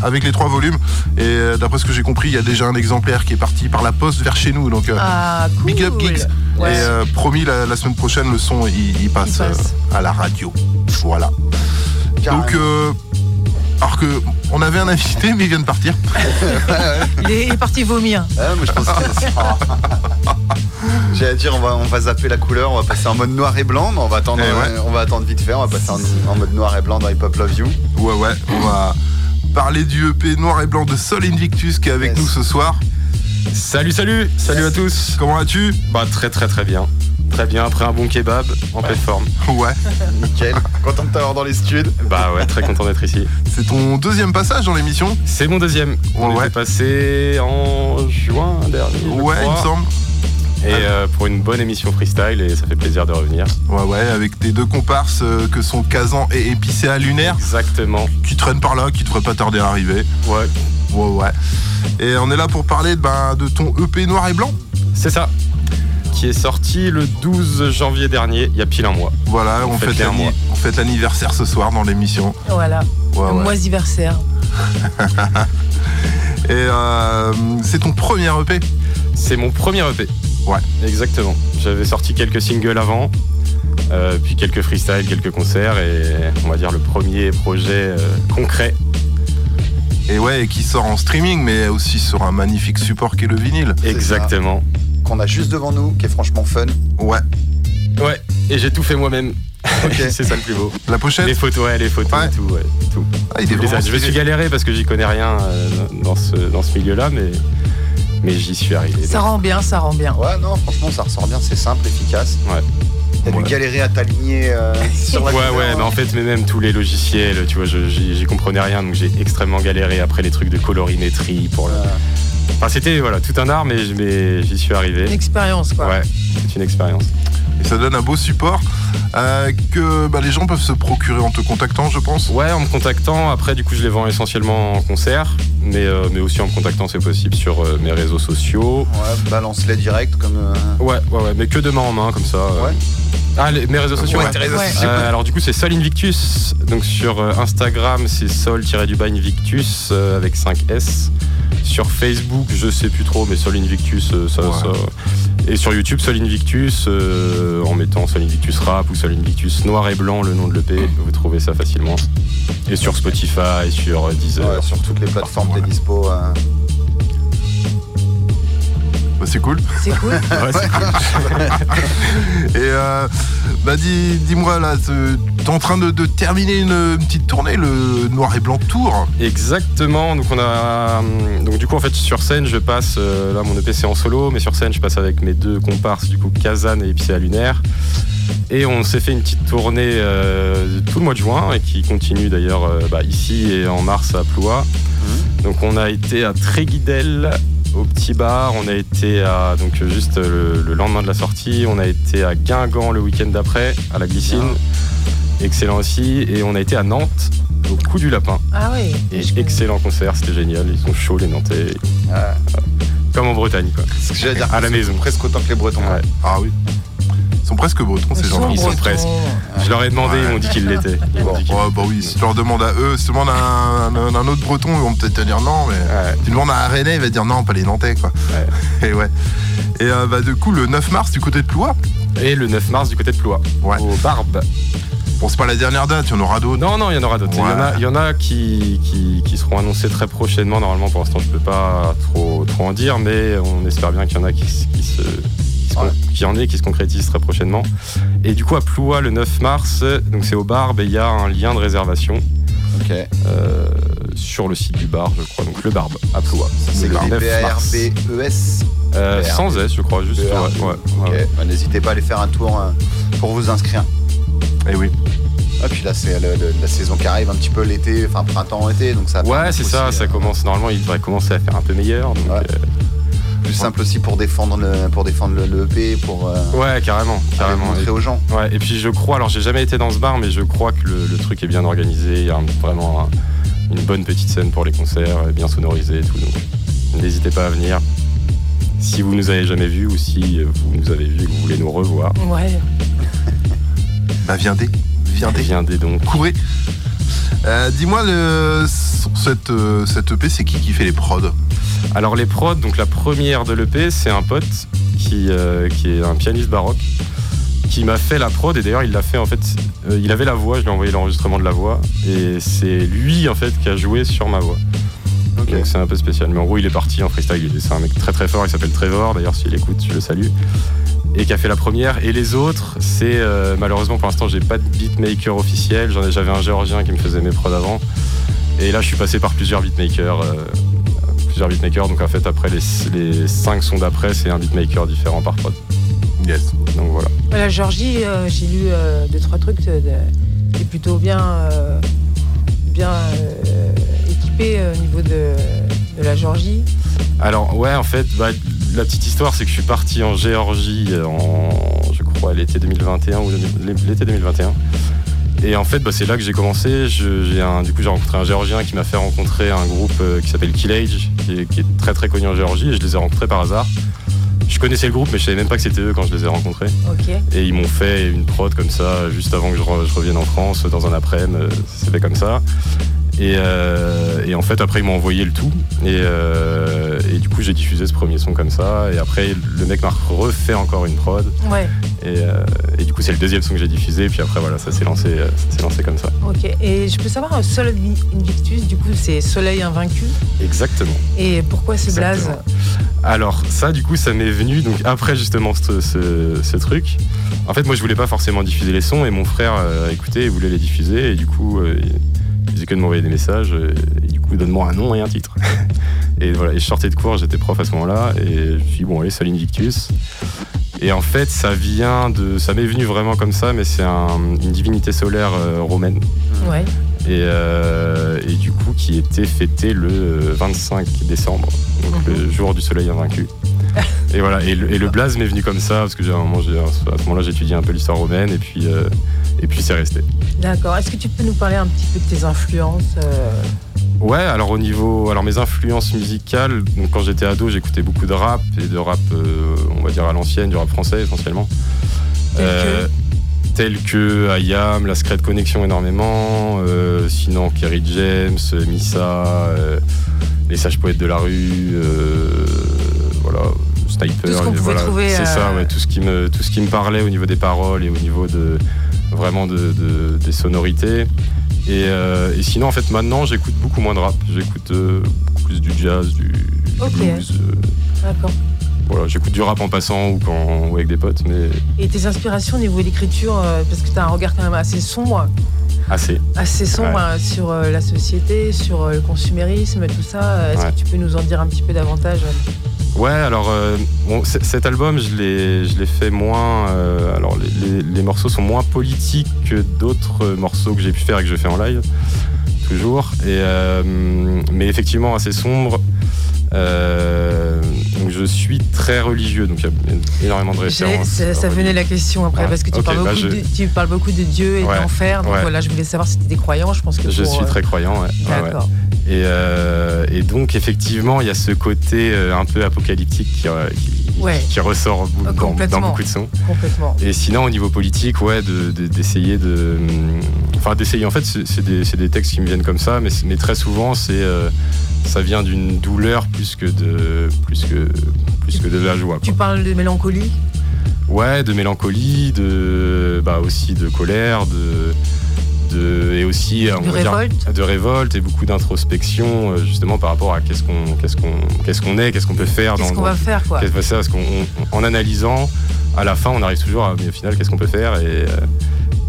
avec les trois volumes. Et d'après ce que j'ai compris, il y a déjà un exemplaire qui est parti par la poste vers chez nous. Donc ah, big up Geeks. Et promis, la, semaine prochaine, le son il passe. à la radio. Voilà. Donc, euh, alors que on avait un invité, mais il vient de partir. (laughs) il, est, parti vomir. Ah, moi, je pense que... (laughs) J'ai à dire, on va, on va zapper la couleur, on va passer en mode noir et blanc, mais on va attendre, eh euh, on va attendre vite fait, on va passer en, mode noir et blanc dans Hip Hop Love You. Ouais, ouais, on va parler du EP noir et blanc de Sol Invictus qui est avec nous ce soir. Salut, salut, salut à tous. Comment vas-tu? Bah très très très bien. Très bien, après un bon kebab, en pleine forme. (laughs) Ouais. Nickel. Content de t'avoir dans les studs. Bah ouais, très content d'être ici. C'est ton deuxième passage dans l'émission C'est mon deuxième. On Ouais, était passé en juin dernier. Ouais, il me semble. Et euh, pour une bonne émission freestyle, et ça fait plaisir de revenir. Ouais, ouais, avec tes deux comparses euh, que sont Kazan et Épicéa Lunaire. Exactement. Qui traînent par là, qui devraient pas tarder à arriver. Ouais. Ouais, ouais. Et on est là pour parler ben, de ton EP noir et blanc. C'est ça. Qui est sorti le 12 janvier dernier, il y a pile un mois. Voilà, on, fête fête mois. on fête l'anniversaire ce soir dans l'émission. Voilà. Ouais, Le ouais. moisiversaire. (laughs) Et euh, c'est ton premier EP C'est mon premier EP. Ouais. Exactement. J'avais sorti quelques singles avant, euh, puis quelques freestyles, quelques concerts, et on va dire le premier projet euh, concret. Et ouais, et qui sort en streaming, mais aussi sur un magnifique support qui est le vinyle. Exactement. Qu'on a juste devant nous, qui est franchement fun. Ouais. Ouais, et j'ai tout fait moi-même. (laughs) c'est ça le plus beau. La pochette Les photos, ouais, les photos, Ouais. tout, ouais, tout. Ah, il est les je me suis galéré parce que j'y connais rien euh, dans ce, dans ce milieu-là, mais, mais j'y suis arrivé. Ça rend bien, ça rend bien. Ouais, non, franchement, ça ressort bien, c'est simple, efficace. Ouais. T'as dû Ouais. galérer à t'aligner euh, (laughs) sur la Ouais, ouais, hein. mais en fait, mais même tous les logiciels, tu vois, j'y comprenais rien, donc j'ai extrêmement galéré après les trucs de colorimétrie pour le. Enfin, c'était voilà, tout un art, mais, j'y suis arrivé. Une expérience, quoi. Ouais, c'est une expérience. Et ça donne un beau support euh, que bah, les gens peuvent se procurer en te contactant, je pense. Ouais, en me contactant. Après, du coup, je les vends essentiellement en concert, mais, euh, mais aussi en me contactant, c'est possible sur euh, mes réseaux sociaux. Ouais, balance-les direct comme. euh, Ouais, ouais, ouais, mais que de main en main, comme ça. euh. Ouais. Ah, les- mes réseaux sociaux Ouais, ouais. tes réseaux sociaux. Euh, alors, du coup, c'est Sol Invictus. Donc, sur euh, Instagram, c'est sol-du-bas Invictus euh, avec 5 S. Sur Facebook, je sais plus trop, mais Sol Invictus, euh, ça, ça- Et sur YouTube, Sol Invictus, euh, en mettant Sol Invictus Rap ou Sol Invictus Noir et Blanc, le nom de l'EP, vous trouvez ça facilement. Et sur Spotify, sur euh, Deezer. ouais, sur toutes les plateformes, t'es dispo. euh, Bah, c'est cool. C'est cool. Ouais, c'est (laughs) Et euh, bah dis, dis-moi là, te- t'es en train de, de terminer une, une petite tournée, le Noir et Blanc Tour. Exactement. Donc on a hum, donc du coup en fait sur scène je passe euh, là mon EP c'est en solo mais sur scène je passe avec mes deux comparses du coup Kazan et Ipsia Lunaire et on s'est fait une petite tournée euh, tout le mois de juin et qui continue d'ailleurs euh, bah, ici et en mars à Ploie. Donc on a été à Tréguidel au petit bar, on a été à donc juste le, le lendemain de la sortie, on a été à Guingamp le week-end d'après à la Glycine, excellent aussi, et on a été à Nantes au coup du lapin. Ah oui. Et excellent concert, c'était génial. Ils sont chauds les Nantais. Voilà. Comme en Bretagne quoi. Ce que j'allais dire, à la maison. presque autant que les Bretons. Ouais. Ah oui. Sont presque bretons ces Ils gens-là. sont Ils sont presque. Je leur ai demandé, ils m'ont dit qu'ils l'étaient. Ils m'ont dit qu'ils Ouais, bah oui, si tu leur demandes à eux, si tu demandes à un, un- un autre breton, ils vont peut-être te dire non, mais tu demandes à un Rennais, il va te dire non, pas les Nantais quoi. (laughs) Et ouais. Et euh, bah du coup, le 9 mars du côté de Ploie. Et le 9 mars du côté de Ploie. Ouais. Au Barbe. Bon, c'est pas la dernière date, il y en aura d'autres. Non, non, il y en aura d'autres. Il y en a, il y en a qui, qui, qui seront annoncés très prochainement. Normalement, pour l'instant, je peux pas trop, trop en dire, mais on espère bien qu'il y en a qui se. Qui se en ait qui se concrétisent très prochainement. Et du coup, à Ploie, le 9 mars, donc c'est au Barbe, et il y a un lien de réservation euh, sur le site du bar, je crois. Donc le Barbe, à Ploie. C'est Le des 9 mars. B-A-R-B-E-S. Euh, sans S, je crois, juste. Ouais, ouais, ouais. Bah, N'hésitez pas à aller faire un tour euh, pour vous inscrire. Et oui. Et puis là, c'est la saison qui arrive un petit peu l'été, enfin printemps-été, donc ça. Ouais, c'est aussi, ça, euh, ça commence. Normalement, il devrait commencer à faire un peu meilleur. Donc, euh, Plus simple aussi pour défendre le, pour défendre le, le EP, pour. euh, Ouais, carrément, carrément. montrer Et- aux gens. Ouais, et puis je crois, alors j'ai jamais été dans ce bar, mais je crois que le, le truc est bien organisé. Il y a un- vraiment un- une bonne petite scène pour les concerts, euh, bien sonorisé et tout. Donc n'hésitez pas à venir. Si vous nous avez jamais vus ou si vous nous avez vus et que vous voulez nous revoir, Ouais. (laughs) Bah viendez, viendez. viendez donc. Courez. Euh, Dis-moi, cette, cette EP, c'est qui qui fait les prods? Alors les prods, donc la première de l'EP, c'est un pote qui, euh, qui est un pianiste baroque qui m'a fait la prod et d'ailleurs il l'a fait en fait. euh, il avait la voix, je lui ai envoyé l'enregistrement de la voix et c'est lui en fait qui a joué sur ma voix. Donc c'est un peu spécial. Mais en gros il est parti en freestyle. C'est un mec très très fort. Il s'appelle Trevor. D'ailleurs s'il écoute, je le salue. Et qui a fait la première. Et les autres, c'est euh, malheureusement pour l'instant j'ai pas de beatmaker officiel. J'en ai- J'avais un géorgien qui me faisait mes prods avant. Et là je suis passé par plusieurs beatmakers. euh, plusieurs beatmakers. Donc en fait après les, les cinq sons d'après c'est un beatmaker différent par prod. Yes. Donc voilà. La Georgie, euh, j'ai lu euh, deux trois trucs de, de- qui est plutôt bien, euh, bien euh, équipé euh, au niveau de, de la Georgie. Alors ouais en fait bah, la petite histoire c'est que je suis parti en Géorgie en je crois l'été 2021 ou l'été 2021 et en fait bah, c'est là que j'ai commencé. Du coup j'ai rencontré un Géorgien qui m'a fait rencontrer un groupe euh, qui s'appelle Killage qui qui est très très connu en Géorgie et je les ai rencontrés par hasard je connaissais le groupe mais je savais même pas que c'était eux quand je les ai rencontrés et ils m'ont fait une prod comme ça juste avant que je, re- je revienne en France dans un après-midi. euh, C'est fait comme ça. Et, euh, et en fait, après, ils m'ont envoyé le tout. Et, euh, et du coup, j'ai diffusé ce premier son comme ça. Et après, le mec m'a refait encore une prod. Ouais. Et, euh, et du coup, c'est le deuxième son que j'ai diffusé. Et puis après, voilà, ça s'est lancé, euh, ça lancé comme ça. Ok. Et je peux savoir un Sol Invictus, du coup c'est Soleil invaincu? Exactement. Et pourquoi ce blaze? Alors ça du coup ça m'est venu donc après justement ce, truc. En fait moi je voulais pas forcément diffuser les sons et mon frère euh, écoutait et voulait les diffuser et du coup euh, il faisait que de m'envoyer des messages euh, et du coup donne-moi un nom et un titre. (laughs) et voilà et je sortais de cours j'étais prof à ce moment-là et je me suis dit bon allez Sol Invictus. Et en fait ça vient de ça m'est venu vraiment comme ça mais c'est un- une divinité solaire euh, romaine Ouais. Et, euh, et du coup qui était fêté le euh, 25 décembre, donc le jour du soleil invaincu. (laughs) et voilà, et le, et le blaze m'est venu comme ça, parce que j'ai un moment, j'ai- à ce moment-là j'étudiais un peu l'histoire romaine, et puis, euh, et puis c'est resté. D'accord. Est-ce que tu peux nous parler un petit peu de tes influences euh, Ouais, alors au niveau, alors mes influences musicales, donc quand j'étais ado, j'écoutais beaucoup de rap et de rap, euh, on va dire à l'ancienne, du rap français essentiellement. Euh, Tel que IAM, la Secret Connection énormément, euh, sinon Kerry James, euh, Missa, euh, les sages poètes de la rue, voilà, Sniper, Tout ce qu'on et pouvait voilà, trouver, c'est ça, ouais, tout ce qui me, tout ce qui me parlait au niveau des paroles et au niveau de vraiment de, de- des sonorités. Et, euh, et sinon, en fait, maintenant, j'écoute beaucoup moins de rap. J'écoute euh, beaucoup plus du jazz, du, du Ok. blues. euh, D'accord. Voilà, j'écoute du rap en passant ou, quand, ou avec des potes, mais Et tes inspirations au niveau de l'écriture, euh, parce que tu as un regard quand même assez sombre, assez. assez sombre Ouais. hein, sur euh, la société, sur euh, le consumérisme, tout ça. Est-ce Ouais. que tu peux nous en dire un petit peu davantage Ouais, alors bon, cet album, je l'ai, je l'ai fait moins. alors les, les- les morceaux sont moins politiques que d'autres morceaux que j'ai pu faire et que je fais en live, toujours. Et mais effectivement assez sombre. Euh, donc je suis très religieux, donc il y a énormément de références. Ça, ça venait la question après, Ouais. parce que tu, Ok, parles bah, beaucoup je- de, tu parles beaucoup de Dieu et Ouais. d'enfer. Donc Ouais. voilà, je voulais savoir si tu étais croyant. Je pense que Je pour, suis euh, très croyant, ouais. D'accord. Et, euh, et donc, effectivement, il y a ce côté un peu apocalyptique qui, qui- Ouais. qui ressort dans, beaucoup de sons. Complètement. Et sinon, au niveau politique, ouais, de- de- d'essayer de, hum, Enfin, d'essayer. En fait, c'est des, textes qui me viennent comme ça, mais, très souvent, c'est. euh, ça vient d'une douleur plus que de plus que plus que de la joie. Tu parles de mélancolie? Ouais, de mélancolie, de bah aussi de colère, de, de et aussi on De dire, révolte. de révolte et beaucoup d'introspection euh, justement par rapport à qu'est-ce qu'on qu'est-ce qu'on qu'est-ce qu'on est, qu'est-ce qu'on peut faire Qu'est-ce qu'on va faire, quoi. qu'est-ce qu'on va faire, parce qu'on on- en analysant à la fin on arrive toujours à mais au final qu'est-ce qu'on peut faire et euh,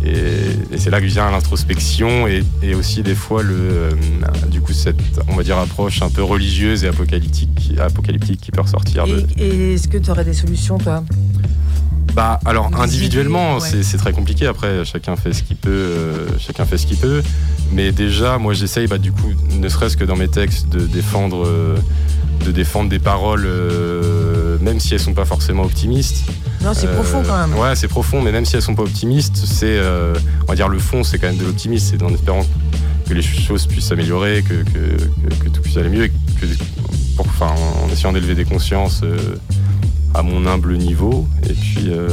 et, et c'est là que vient l'introspection et, et aussi des fois le euh, du coup cette on va dire approche un peu religieuse et apocalyptique apocalyptique qui peut ressortir de, Et, et est-ce que tu aurais des solutions, toi? Bah alors individuellement ouais. c'est- c'est très compliqué. Après chacun fait ce qu'il peut euh, chacun fait ce qu'il peut. Mais déjà moi j'essaye bah, du coup ne serait-ce que dans mes textes de défendre euh, de défendre des paroles euh, même si elles sont pas forcément optimistes. Non, c'est Euh, profond quand même. ouais c'est profond mais même si elles sont pas optimistes c'est euh, on va dire le fond c'est quand même de l'optimisme c'est en espérant que les choses puissent s'améliorer que, que, que- que tout puisse aller mieux et que pour- enfin, en essayant d'élever des consciences euh, à mon humble niveau. Et puis euh,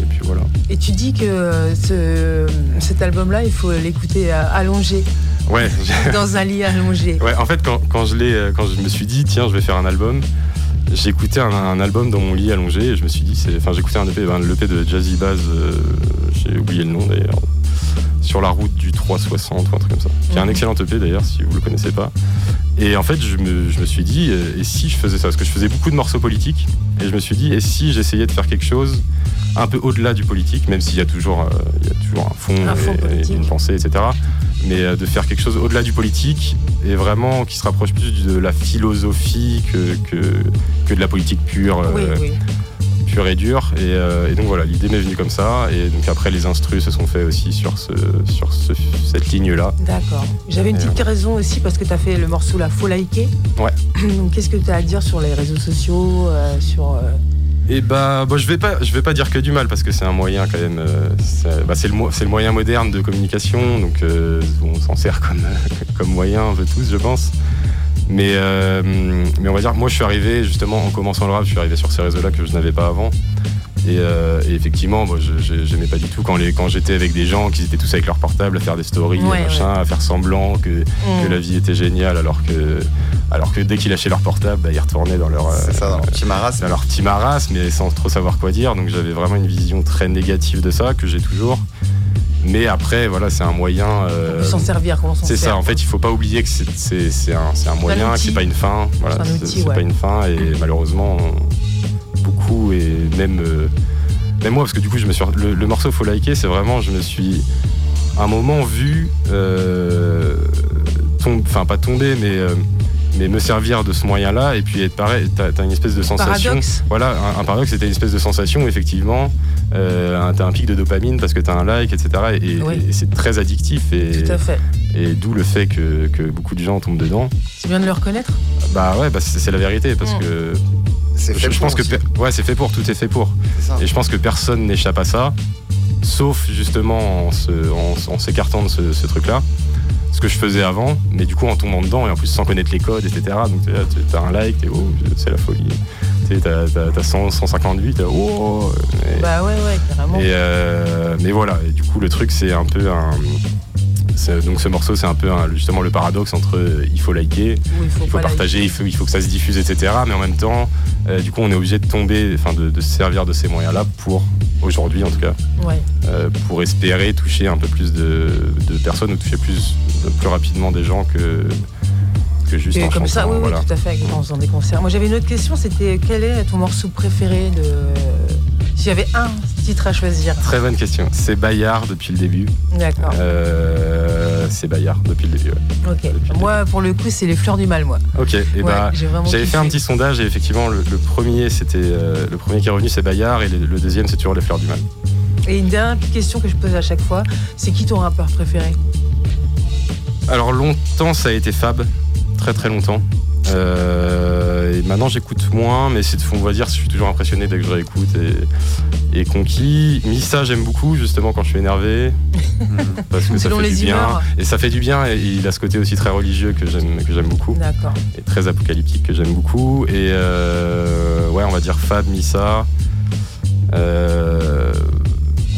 et puis voilà. Et tu dis que ce, cet album-là, il faut l'écouter allongé, ouais. Dans un lit allongé. Ouais, en fait, quand, quand je l'ai, quand je me suis dit, tiens, je vais faire un album, j'écoutais un, un album dans mon lit allongé et je me suis dit, c'est- enfin j'écoutais un EP, ben, l'EP de Jazzy Baz, euh, j'ai oublié le nom d'ailleurs, sur la route du 360 ou un truc comme ça, qui est un Mhm. excellent EP d'ailleurs si vous le connaissez pas. Et en fait je me, je me suis dit, euh, et si je faisais ça, parce que je faisais beaucoup de morceaux politiques, et je me suis dit, et si j'essayais de faire quelque chose un peu au-delà du politique, même s'il y a toujours, euh, il y a toujours un fond, Un fond et- une pensée, etc. Mais euh, de faire quelque chose au-delà du politique et vraiment qui se rapproche plus de la philosophie que, que, que de la politique pure, Oui, euh, oui. pure et dure. Et, euh, et donc voilà, l'idée m'est venue comme ça. Et donc après, les instrus se sont faits aussi sur, ce, sur ce- cette ligne-là. D'accord. J'avais une Et, petite raison aussi parce que tu as fait le morceau La Faut liker. Ouais. (clears throat) Donc, Qu'est-ce que tu as à dire sur les réseaux sociaux euh, sur, euh, Et bah, bon, je vais pas, je vais pas dire que du mal parce que c'est un moyen quand même. euh, c'est bah, c'est le, le moyen moderne de communication, donc euh, on s'en sert comme, (laughs) comme moyen un peu tous, je pense. Mais, euh, mais on va dire, moi je suis arrivé justement en commençant le rap, je suis arrivé sur ces réseaux-là que je n'avais pas avant. Et, euh, et effectivement, moi, j'aimais pas du tout quand, les, quand j'étais avec des gens qui étaient tous avec leur portable à faire des stories, Ouais, à faire semblant que, Mm. que la vie était géniale, alors que, alors que dès qu'ils lâchaient leur portable, bah, ils retournaient dans leur, C'est ça, dans leur petit marasme. Dans leur petit marasme, mais sans trop savoir quoi dire. Donc j'avais vraiment une vision très négative de ça, que j'ai toujours. Mais après, voilà, c'est un moyen. euh, s'en servir, comment s'en c'est ça, en fait, il faut pas oublier que c'est- un, moyen, que c'est pas une fin. Voilà, C'est ouais. pas une fin, et malheureusement, on- beaucoup, et même, euh, même moi, parce que du coup, je me suis, le, le morceau Faut liker, c'est vraiment, je me suis un moment vu, euh, enfin pas tomber, mais. euh, mais me servir de ce moyen-là et puis être pareil, t'as as une espèce de sensation. Paradoxe. Voilà, un, un paradoxe, c'était une espèce de sensation où effectivement, euh, t'as un pic de dopamine parce que t'as un like, etc. Et, Oui. et c'est très addictif et, Tout à fait. et d'où le fait que, que beaucoup de gens tombent dedans. C'est bien de le reconnaître Bah ouais, bah c'est c'est la vérité parce Mm. que C'est je, fait je pour pense que aussi. ouais, c'est fait pour, tout est fait pour. C'est ça. Et je pense que personne n'échappe à ça, sauf justement en se- en- en s'écartant de ce, ce truc-là. Ce que je faisais avant, mais du coup en tombant dedans et en plus sans connaître les codes, etc. Donc t'as un like, t'es oh, c'est la folie. T'as t'as- t'as 100, 158, t'es oh. Et- Bah ouais, ouais, carrément. et euh, mais voilà, et du coup le truc c'est un peu un. Donc ce morceau c'est un peu un- justement le paradoxe entre euh, il faut liker, il faut partager, il faut, il faut que ça se diffuse, etc. Mais en même temps, euh, du coup on est obligé de tomber, enfin de, se servir de ces moyens-là pour aujourd'hui en tout cas, Ouais. euh, pour espérer toucher un peu plus de, de personnes ou toucher plus, plus rapidement des gens que, que juste Et comme ça, oui, oui, tout à fait, en faisant des concerts. Moi, j'avais une autre question, c'était quel est ton morceau préféré de... Avait un titre à choisir. Très bonne question. C'est Bayard depuis le début. D'accord. Euh, c'est Bayard depuis le début. ouais. Ok. Moi, pour le coup, c'est les fleurs du mal, moi. Ok, et Ouais, bah, j'avais fait un petit sondage et effectivement le, le premier c'était euh, le premier qui est revenu c'est Bayard et le, le deuxième c'est toujours les fleurs du mal. Et une dernière petite question que je pose à chaque fois, c'est qui ton rappeur préféré? Alors longtemps ça a été Fab, très très longtemps. Euh, et maintenant j'écoute moins, mais c'est on va dire je suis toujours impressionné dès que je réécoute et, et conquis. Missa j'aime beaucoup justement quand je suis énervé (laughs) parce que ça fait les du bien humeurs. et ça fait du bien et il a ce côté aussi très religieux que j'aime que j'aime beaucoup. D'accord. et très apocalyptique que j'aime beaucoup. Et euh, ouais, on va dire Fab, Missa. Euh,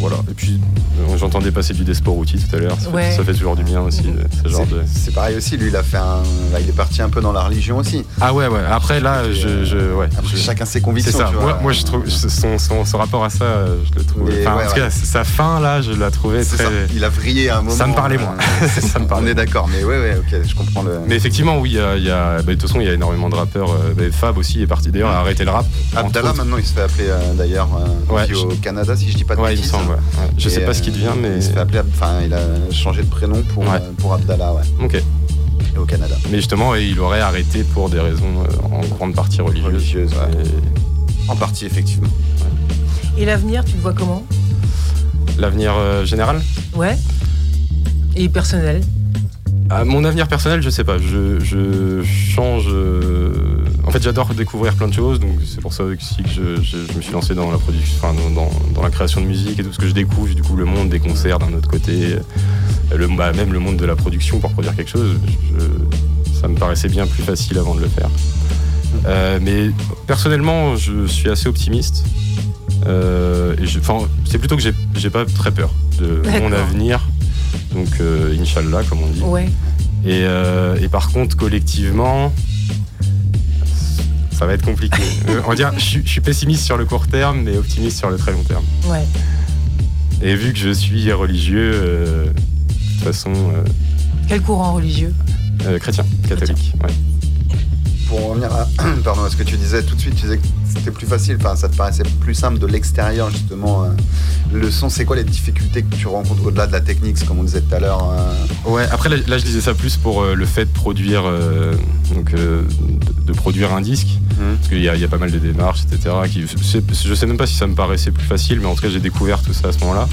voilà. Et puis euh, j'entendais passer du Desporuti tout à l'heure. Ça, fait- Ouais. ça fait toujours du bien aussi, ce genre de. C'est pareil aussi, lui il a fait un. là, il est parti un peu dans la religion aussi. Ah ouais, ouais. Après là, je, je- ouais. Après, je- chacun ses convictions, C'est ça. tu vois. Moi, moi, je trouve son, son, son rapport à ça, euh, je le trouve. Mais Enfin, ouais, en tout cas, sa fin là, je la trouvais C'est très. ça. Il a vrillé à un moment. Ça me parlait moins. (laughs) ça me (laughs) parlait On est d'accord, mais ouais, ouais, ok, je comprends le. Mais effectivement, oui, il y a, il y a- bah, de toute façon, il y a énormément de rappeurs. euh, bah, Fab aussi est parti d'ailleurs, a arrêté le rap. Abdallah maintenant il se fait appeler euh, d'ailleurs euh, au je- Canada si je dis pas de Ouais, il me bêtises. Ouais. Je sais pas ce qu'il euh, devient, mais- Il enfin il a changé de prénom pour, Ouais. euh, pour Abdallah, ouais. Ok. Et au Canada. Mais justement, il aurait arrêté pour des raisons euh, en grande partie religieuses. En partie, effectivement. Et l'avenir, tu le vois comment? L'avenir euh, général? Ouais. Et personnel? Ah, Mon avenir personnel, je sais pas. Je, je change. euh, En fait, j'adore découvrir plein de choses, donc c'est pour ça aussi que je, je- je me suis lancé dans la production, enfin, dans, la création de musique et tout ce que je découvre, du coup, le monde des concerts d'un autre côté, le, bah, même le monde de la production pour produire quelque chose. je- ça me paraissait bien plus facile avant de le faire. Euh, mais personnellement, je suis assez optimiste. Euh, c'est plutôt que j'ai pas très peur de mon avenir. Donc, euh, Inch'Allah, comme on dit. Ouais. Et, et par contre, collectivement, Ça va être compliqué. (laughs) Euh, on va dire, je suis- pessimiste sur le court terme, mais optimiste sur le très long terme. Ouais. Et vu que je suis religieux, euh, de toute façon, euh, Quel courant religieux? euh, chrétien, catholique. Ouais. Pour en revenir à, (clears throat) pardon, à ce que tu disais tout de suite, tu disais que c'était plus facile, enfin ça te paraissait plus simple de l'extérieur justement. euh, le son, c'est quoi les difficultés que tu rencontres au-delà de la technique, comme on disait tout à l'heure euh, Ouais, après là, là, je disais ça plus pour euh, le fait de produire, donc, de, de produire un disque, parce qu'il y, a- il y a pas mal de démarches, etc. Qui, je sais même pas si ça me paraissait plus facile, mais en tout cas j'ai découvert tout ça à ce moment-là.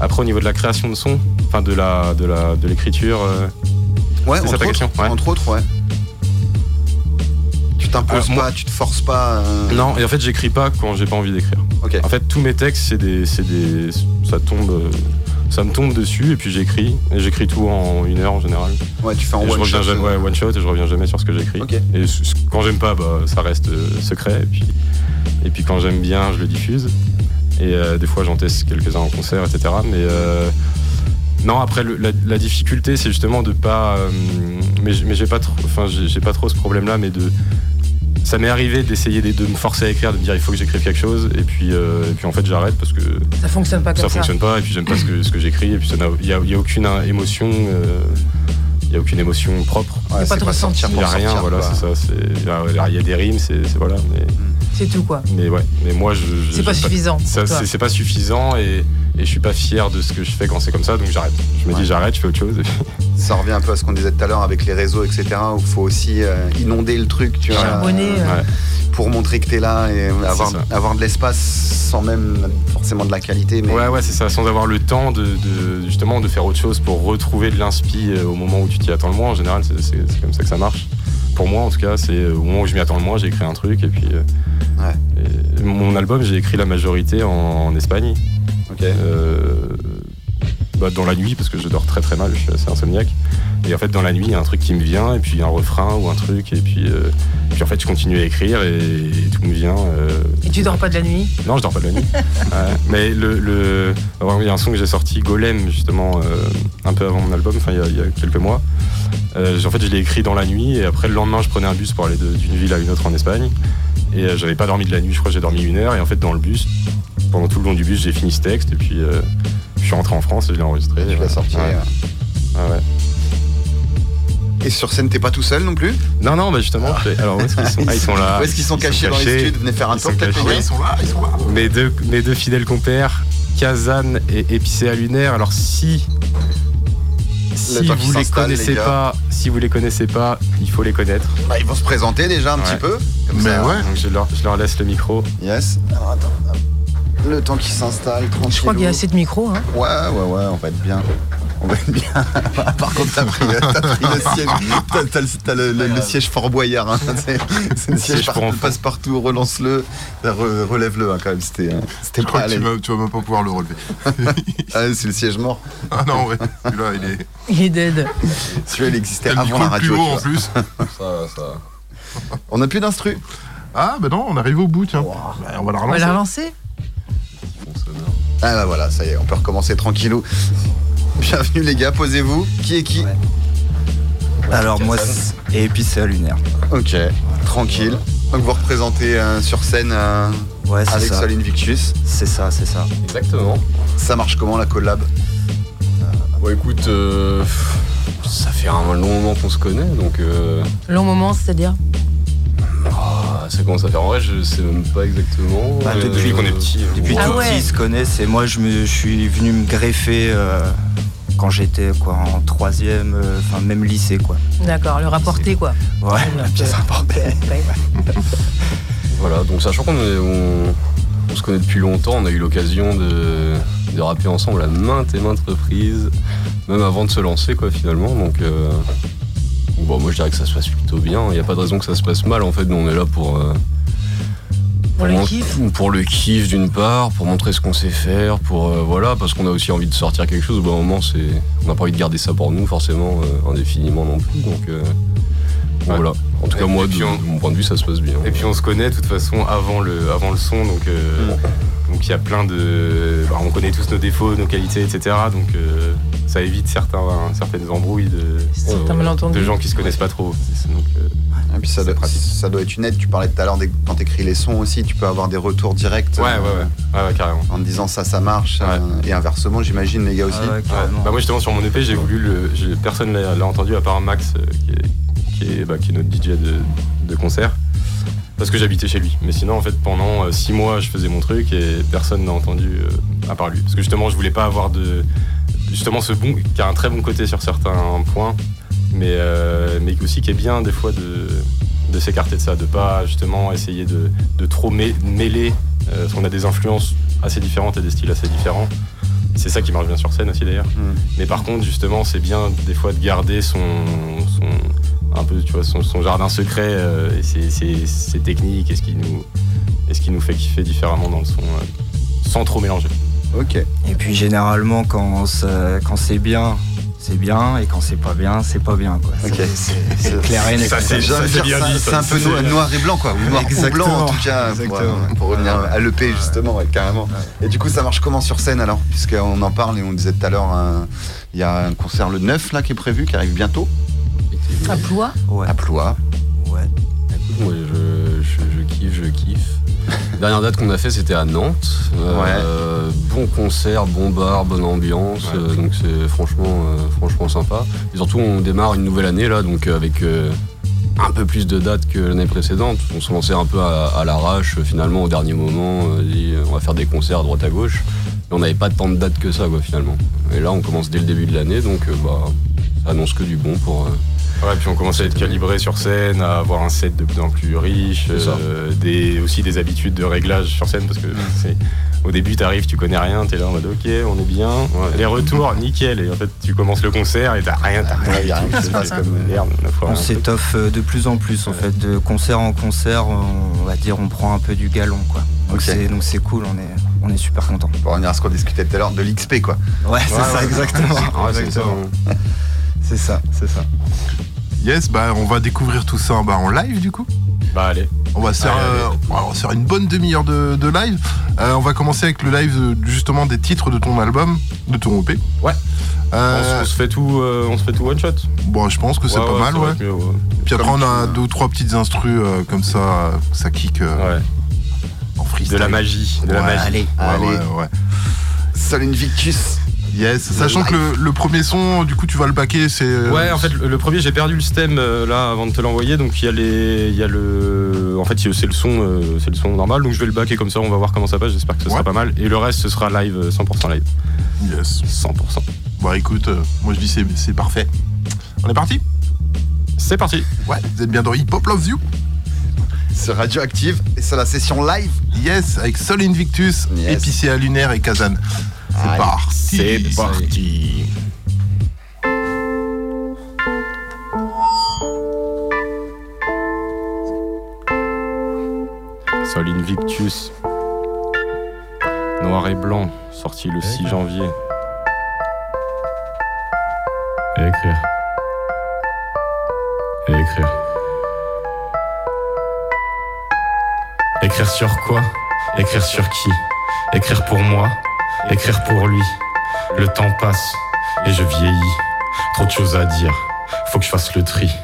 Après au niveau de la création de son, enfin de la de la de l'écriture. Ouais, c'est ça ta question? Ouais. entre autres, ouais. Tu t'imposes moi- pas, tu te forces pas. euh, Non, et en fait j'écris pas quand j'ai pas envie d'écrire. En fait tous mes textes c'est des, c'est des, ça tombe, ça me tombe dessus et puis j'écris et j'écris tout en une heure en général. Ouais, tu fais en Et je one reviens shot, jamais- euh. ouais, one shot et je reviens jamais sur ce que j'écris. Et quand j'aime pas, bah, ça reste euh, secret. Et puis, et puis quand j'aime bien, je le diffuse. Et euh, des fois, j'en teste quelques-uns en concert, etc. Mais euh, non, après, le- la, la difficulté, c'est justement de pas. euh, mais j'ai pas trop, enfin, j'ai j'ai pas trop ce problème-là, mais de. Ça m'est arrivé d'essayer de, de me forcer à écrire, de me dire il faut que j'écrive quelque chose, et puis, euh, et puis en fait j'arrête parce que Ça fonctionne pas comme ça ça. fonctionne pas et puis j'aime pas ce que, ce que j'écris et puis il n'y a, y a aucune euh, émotion il y a aucune émotion propre Y a pas de il y a rien sortir, voilà c'est ça c'est- il y a- il y a des rimes c'est voilà mais C'est tout quoi. mais ouais mais moi je, je- C'est pas suffisant ça, c'est pas suffisant et, et je suis pas fier de ce que je fais quand c'est comme ça donc j'arrête je me dis j'arrête je fais autre chose (laughs) Ça revient un peu à ce qu'on disait tout à l'heure avec les réseaux, etc. Où il faut aussi euh, inonder le truc, tu vois, Charbonner, euh, ouais. pour montrer que t'es là et avoir, avoir de l'espace sans même forcément de la qualité. Mais Ouais, ouais, c'est ça, sans avoir le temps de, de- justement de faire autre chose pour retrouver de l'inspi euh, au moment où tu t'y attends le moins. En général, c'est comme ça que ça marche. Pour moi, en tout cas, c'est au moment où je m'y attends le moins, j'ai écrit un truc et puis. et mon album, j'ai écrit la majorité en, en Espagne. Euh, bah, dans la nuit, parce que je dors très très mal, je suis assez insomniaque. Et en fait, dans la nuit, il y a un truc qui me vient, et puis un refrain ou un truc, et puis, euh, puis en fait, je continue à écrire et, et tout me vient. euh, Et tu dors pas de la nuit? Non, je dors pas de la nuit. (laughs) Ouais. Mais le, le- alors, il y a un son que j'ai sorti, Golem, justement, euh, un peu avant mon album, enfin il y a- il y, a quelques mois. En fait, je l'ai écrit dans la nuit et après le lendemain, je prenais un bus pour aller d'une ville à une autre en Espagne. Et j'avais pas dormi de la nuit, je crois que j'ai dormi une heure. Et en fait, dans le bus, pendant tout le long du bus, j'ai fini ce texte et puis euh, je suis rentré en France et je l'ai enregistré. tu l'as sorti. Ouais. euh. Ah ouais. Et sur scène, t'es pas tout seul non plus? Non, non, bah justement. j'ai- Alors, où est-ce qu'ils sont? (laughs) Ah, ils sont là. Où est-ce qu'ils sont cachés dans les studios? Venez faire un Ils tour peut-être les Ils sont là, ils sont là. Mes deux, mes deux fidèles compères, Kazan et Épicéa Lunaire. Alors si, si vous les les connaissez gars. pas, si vous les connaissez pas, il faut les connaître. Bah, ils vont se présenter déjà un petit peu. Comme ça. Donc je leur, je leur laisse le micro. Yes. Alors, attends. Le temps qui s'installe, tranquille. Je crois qu'il y a assez de micros. Hein. Ouais, ouais, ouais, on va être bien. On va être bien. (laughs) Par contre, t'as pris, t'as pris le (laughs) siège. T'as, t'as le, t'as le- le- le siège Fort Boyard. hein. C'est, c'est le siège par- passe partout, relance-le, re- relève-le hein, quand même. C'était, c'était Je crois pas que tu vas, tu vas même pas pouvoir le relever. (laughs) Ah, c'est le siège mort. Ah non, ouais. Celui-là, il est. Il est dead. Celui-là, il existait T'as avant micro la le plus radio. haut, en plus. Ça, ça. On n'a plus d'instru. Ah, bah non, on arrive au bout, tiens. Bah, on va la On va relancer. la relancer? Ah bah voilà, ça y est, on peut recommencer tranquillou. (laughs) Bienvenue les gars, posez-vous. Qui est qui Alors moi, et puis c'est à lunaire. Ok, tranquille. Donc vous représentez euh, sur scène euh, Ouais, c'est avec ça. C'est ça, c'est ça. Exactement. Ça marche comment la collab? Bon écoute, euh, ça fait un long moment qu'on se connaît, donc euh, Long moment, c'est-à-dire? Ah, ça commence à faire. En vrai, je sais même pas exactement. Bah, Euh, depuis qu'on est petit. Depuis Ah tout ouais. petit, ils se connaissent et moi je, me, je suis venu me greffer euh, quand j'étais quoi en troisième, euh, enfin même lycée quoi. D'accord, le rapporter quoi. Ouais, la pièce importante. (laughs) Voilà, donc sachant qu'on est- on, on se connaît depuis longtemps, on a eu l'occasion de, de rapper ensemble à maintes et maintes reprises, même avant de se lancer quoi finalement. Donc euh, bon, moi je dirais que ça se passe plutôt bien. Il n'y a pas de raison que ça se passe mal. En fait, nous on est là pour euh, Pour le kiff pour le kiff d'une part, pour montrer ce qu'on sait faire, pour euh, voilà, parce qu'on a aussi envie de sortir quelque chose. Au bout d'un moment, c'est on n'a pas envie de garder ça pour nous forcément euh, indéfiniment non plus. Donc euh, Voilà. En tout cas, moi, de, puis on- de mon point de vue, ça se passe bien. Et puis on se connaît de toute façon avant le, avant le son, donc euh, donc il y a plein de, bah, on connaît tous nos défauts, nos qualités, etc. Donc euh, ça évite certains, certaines embrouilles de, Certains malentendus. de gens qui se connaissent pas trop. Donc, euh, Et puis ça doit, ça doit être une aide. Tu parlais tout à l'heure quand t'écris les sons aussi, tu peux avoir des retours directs. Ouais, euh, ouais, ouais. Ouais, ouais, carrément. En te disant ça, ça marche. euh, et inversement, j'imagine les gars aussi. Ouais. Bah moi justement sur mon EP j'ai voulu le, personne l'a l'a entendu à part Max euh, qui, est, qui, est, bah, qui est notre DJ de, de concert parce que j'habitais chez lui. Mais sinon en fait pendant euh, six mois je faisais mon truc et personne n'a entendu euh, à part lui parce que justement je voulais pas avoir de justement ce bon qui a un très bon côté sur certains points mais euh, mais aussi qui est bien des fois de de s'écarter de ça, de pas justement essayer de, de trop mê- mêler, euh, parce qu'on a des influences assez différentes et des styles assez différents. C'est ça qui marche bien sur scène aussi d'ailleurs. Mais par contre, justement, c'est bien des fois de garder son, son- un peu, tu vois, son, son jardin secret euh, et ses, ses- ses techniques et ce qui nous, et ce qui nous fait kiffer différemment dans le son, euh, sans trop mélanger. Ok. Et puis généralement quand c'est bien, c'est bien et quand c'est pas bien, c'est pas bien quoi. Ok. C'est clair et net. Ça, c'est- quoi. ça, c'est bien dit, C'est un peu noir, noir et blanc, quoi. Ou noir ou Exactement. blanc, en tout cas, pour, Exactement. pour revenir à l'EP, justement, ouais, carrément. Et du coup, ça marche comment sur scène, alors? Puisqu'on en parle et on disait tout à l'heure, il y a un concert le 9, là, qui est prévu, qui arrive bientôt. À Ploie À Ploie. Ouais. Écoute, moi, je, je- je kiffe, je kiffe. (laughs) Dernière date qu'on a fait, c'était à Nantes. Euh, Bon concert, bon bar, bonne ambiance. euh, donc c'est franchement, euh, franchement sympa. Et surtout, on démarre une nouvelle année là, donc euh, avec euh, un peu plus de dates que l'année précédente. On se lançait un peu à, à l'arrache, finalement, au dernier moment. dit, on va faire des concerts à droite à gauche. Et on n'avait pas tant de dates que ça, quoi, finalement. Et là, on commence dès le début de l'année, donc bah, ça annonce que du bon pour. euh, Ouais, puis on commence à être calibré sur scène, à avoir un set de plus en plus riche, euh, des, aussi des habitudes de réglage sur scène parce que c'est au début t'arrives, tu connais rien, t'es là en mode ok, on est bien, les retours nickel et en fait tu commences le concert et t'as rien, t'as rien, rien C'est passe, comme merde, on s'étoffe euh, de plus en plus en fait, de concert en concert, on va dire on prend un peu du galon quoi. Donc Ok. c'est donc c'est cool, on est on est super content. Pour revenir à ce qu'on discutait tout à l'heure, de l'XP, quoi. Ouais, c'est ça exactement. Ouais, Exactement. C'est ça, c'est ça. Yes, bah on va découvrir tout ça bah, en live du coup. Bah allez. On va se faire, euh, allez. on va se faire une bonne demi-heure de, de live. Euh, on va commencer avec le live euh, justement des titres de ton album, de ton EP. Ouais. Euh, On, se- fait tout, euh, on se fait tout one shot. Bon, je pense que c'est Ouais, pas ouais, mal, ouais. être mieux, ouais. Puis après, Comme on a tu- deux ou trois petites instrus euh, comme ça, euh, ça kick euh, en freestyle. De la magie, de la magie. Allez, ouais, Allez. ouais, ouais. Sol Invictus. Yes, sachant que le, le premier son, du coup, tu vas le baquer, c'est. euh, Ouais, en fait, le, premier, j'ai perdu le stem euh, là avant de te l'envoyer, donc il y a les, il y a le, en fait, c'est le son, euh, c'est le son normal, donc je vais le baquer comme ça, on va voir comment ça passe. J'espère que ce sera pas mal. Et le reste, ce sera live, euh, 100% live. Yes. 100%. Bon, écoute, moi je dis c'est c'est parfait. On est parti? C'est parti. Ouais, vous êtes bien dans Hip Hop Loves You C'est Radioactive et c'est la session live. Yes, avec Sol Invictus, Yes. Épicéa Lunaire et Kazan. C'est parti. C'est parti. Sol Invictus. Noir et blanc, sorti le 6 janvier. Et écrire. Et écrire. Écrire sur quoi? Écrire sur qui? Écrire pour moi? Écrire pour lui Le temps passe et je vieillis. Trop de choses à dire. Faut que je fasse le tri.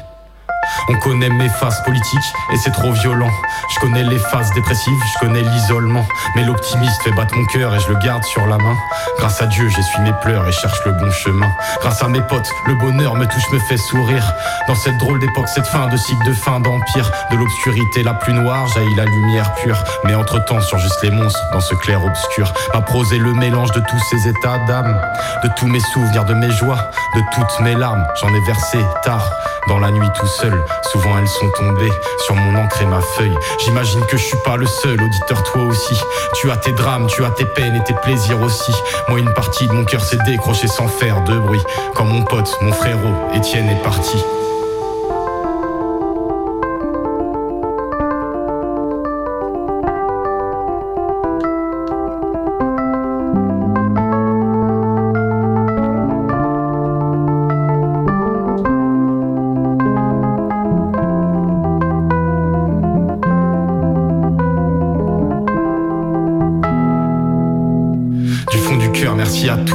On connaît mes phases politiques et c'est trop violent. Je connais les phases dépressives, je connais l'isolement. Mais l'optimiste fait battre mon cœur et je le garde sur la main. Grâce à Dieu, j'essuie mes pleurs et cherche le bon chemin. Grâce à mes potes, le bonheur me touche, me fait sourire. Dans cette drôle d'époque, cette fin de cycle de fin d'empire. De l'obscurité la plus noire, jaillit la lumière pure. Mais entre temps, surgissent les monstres dans ce clair obscur. Ma prose est le mélange de tous ces états d'âme. De tous mes souvenirs, de mes joies, de toutes mes larmes. J'en ai versé tard, dans la nuit tout seul. Souvent elles sont tombées sur mon encre et ma feuille. J'imagine que je suis pas le seul, auditeur toi aussi. Tu as tes drames, tu as tes peines et tes plaisirs aussi. Moi une partie de mon cœur s'est décrochée sans faire de bruit. Quand mon pote, mon frérot, Étienne est parti.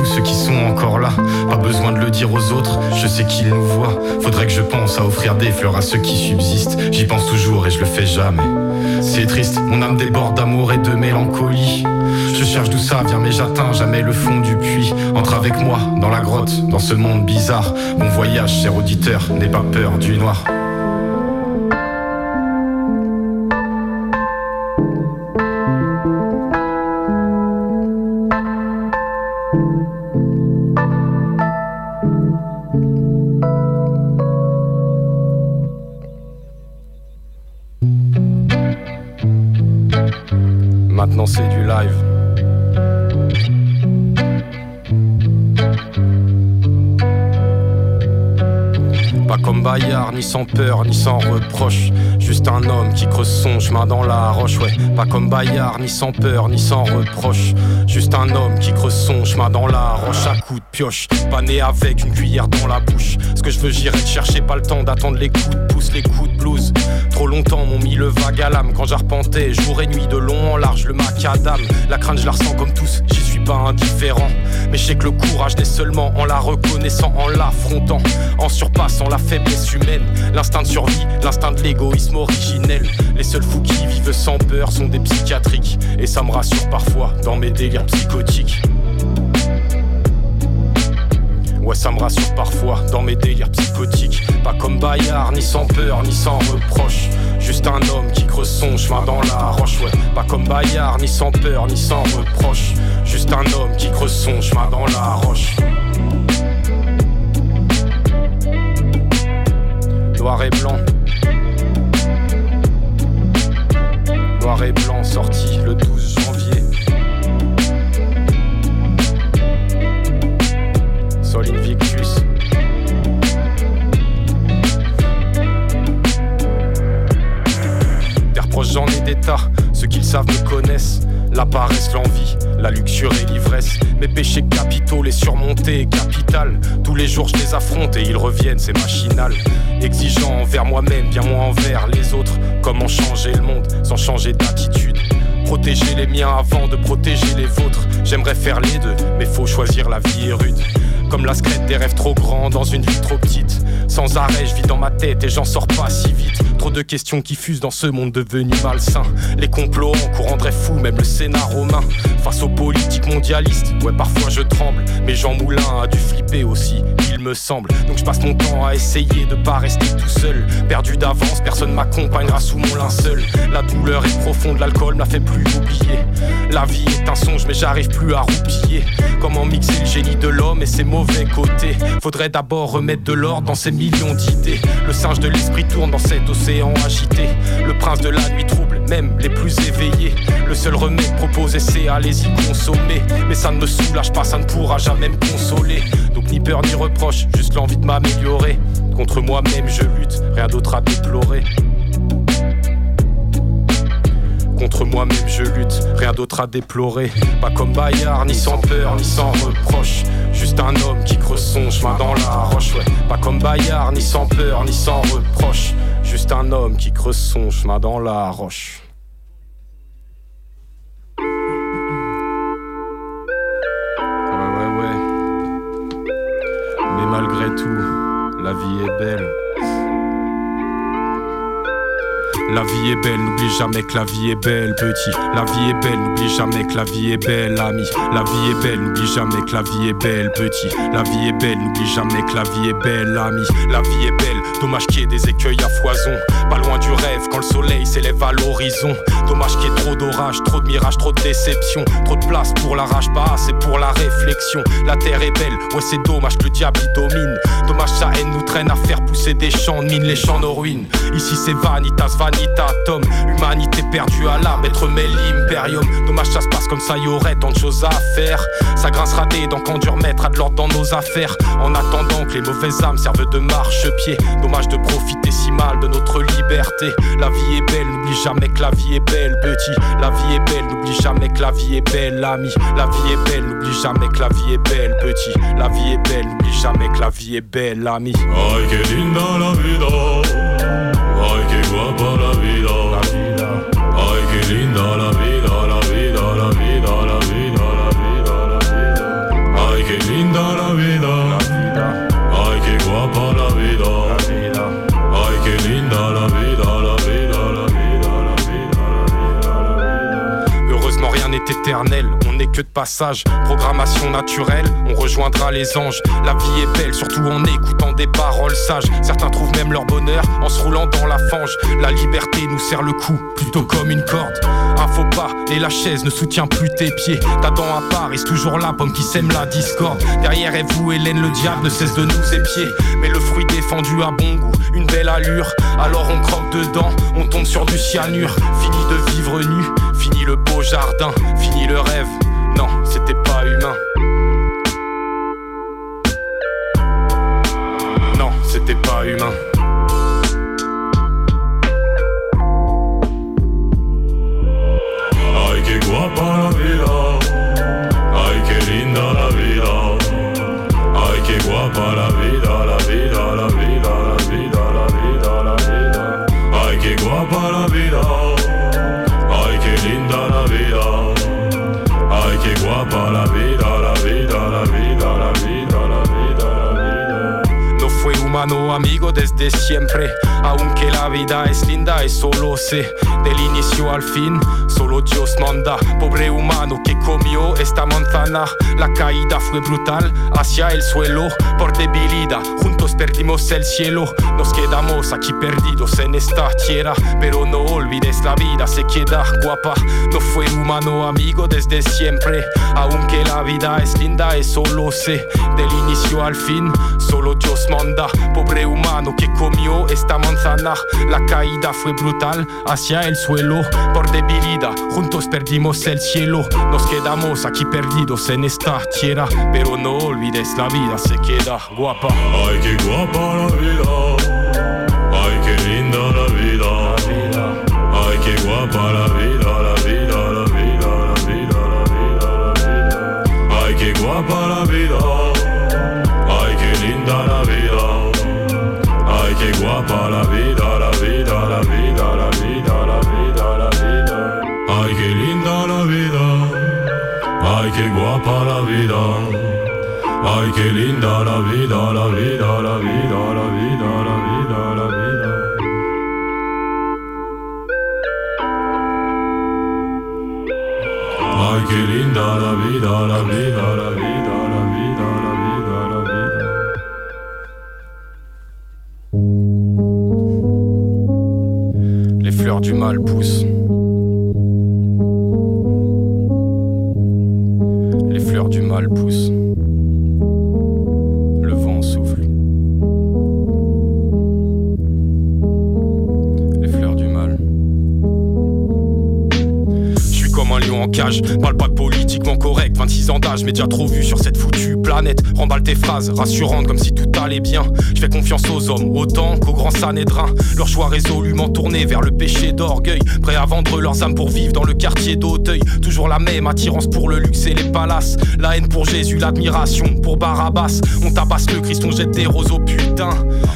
ceux qui sont encore là. Pas besoin de le dire aux autres, je sais qu'ils nous voient. Faudrait que je pense à offrir des fleurs à ceux qui subsistent. J'y pense toujours et je le fais jamais. C'est triste, mon âme déborde d'amour et de mélancolie. Je cherche d'où ça vient, mais j'atteins jamais le fond du puits. Entre avec moi dans la grotte, dans ce monde bizarre. Mon voyage, cher auditeur, n'aie pas peur du noir. Peur, ni sans reproche. Juste un homme qui creuse son chemin dans la roche, ouais. Pas comme Bayard, ni sans peur, ni sans reproche. Juste un homme qui creuse son chemin dans la roche à coups de pioche. Pas né avec une cuillère dans la bouche. Ce que je veux, j'irai te chercher, pas le temps d'attendre les coups de pouce, les coups de blues. Trop longtemps m'ont mis le vague à l'âme quand j'arpentais jour et nuit de long en large le macadam. La crainte, je la ressens comme tous, pas indifférent. Mais je sais que le courage n'est seulement en la reconnaissant, en l'affrontant, en surpassant la faiblesse humaine. L'instinct de survie, l'instinct de l'égoïsme originel. Les seuls fous qui vivent sans peur sont des psychiatriques. Et ça me rassure parfois dans mes délires psychotiques. Ouais, ça me rassure parfois dans mes délires psychotiques. Pas comme Bayard, ni sans peur, ni sans reproche. Juste un homme qui creuse son chemin dans la roche. Ouais, pas comme Bayard, ni sans peur, ni sans reproche. Juste un homme qui creuse son chemin dans la roche. Noir et blanc. Noir et blanc sorti le 12 janvier. Sol Invictus. Des reproches, j'en ai des tas. Ceux qui le savent me connaissent. La paresse, l'envie, la luxure et l'ivresse. Mes péchés capitaux, les surmonter, capital. Tous les jours, je les affronte et ils reviennent, c'est machinal. Exigeant envers moi-même, bien moins envers les autres. Comment changer le monde sans changer d'attitude? Protéger les miens avant de protéger les vôtres. J'aimerais faire les deux, mais faut choisir la vie est rude. Comme la secrète des rêves trop grands dans une vie trop petite. Sans arrêt, je vis dans ma tête et j'en sors pas si vite. Trop de questions qui fusent dans ce monde devenu malsain. Les complots en cours rendraient fou, même le Sénat romain. Face aux politiques mondialistes, ouais, parfois je tremble. Mais Jean Moulin a dû flipper aussi, Donc je passe mon temps à essayer de pas rester tout seul. Perdu d'avance, personne m'accompagnera sous mon linceul. La douleur est profonde, l'alcool m'a fait plus oublier. La vie est un songe, mais j'arrive plus à roupiller. Comment mixer le génie de l'homme et ses mauvais côtés? Faudrait d'abord remettre de l'ordre dans ces millions d'idées. Le singe de l'esprit tourne dans cet océan agité. Le prince de la nuit trouble, même les plus éveillés. Le seul remède proposé, c'est allez-y consommer. Mais ça ne me soulage pas, ça ne pourra jamais me consoler. Ni peur ni reproche, juste l'envie de m'améliorer. Contre moi-même je lutte, rien d'autre à déplorer. Contre moi-même je lutte, rien d'autre à déplorer. Pas comme Bayard, ni sans peur, ni sans reproche. Juste un homme qui creuse son chemin dans la roche, ouais. Pas comme Bayard, ni sans peur, ni sans reproche. Juste un homme qui creuse son chemin dans la roche. Malgré tout, la vie est belle. La vie est belle, n'oublie jamais que la vie est belle, petit. La vie est belle, n'oublie jamais que la vie est belle, ami. La vie est belle, n'oublie jamais que la vie est belle, petit. La vie est belle, n'oublie jamais que la vie est belle, ami. La vie est belle, dommage qu'il y ait des écueils à foison. Pas loin du rêve quand le soleil s'élève à l'horizon. Dommage qu'il y ait trop d'orage, trop de mirages, trop de déceptions. Trop de place pour la rage, pas assez pour la réflexion. La terre est belle, ouais, c'est dommage que le diable y domine. Dommage sa haine nous traîne à faire pousser des champs de mine, les champs nos ruines. Ici c'est vanitas, vanitatum. Humanité perdue à l'âme, être mêlé imperium. Dommage ça se passe comme ça, y aurait tant de choses à faire. Ça grincera des dents quand dur remettra de l'ordre dans nos affaires. En attendant que les mauvaises âmes servent de marche-pied. Dommage de profiter si mal de notre liberté. La vie est belle, n'oublie jamais que la vie est belle, petit. La vie est belle, n'oublie jamais que la vie est belle, ami. La vie est belle, n'oublie jamais que la vie est belle, petit. La vie est belle, n'oublie jamais que la vie est belle, ami. Ay, linda la vida vois pas la vida. La vida. Ay, qué linda la vida, la vida, la vida, la vida, la vida, la vida. Ay, qué linda la vida. La vida. Ay, qué guapa la vida. La vida. Ay, qué linda la vida, la vida, la vida, la vida, la vida, la vida. Heureusement rien n'est éternel que de passage, programmation naturelle. On rejoindra les anges. La vie est belle, surtout en écoutant des paroles sages. Certains trouvent même leur bonheur en se roulant dans la fange. La liberté nous serre le cou, plutôt comme une corde. Un faux pas et la chaise ne soutient plus tes pieds. Ta dent à part, reste toujours là, pomme qui sème la discorde. Derrière est vous, Hélène, le diable ne cesse de nous épier. Mais le fruit défendu a bon goût, une belle allure. Alors on croque dedans, on tombe sur du cyanure. Fini de vivre nu, fini le beau jardin, fini le rêve. Non, c'était pas humain. Non, c'était pas humain. Ay, qué guapa la vida. Ay, qué linda la vida. Ay, qué guapa la vida, la vida, humano amigo desde siempre, aunque la vida es linda y solo sé del inicio al fin, solo Dios manda. Pobre humano que comió esta manzana, la caída fue brutal hacia el suelo por debilidad. Juntos perdimos el cielo, nos quedamos aquí perdidos en esta tierra, pero no olvides la vida se queda guapa. No fue humano amigo desde siempre, aunque la vida es linda y solo sé del inicio al fin, solo Dios manda. Pobre humano que comió esta manzana, la caída fue brutal hacia el suelo por debilidad. Juntos perdimos el cielo, nos quedamos aquí perdidos en esta tierra, pero no olvides la vida se queda guapa. Ay, qué guapa la vida. Ay, qué linda la vida. Ay, qué guapa la vida, la vida, la vida, la vida, la vida, la vida. Ay, qué guapa la vida. Ay, qué linda la vida. Guapa la vida, la vida, la vida, la vida, la vida, la vida. Ay, qué linda la vida. Ay, qué guapa la vida. Ay, qué linda la vida, la vida, la vida, la vida, la vida, la vida. Ay, qué linda la vida, la vida, la vida, Les fleurs du mal poussent. Le vent souffle. Les fleurs du mal. Je suis comme un lion en cage, parle pas de politiquement correct. 26 ans d'âge, mais déjà trop vu sur cette foutue planète. Remballe tes phrases rassurantes comme si tout allait bien. Je fais confiance aux hommes autant qu'aux grands sanédrins. Leur choix résolument tourné vers le péché d'orgueil. Prêts à vendre leurs âmes pour vivre dans le quartier d'Auteuil. Toujours la même attirance pour le luxe et les palaces. La haine pour Jésus, l'admiration pour Barabbas. On tabasse le Christ, on jette des roses au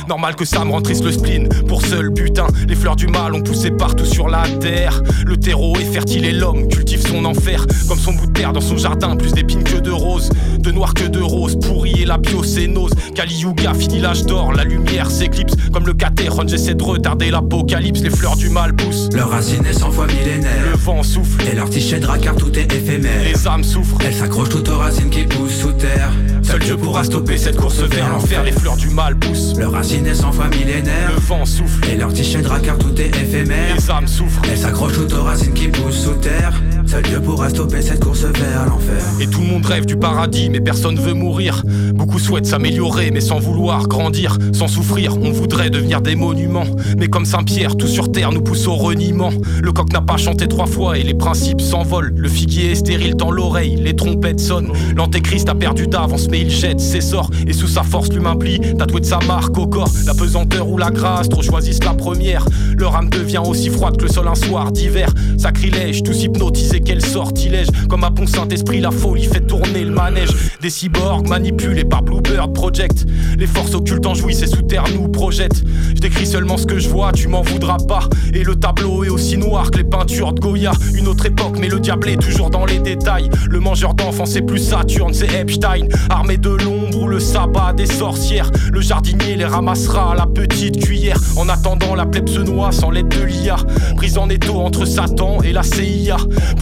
Normal que ça me rend triste le spleen pour seul butin. Les fleurs du mal ont poussé partout sur la terre. Le terreau est fertile et l'homme cultive son enfer. Comme son bout de terre dans son jardin, plus d'épines que de roses. De noir que de rose, pourri et la biocénose. Kali Yuga finit l'âge d'or, la lumière s'éclipse. Comme le Catéron, j'essaie de retarder l'apocalypse. Les fleurs du mal poussent. Leur racine est cent fois millénaire. Le vent souffle. Et leur tichet car tout est éphémère. Les âmes souffrent. Elles s'accrochent toutes aux racines qui poussent sous terre. Seul Dieu pourra stopper cette course vers l'enfer. Les fleurs du mal poussent. Leur racine est cent fois millénaire. Le vent souffle. Et leur tichet car tout est éphémère. Les âmes souffrent. Elles s'accrochent toutes aux racines qui poussent sous terre. Seul Dieu pourra stopper cette course vers l'enfer. Et tout le monde rêve du paradis, mais personne veut mourir. Beaucoup souhaitent s'améliorer, mais sans vouloir grandir, sans souffrir. On voudrait devenir des monuments. Mais comme Saint-Pierre, tout sur terre nous pousse au reniement. Le coq n'a pas chanté trois fois et les principes s'envolent. Le figuier est stérile dans l'oreille, les trompettes sonnent. L'antéchrist a perdu d'avance, mais il jette ses sorts. Et sous sa force, l'humain plie, tatoué de sa marque au corps. La pesanteur ou la grâce, trop choisissent la première. Leur âme devient aussi froide que le sol un soir d'hiver. Sacrilège, tous hypnotisés, quel sortilège. Comme à Pont Saint-Esprit, la folie fait tourner le manège. Des cyborgs manipulés par Bluebird Project. Les forces occultes en jouissent et sous terre nous projettent. Je décris seulement ce que je vois, tu m'en voudras pas. Et le tableau est aussi noir que les peintures de Goya. Une autre époque, mais le diable est toujours dans les détails. Le mangeur d'enfants, c'est plus Saturne, c'est Epstein. Armé de l'ombre ou le sabbat des sorcières. Le jardinier les ramassera à la petite cuillère. En attendant, la plèbe se noie sans l'aide de l'IA. Prise en étau entre Satan et la CIA.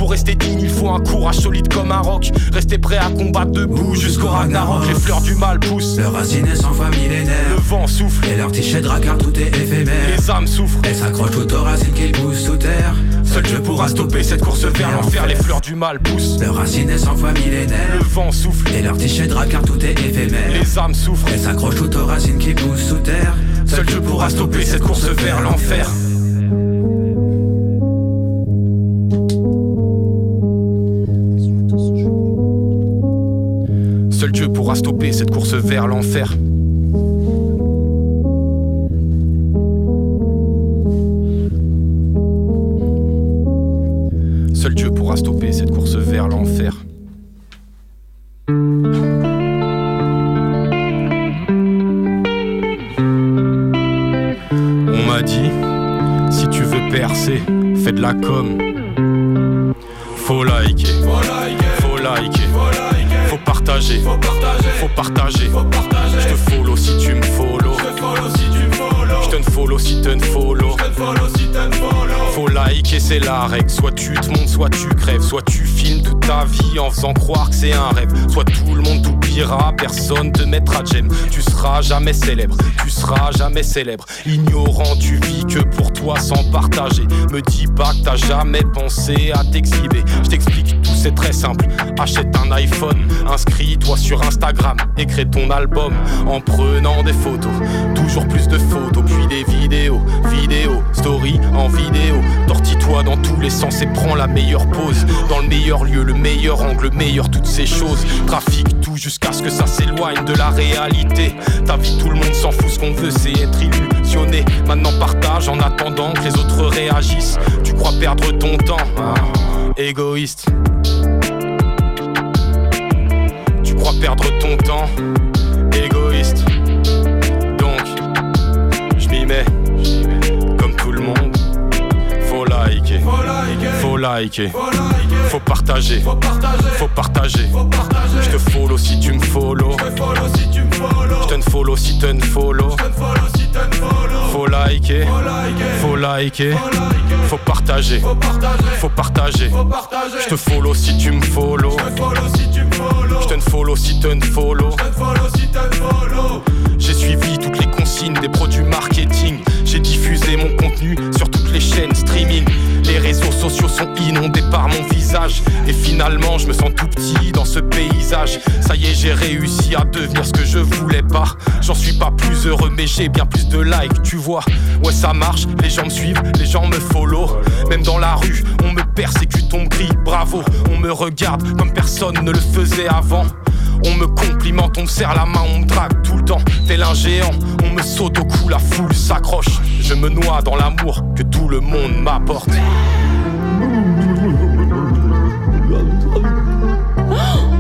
Pour rester digne, il faut un courage solide comme un roc. Rester prêt à combattre debout jusqu'au Ragnarok. Les fleurs du mal poussent. Leurs racines elles sont fois millénaires. Le vent souffle. Et leur t-shirt car tout est éphémère. Les âmes souffrent. Elles s'accrochent aux racines qu'ils poussent sous terre. Seul Dieu pourra stopper cette course vers l'enfer. Les fleurs du mal poussent. Leurs racines elles sont fois millénaires. Le vent souffle. Et leur t-shirt car tout est éphémère. Les âmes souffrent. Elles s'accrochent aux racines qui poussent sous terre. Seul Dieu pourra stopper cette course vers l'enfer. Stopper cette course vers l'enfer. Seul Dieu pourra stopper cette course vers l'enfer. On m'a dit, si tu veux percer, fais de la com. Partager, faut partager, Je te follow si tu me follow, je te follow si tu me follow. Faut liker, c'est la règle. Soit tu te montes, soit tu crèves. Soit tu filmes toute ta vie en faisant croire que c'est un rêve. Soit tout le monde t'oubliera, personne te mettra j'aime. Tu seras jamais célèbre, tu seras jamais célèbre. Ignorant, tu vis que pour toi sans partager. Me dis pas que t'as jamais pensé à t'exhiber. Je t'explique, tout c'est très simple. Achète un iPhone, inscris-toi sur Instagram, écris ton album en prenant des photos. Toujours plus de photos, puis des vidéos, vidéos, story en vidéo. Tortille-toi dans tous les sens et prends la meilleure pose. Dans le meilleur lieu, le meilleur angle, le meilleur toutes ces choses. Trafique tout jusqu'à ce que ça s'éloigne de la réalité. Ta vie, tout le monde s'en fout, ce qu'on veut, c'est être illusionné. Maintenant, partage en attendant que les autres réagissent. Tu crois perdre ton temps, ah, égoïste. Tu crois perdre ton temps, égoïste. Donc, je m'y mets, comme tout le monde. Faut liker, faut liker, faut partager, faut partager. Je te follow si tu me follow, je te follow si tu me follow. Faut liker, faut liker, faut partager, faut partager. Je te follow si tu me follow, je te follow si tu me follow. J'ai suivi toutes les consignes des produits marketing. J'ai diffusé mon contenu sur toutes les chaînes streaming. Les réseaux sociaux sont inondés par mon visage. Et finalement, je me sens tout petit dans ce paysage. Ça y est, j'ai réussi à devenir ce que je voulais pas. J'en suis pas plus heureux, mais j'ai bien plus de likes, tu vois. Ouais, ça marche, les gens me suivent, les gens me follow. Même dans la rue, on me persécute, on me crie bravo. On me regarde comme personne ne le faisait avant. On me complimente, on me serre la main, on me drague tout le temps, tel un géant. On me saute au cou, la foule s'accroche. Je me noie dans l'amour que tout le monde m'apporte.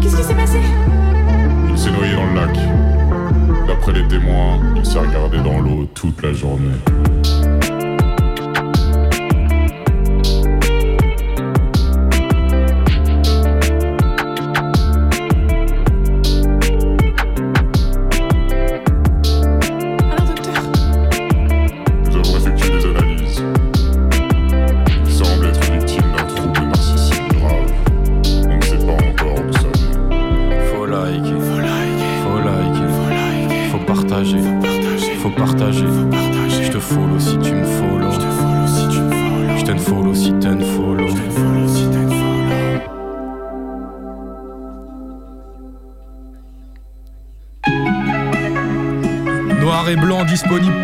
Qu'est-ce qui s'est passé? Il s'est noyé dans le lac. D'après les témoins, il s'est regardé dans l'eau toute la journée.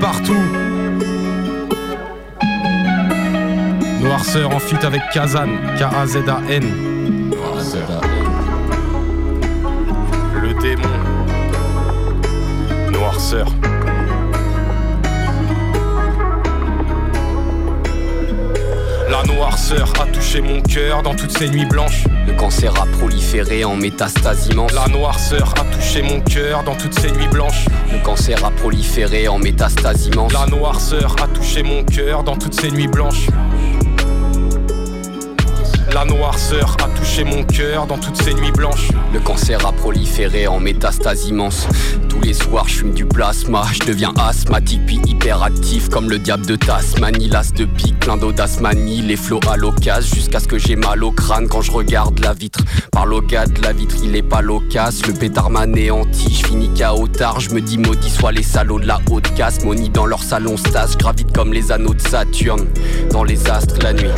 Partout. Noirceur en feat avec Kazan, K-A-Z-A-N. Touché mon cœur dans toutes ces nuits blanches. Le cancer a proliféré en métastase immense. La noirceur a touché mon cœur dans toutes ces nuits blanches. Le cancer a proliféré en métastase immense. La noirceur a touché mon cœur dans toutes ces nuits blanches. La noirceur a touché mon cœur dans toutes ces nuits blanches. Le cancer a proliféré en métastase immense. Tous les soirs, je fume du plasma. Je deviens asthmatique puis hyperactif comme le diable de Tasmanie. Las de pique, plein d'audace manie. Les flots à l'occasion jusqu'à ce que j'ai mal au crâne quand je regarde la vitre. Par le gars de la vitre, il est pas loquace. Le pétard m'anéantit. Je finis KO tard. Je me dis maudit soit les salauds de la haute casse. Moni dans leur salon stas. Gravite comme les anneaux de Saturne. Dans les astres la nuit.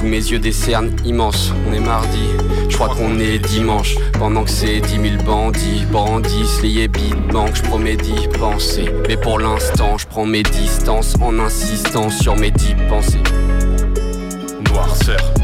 Sous mes yeux des cernes immenses, on est mardi, je crois qu'on est dimanche. Pendant que c'est dix mille bandits brandissent les yébits de banque Je promets d'y penser, mais pour l'instant je prends mes distances En insistant sur mes dix pensées. Noirceur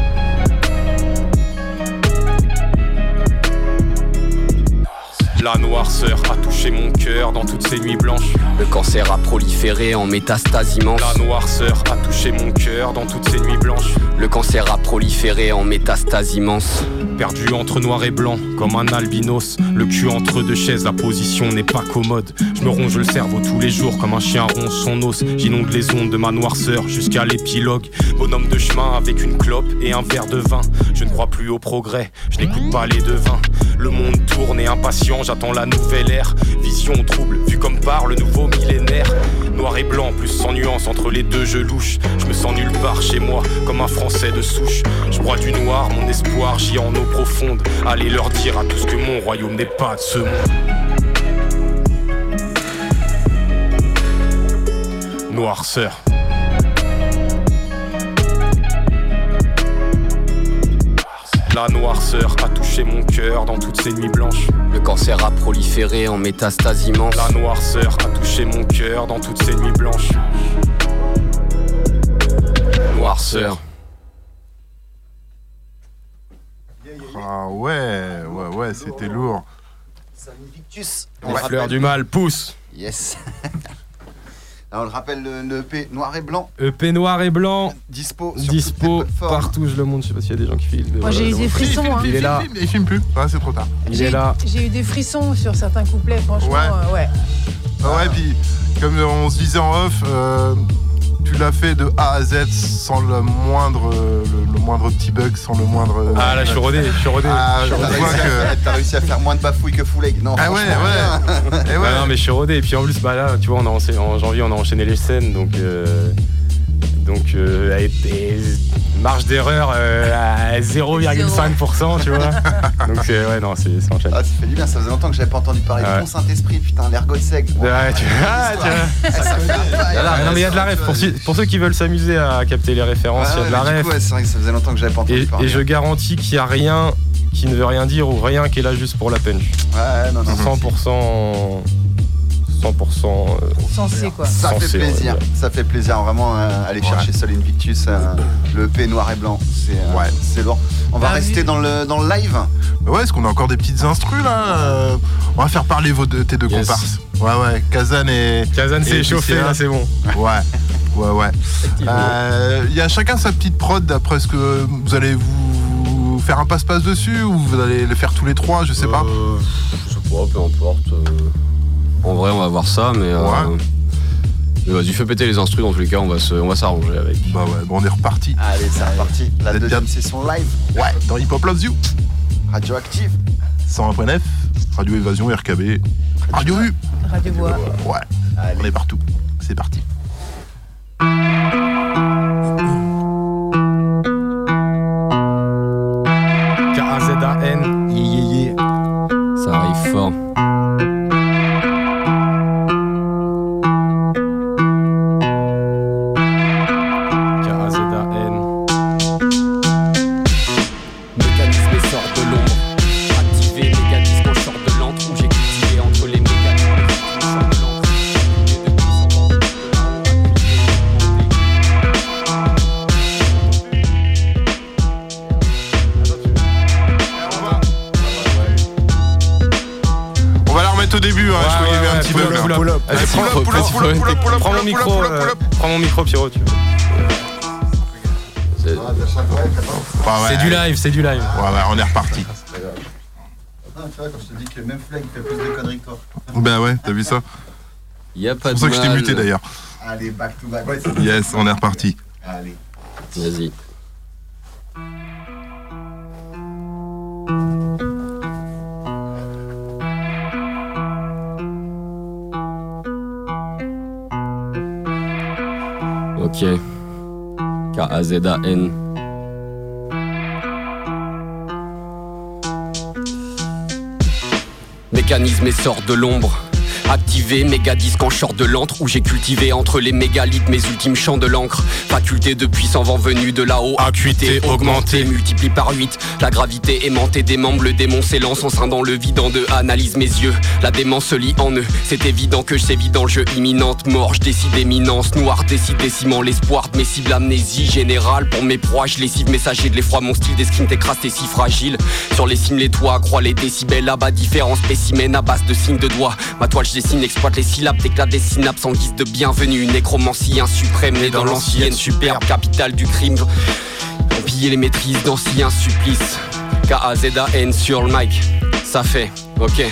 La noirceur a touché mon cœur dans toutes ces nuits blanches. Le cancer a proliféré en métastase immense. La noirceur a touché mon cœur dans toutes ces nuits blanches. Le cancer a proliféré en métastase immense. Perdu entre noir et blanc, comme un albinos. Le cul entre deux chaises, la position n'est pas commode. Je me ronge le cerveau tous les jours, comme un chien ronge son os. J'inonde les ondes de ma noirceur jusqu'à l'épilogue. Bonhomme de chemin avec une clope et un verre de vin. Je ne crois plus au progrès, je n'écoute pas les devins. Le monde tourne et impatient, j'attends la nouvelle ère. Vision trouble, vu comme par le nouveau millénaire. Noir et blanc, plus sans nuance entre les deux, je louche. Je me sens nulle part chez moi, comme un français de souche. Je broie du noir, mon espoir, j'y en eau profonde. Allez leur dire à tous que mon royaume n'est pas de ce monde. Noirceur. La noirceur a touché mon cœur dans toutes ces nuits blanches. Le cancer a proliféré en métastase immense. La noirceur a touché mon cœur dans toutes ces nuits blanches. Noirceur. Ah ouais, ouais, ouais, c'était lourd. Victus. Les fleurs du mal poussent. Yes. (laughs) On le rappelle, le, le EP noir et blanc. EP noir et blanc. Dispo. sur Dispo partout, je le montre. Je sais pas s'il y a des gens qui filment. Moi, j'ai eu des frissons, hein. Il est là. Il filme, il filme plus. Ouais, c'est trop tard. Il J'ai est eu- là. J'ai eu des frissons sur certains couplets, franchement. Ouais. euh, ouais. Ah ouais, puis comme on se disait en off, euh, tu l'as fait de A à Z sans le moindre, le, le moindre petit bug, sans le moindre. Ah, là, je suis rodé, je suis rodé. Ah, on T'as réussi, à- que. t'as réussi à faire moins de bafouilles que Full Egg. Non, Ah ouais, ouais. (laughs) Et ouais. Bah non, mais je suis rodé. Et puis en plus, bah là, tu vois, on a en janvier, on a enchaîné les scènes. Donc, euh, donc euh, marge d'erreur euh, à 0,5%, tu vois. Donc, c'est, ouais, non, c'est, ça enchaîne. Ah, ça fait du bien, ça faisait longtemps que j'avais pas entendu parler Ouais. de ton Saint-Esprit, putain, l'ergot de seigle. Ouais, tu ah, tu vois. Ça Ah, ouais, non, mais il y a de la ref. tu Pour, ceux- pour ceux qui veulent s'amuser à capter les références, il y a de la ref. coup, ouais, c'est vrai que ça faisait longtemps que j'avais pas entendu Et, parler. et je garantis qu'il n'y a rien qui ne veut rien dire ou rien qui est là juste pour la punch. Ouais, non, non. 100%. 100%. euh, Sensé, quoi. Ça fait plaisir, ça fait plaisir vraiment euh, aller Ouais. chercher Sol Invictus, euh, le P noir et blanc, c'est euh, Ouais. c'est lourd. On va Bah, rester dans le, dans le live. Bah ouais, est-ce qu'on a encore des petites instrus là Euh, On va faire parler vos deux, tes deux Yes. comparses. Ouais, ouais, Kazan et. Kazan s'est échauffé, là, c'est bon. Ouais, ouais, ouais. Euh, Il y a chacun sa petite prod d'après ce que vous allez vous faire un passe-passe dessus ou vous allez le faire tous les trois, je sais pas. Je sais pas, peu importe. En vrai, on va voir ça, mais. euh, Ouais. mais vas-y, fais péter les instrus, dans tous les cas, on va se- on va s'arranger avec. Bah ouais, bon, on est reparti. Allez, c'est reparti. La Vous deuxième bien session live, Ouais, dans Hip Hop Loves You. radioactive. 101.9, Radio Évasion, RKB, Radio U. Radio Bois. Ouais, on est partout. C'est parti. c'est du live. Voilà, on est reparti. Non, tu vois, quand je te dis que même Flag fait plus de conneries que toi. Ben ouais, t'as vu ça? C'est pour de ça que je t'ai muté d'ailleurs. Allez, back to back. Ouais, c'est- Yes, on est reparti. Allez. Vas-y. Ok. K-A-Z-A-N. Mécanisme et sort de l'ombre. Activé, méga disque en short de l'antre où j'ai cultivé entre les mégalithes mes ultimes champs de l'encre. Faculté de puissant vent venu de là-haut, acuité augmentée, multiplie par 8. La gravité aimantée des membres, le démon s'élance en sein dans le vide en deux. Analyse mes yeux, la démence se lie en eux. C'est évident que je sévis dans le jeu imminente. Mort, je décide éminence, noir, décide déciment l'espoir de mes cibles, amnésie générale. Pour mes proies, je lessive messager de l'effroi, mon style d'escrime t'écrase, t'es si fragile. Sur les cimes, les toits, crois les décibels, là-bas, différents spécimens à base de signes de doigts. Ma toile, je dessine, exploite les syllabes, t'éclate des synapses en guise de bienvenue. Nécromancie, un suprême, né dans l'ancienne superbe capitale du crime. Piller les maîtrises d'anciens supplices. K-A-Z-A-N sur le mic, ça fait, ok.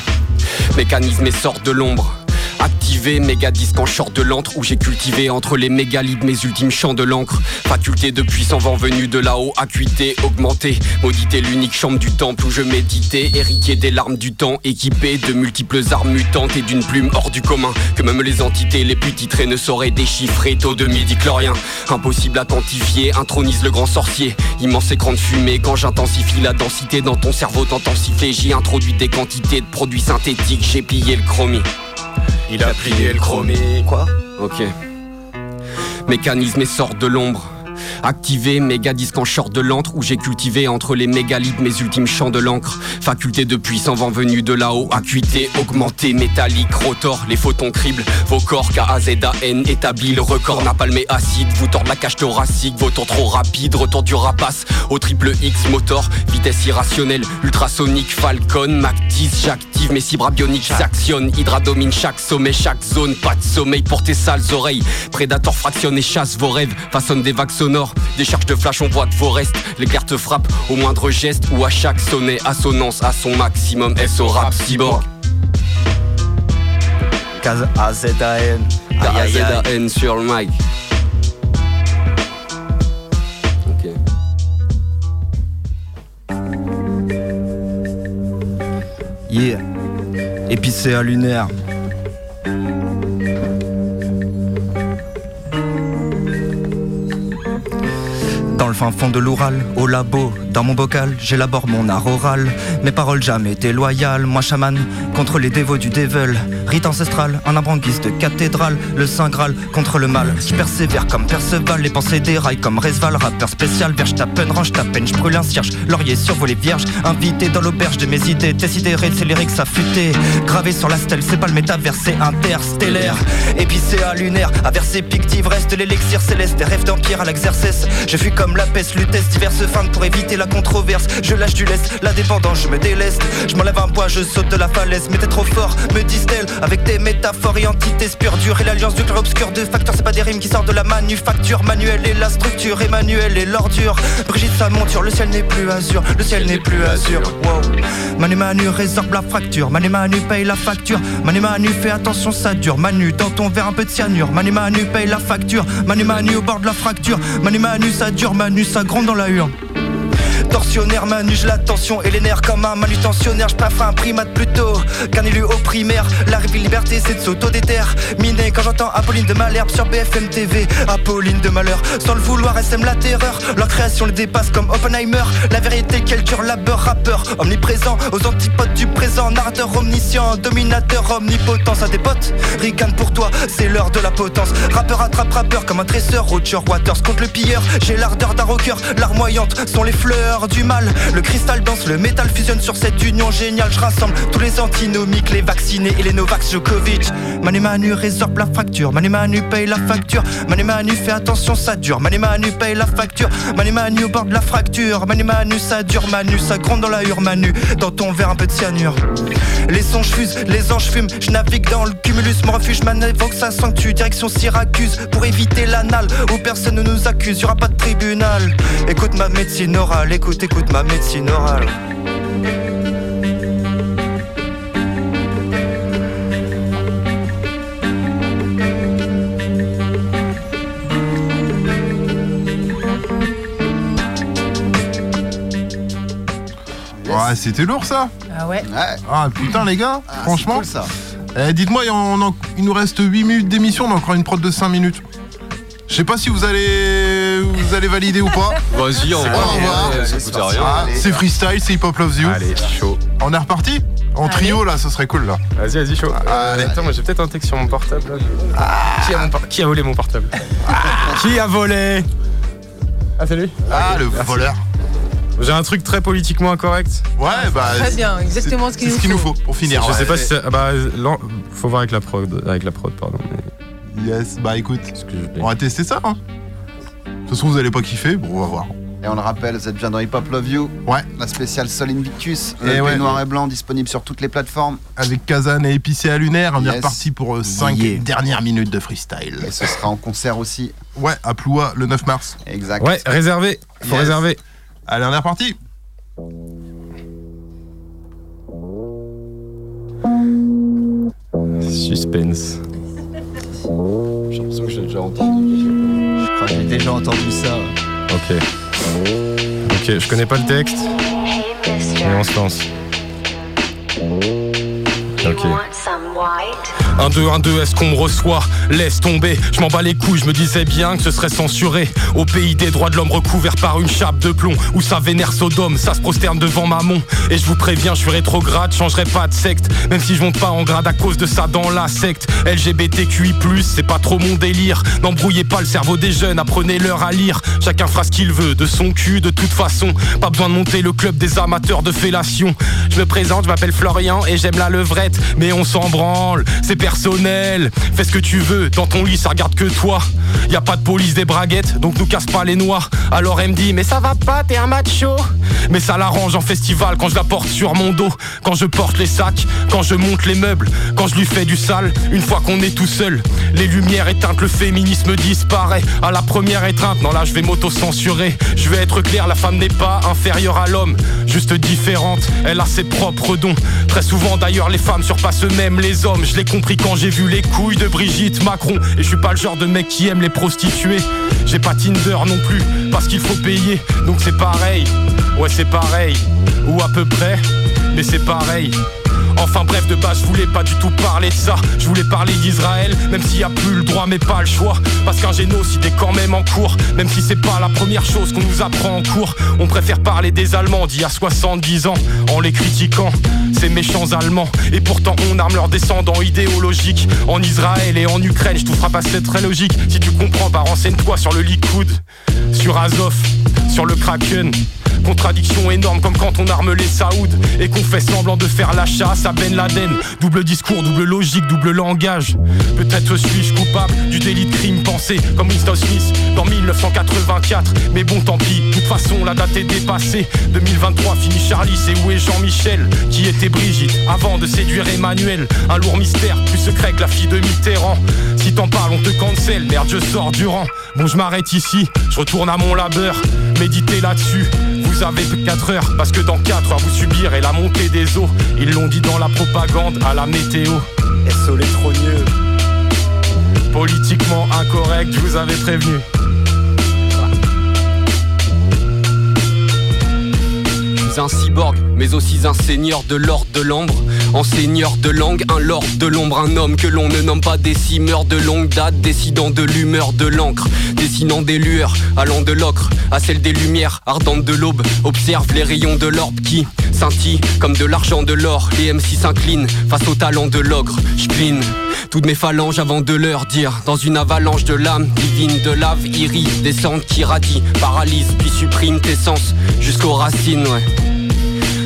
Mécanisme et sort de l'ombre. Activé, méga disque en short de l'antre où j'ai cultivé entre les mégalithes mes ultimes champs de l'encre. Faculté de puissant vent venu de là-haut, acuité augmentée. Maudité l'unique chambre du temple où je méditais, héritier des larmes du temps, équipé de multiples armes mutantes et d'une plume hors du commun. Que même les entités les plus titrées ne sauraient déchiffrer. Taux de midi-chlorien, impossible à quantifier, intronise le grand sorcier. Immense écran de fumée quand j'intensifie la densité dans ton cerveau, siffler. J'y introduis des quantités de produits synthétiques, j'ai plié le chromie. Il a plié le chromie. Quoi Ok. Mécanisme et sort de l'ombre. Activé, méga disque en short de l'antre où j'ai cultivé entre les mégalithes mes ultimes champs de l'encre. Faculté de puissant vent venu de là-haut, acuité augmentée, métallique, rotor, les photons criblent vos corps K-A-Z-A-N établit le record napalmé acide, vous tord la cage thoracique, vos temps trop rapide, retour du rapace au triple X motor, vitesse irrationnelle, ultrasonique, Falcon, Mac 10, j'active mes cibres bioniques, s'actionnent, Hydra domine chaque sommet, chaque zone, pas de sommeil pour tes sales oreilles, Prédateur fractionne et chasse vos rêves, façonne des vagues des charges de flash on voit vos restes, l'éclair te frappe au moindre geste ou à chaque sonnet, assonance à son maximum, SO rap cyborg. A-Z-A-N. K-A-Z-A-N sur le mic. Ok. Yeah. Épicé à lunaire. Fin fond de l'Oural, au labo, dans mon bocal, j'élabore mon art oral. Mes paroles jamais étaient loyales, moi chaman, contre les dévots du devil. Rite ancestral, un guise de cathédrale, le saint graal contre le mal. Je persévère comme Perceval, les pensées déraillent comme Resval, rappeur spécial, verge tapen, range ta peine, je brûle un cierge, laurier survolé vierge, invité dans l'auberge de mes idées, décidéré, c'est lyrics affûtés, gravé sur la stèle, c'est pas le métavers, c'est interstellaire, épicé lunaire, à verser pic d'ivresse de l'élixir céleste, des rêves d'empire à l'exercice, je fuis comme la peste, lutesse, diverses feintes pour éviter la controverse, je lâche du lest, la dépendance, je me déleste, je m'enlève un poids, je saute de la falaise, mais t'es trop fort, me disent-elles, avec des métaphores et entités pure dure et l'alliance du clair obscur de facteurs, c'est pas des rimes qui sortent de la manufacture, manuel et la structure, Emmanuel et l'ordure, Brigitte sa monture, le ciel n'est plus azur, le ciel n'est plus azur, wow. Manu Manu résorbe la fracture, Manu Manu paye la facture, Manu Manu fais attention ça dure, Manu dans ton verre un peu de cyanure, Manu Manu paye la facture, Manu Manu au bord de la fracture, Manu Manu ça dure, Manu ça gronde dans la urne. Torsionnaire, manige la tension et les nerfs comme un manutentionnaire. Je un primate plutôt qu'un élu au primaire. La rêve liberté, c'est de s'autodéterminer. Quand j'entends Apolline de Malherbe sur BFM TV, Apolline de Malheur, sans le vouloir, elle sème la terreur. Leur création les dépasse comme Oppenheimer. La vérité, quel dur labeur, rappeur omniprésent aux antipodes du présent. Narrateur omniscient, dominateur omnipotent. Ça des potes, ricane pour toi, c'est l'heure de la potence. Rappeur attrape rappeur comme un tresseur. Roger Waters contre le pilleur. J'ai l'ardeur d'un rocker, larmoyante sont les fleurs du mal. Le cristal danse, le métal fusionne sur cette union géniale. Je rassemble tous les antinomiques, les vaccinés et les Novax Djokovic. Manu Manu résorbe la fracture, Manu Manu paye la facture. Manu Manu fais attention, ça dure. Manu Manu paye la facture. Manu Manu au bord de la fracture. Manu Manu ça dure, Manu ça gronde dans la hure. Manu dans ton verre un peu de cyanure. Les sons je fuse, les anges fument. Je navigue dans le cumulus, mon refuge m'évoque ça sanctue. Direction Syracuse pour éviter l'anal où personne ne nous accuse. Y'aura pas de tribunal. Écoute ma médecine orale, écoute, écoute ma médecine orale. Ouais, c'était lourd ça. Ah ouais. Ah putain les gars, Ah, franchement. cool, ça. Eh, Dites-moi, on en- il nous reste 8 minutes d'émission, on a encore une prod de 5 minutes. Je sais pas si vous allez vous allez valider ou pas. (laughs) Vas-y, on va voir. voir. Ça coûte rien. Ah, C'est freestyle, c'est Hip Hop Loves You. Allez, chaud. On est reparti En trio là, ça serait cool là. Vas-y, vas-y, chaud. Euh, Attends, moi j'ai peut-être un texte sur mon portable. là. Qui, a mon por- qui a volé mon portable Qui a volé Ah, c'est lui Ah, le voleur. J'ai un truc très politiquement incorrect. Ouais, bah. Très bien, exactement ce qu'il nous, ce qu'il nous faut pour finir. Je ouais. sais pas si c'est. ah bah, l'en- faut voir avec la prod, avec la prod, pardon. mais- Yes, bah écoute, on va tester ça. Hein. De toute façon, vous allez pas kiffer, bon, on va voir. Et on le rappelle, vous êtes bien dans Hip Hop Love You. Ouais. La spéciale Sol Invictus. Et ouais. noir et blanc disponible sur toutes les plateformes. Avec Kazan et Épicé à Lunaire, on est reparti pour 5 Yeah. dernières minutes de freestyle. Et ce sera en concert aussi. Ouais, à Ploua le 9 mars. Exact. Ouais, réservé. Faut Yes. réserver. Allez, on est reparti. Suspense. J'ai l'impression que j'ai déjà entendu. Je crois que j'ai déjà entendu ça. Ok. Ok, je connais pas le texte. Mais on se lance. Ok. 1, 2, 1, 2, est-ce qu'on me reçoit? Laisse tomber, je m'en bats les couilles, je me disais bien que ce serait censuré. Au pays des droits de l'homme recouvert par une chape de plomb, où ça vénère Sodome, ça se prosterne devant Mammon. Et je vous préviens, je suis rétrograde, changerai pas de secte, même si je monte pas en grade à cause de ça dans la secte. LGBTQI, c'est pas trop mon délire. N'embrouillez pas le cerveau des jeunes, apprenez-leur à lire. Chacun fera ce qu'il veut, de son cul, de toute façon. Pas besoin de monter le club des amateurs de fellation. Je me présente, je m'appelle Florian et j'aime la levrette, mais on s'en branle, c'est personnel. Fais ce que tu veux, dans ton lit ça regarde que toi. Y a pas de police des braguettes, donc nous casse pas les noix. Alors elle me dit, mais ça va pas, t'es un macho. Mais ça l'arrange en festival quand je la porte sur mon dos. Quand je porte les sacs, quand je monte les meubles, quand je lui fais du sale, une fois qu'on est tout seul. Les lumières éteintes, le féminisme disparaît. À la première étreinte, non là je vais m'auto-censurer. Je vais être clair, la femme n'est pas inférieure à l'homme, juste différente. Elle a ses propres dons. Très souvent d'ailleurs, les femmes surpassent même les hommes. Je l'ai compris quand j'ai vu les couilles de Brigitte Macron. Et je suis pas le genre de mec qui aime les prostituées. J'ai pas Tinder non plus, parce qu'il faut payer. Donc c'est pareil, ouais c'est pareil. Ou à peu près, mais c'est pareil. Enfin bref, de base, je voulais pas du tout parler de ça. Je voulais parler d'Israël, même s'il y a plus le droit, mais pas le choix. Parce qu'un génocide est quand même en cours, même si c'est pas la première chose qu'on nous apprend en cours. On préfère parler des Allemands d'il y a 70 ans, en les critiquant. Ces méchants Allemands, et pourtant on arme leurs descendants idéologiques. En Israël et en Ukraine, je trouverai pas c'est très logique. Si tu comprends, bah renseigne-toi sur le Likoud, sur Azov, sur le Kraken. Contradiction énorme comme quand on arme les Saouds et qu'on fait semblant de faire la chasse à Ben Laden. Double discours, double logique, double langage. Peut-être suis-je coupable du délit de crime pensé comme Winston Smith dans 1984. Mais bon, tant pis, de toute façon la date est dépassée. 2023 fini Charlie, c'est où est Jean-Michel? Qui était Brigitte avant de séduire Emmanuel? Un lourd mystère, plus secret que la fille de Mitterrand. T'en parles, on te cancel, merde, je sors du rang. Bon, je m'arrête ici, je retourne à mon labeur. Méditez là-dessus, vous avez que 4 heures, parce que dans 4 heures, vous subirez la montée des eaux. Ils l'ont dit dans la propagande à la météo. SO les trogneux. Politiquement incorrect, je vous avais prévenu. Un cyborg, mais aussi un seigneur de l'ordre de l'ombre. En seigneur de langue, un lord de l'ombre, un homme que l'on ne nomme pas décimeur de longue date, décidant de l'humeur de l'encre, dessinant des lueurs, allant de l'ocre à celle des lumières ardentes de l'aube. Observe les rayons de l'orbe qui scintillent comme de l'argent de l'or. Les MC s'inclinent face au talent de l'ogre. J'pline toutes mes phalanges avant de leur dire Dans une avalanche de l'âme divine de lave iris Descente qui radie, paralyse puis supprime tes sens Jusqu'aux racines ouais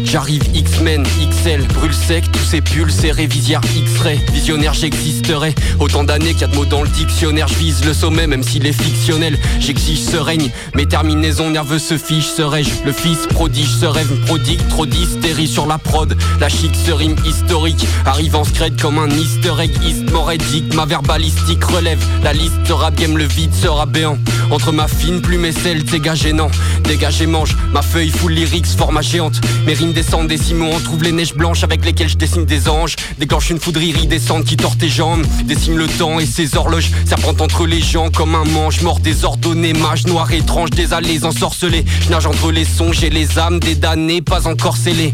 J'arrive X-Men, XL, brûle sec, tous ces pulls, ces révisières X-ray, visionnaire j'existerai. Autant d'années qu'il y a de mots dans le dictionnaire, je vise le sommet même s'il est fictionnel. J'exige ce règne, mes terminaisons nerveuses se fichent, serais-je le fils prodige, ce rêve prodigue, trop d'hystérie sur la prod. La chic se rime historique, arrive en scred comme un easter egg, east morédique, ma verbalistique relève. La liste game, le vide sera béant. Entre ma fine plume et celle, dégage gênant Dégage et mange, ma feuille full lyrics, format géante. Mes rimes descendent des ciments, on trouve les neiges blanches avec lesquelles je dessine des anges. Déclenche une foudre iridescente qui tord tes jambes. Dessine le temps et ses horloges, serpentent entre les gens comme un manche mort désordonné, mage noir étrange, des allées ensorcelées. Je nage entre les songes et les âmes des damnés, pas encore scellés.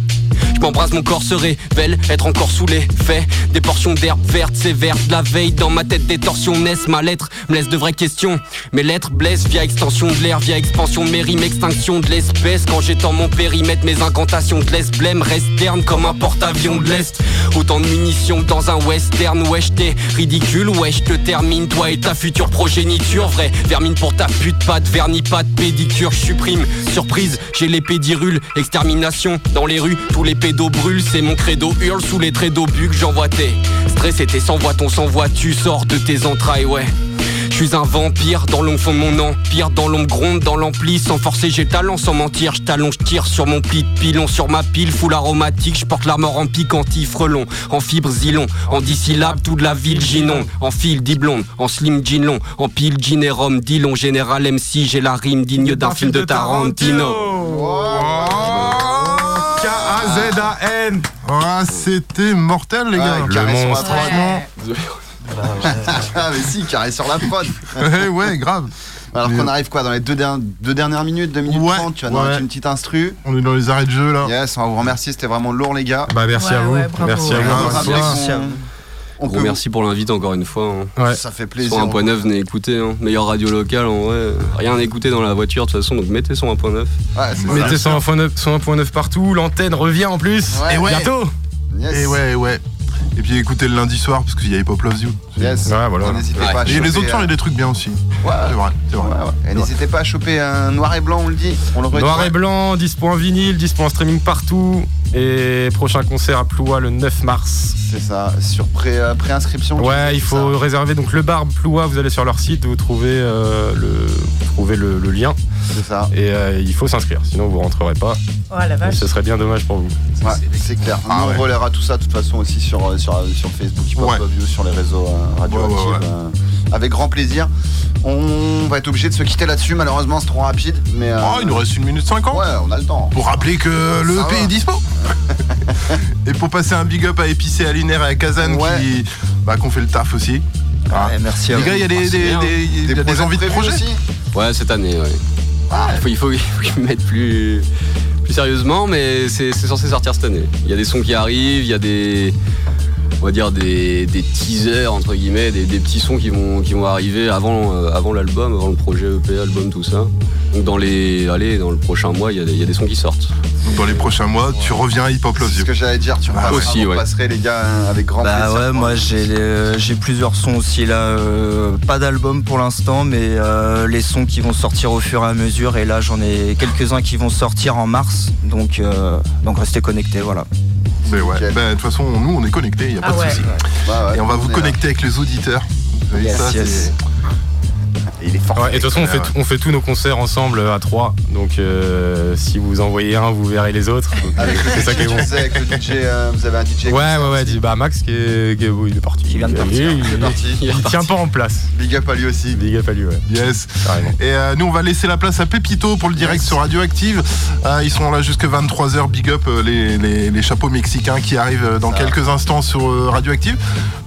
Je m'embrasse, mon corps se révèle, être encore saoulé. Fait des portions d'herbe verte, sévère. La veille, dans ma tête, des torsions naissent. Ma lettre me laisse de vraies questions. Mes lettres blessent via extension de l'air, via expansion de mes rimes, extinction de l'espèce. Quand j'étends mon périmètre, mes incantations de l'Est blême restent ternes comme un porte-avions de l'Est. Autant de munitions dans un western. Wesh, t'es ridicule, wesh, te termine, toi et ta future progéniture. Vrai, vermine pour ta pute, pas de vernis, pas pédicure. Je supprime, surprise, j'ai les pédirules. Extermination dans les rues, tous les pédos brûlent. C'est mon credo, hurle sous les traits d'obus que j'envoie tes stress et tes sans-voix, ton sans-voix, tu sors de tes entrailles, ouais. Je suis un vampire dans l'ombre fond de mon empire, dans l'ombre gronde, dans l'ampli, sans forcer j'ai le talent, sans mentir, je t'allonge, tire sur mon pli de pilon, sur ma pile, full aromatique, je porte la mort en piquantif, frelon, en fibres zilon, en dix syllabes, toute la ville ginon, en fil blonde, en slim jean long, en pile jean et rhum, dilon, général MC, j'ai la rime digne d'un film de Tarantino. K-A-Z-A-N. Ah, c'était mortel, les gars. Ah mais si, carré sur la prod. ouais, ouais, grave. Alors qu'on arrive quoi dans les deux, der- deux dernières minutes, 2 minutes Ouais, 30, tu vas nous ouais. mettre une petite instru. On est dans les arrêts de jeu là. Yes, on va vous remercier, c'était vraiment lourd les gars. Bah merci à vous. merci à On vous. Merci à vous. on Gros peut- merci pour l'invite encore une fois. hein. Ça fait plaisir. Un point neuf, venez écouter. Hein. Meilleure radio locale en vrai. Rien à écouter dans la voiture de toute façon, donc mettez son 1.9. Mettez 101.9 101.9 partout, l'antenne revient en plus. Et ouais. Bientôt. Et ouais, ouais. Et puis écoutez le lundi soir parce qu'il y a Hip Hop Loves You. Yes. Ouais, voilà. N'hésitez pas à Et les autres soirs, il y a des trucs bien aussi. Ouais. C'est vrai, c'est vrai. Ouais, ouais. Et n'hésitez pas à choper un noir et blanc, on le dit. On le redit. Noir et blanc, dispo en vinyle, dispo en streaming partout. Et prochain concert à Ploua le 9 mars. C'est ça, sur pré- euh, pré-inscription. Ouais, il faut réserver donc le bar Ploua, vous allez sur leur site, vous trouvez, euh, le, vous trouvez le, le lien. C'est ça. Et euh, il faut s'inscrire, sinon vous rentrerez pas. Oh la Et vache. ce serait bien dommage pour vous. Ouais, c'est clair. Nous, on relaiera tout ça de toute façon aussi sur, sur, sur Facebook, Hip Hop Ouais. Sur les réseaux euh, radioactifs. Ouais, ouais, ouais. avec grand plaisir. On va être obligé de se quitter là-dessus, malheureusement c'est trop rapide. Mais, euh, Oh, il nous reste une minute 50. Ouais, on a le temps. Pour rappeler que le va. est dispo. (laughs) et pour passer un big up à Épicé, à Linaire et à Kazan qui, bah, qu'on fait le taf aussi. Ah. merci à Les vous. gars, il y a des, Merci des, bien. des- il y a des projets envies de projet aussi Ouais, cette année, ouais. il faut, il faut, il faut qu'ils me mettent plus, plus sérieusement, mais c'est censé sortir cette année. Il y a des sons qui arrivent, il y a des. On va dire des, des teasers entre guillemets, des, des petits sons qui vont, qui vont arriver avant, euh, avant l'album, avant le projet EP, album, tout ça. Donc dans les. Allez, dans le prochain mois, il y a des, il y a des sons qui sortent. Donc dans les prochains mois, tu reviens à Hip Hop Love C'est You. ce que j'allais dire, tu repasseras, aussi, ouais. passerez les gars hein, avec grand Bah plaisir. ouais, moi j'ai plusieurs sons aussi là, euh, pas d'album pour l'instant, mais euh, les sons qui vont sortir au fur et à mesure. Et là j'en ai quelques-uns qui vont sortir en mars, donc euh, donc restez connectés, voilà. Mais ouais, bah, de toute façon, nous on est connectés, il n'y a pas Ah de ouais. souci. Bah ouais, Et on va vous connecter avec les auditeurs. Vous savez, Yes, ça, yes. Il est fort. Ouais, et de toute façon, on fait, on fait tous nos concerts ensemble à trois. Donc euh, si vous envoyez un, vous verrez les autres. Donc, (laughs) Avec le c'est ça qui est DJ, bon. avec le DJ, euh, vous avez un DJ. Ouais, ouais, ouais. dis- Bah, Max, qui est, qui est- oui, il est parti. Qui vient de Il- partir. Il, Il est parti. il- il tient pas en place. Big up à lui aussi. Big up à lui, ouais. Yes. Carrément. Et euh, nous, on va laisser la place à Pepito pour le direct sur Radioactive. Euh, ils sont là jusque 23h. Big up euh, les, les- les chapeaux mexicains qui arrivent euh, dans Ça. quelques instants sur euh, Radioactive.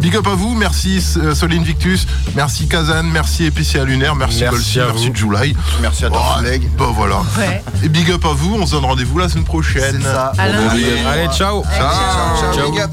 Big up à vous. Merci euh, Soline Victus. Merci Kazan. Merci Épicier Lunaire. Merci, Merci Bolsi. à Merci. July. Merci à Oh, toi, Leg. bah voilà. Ouais. Et big up à vous. On se donne rendez-vous la semaine prochaine. Ça. Allez, ciao. Ciao, ciao, Ciao. big up.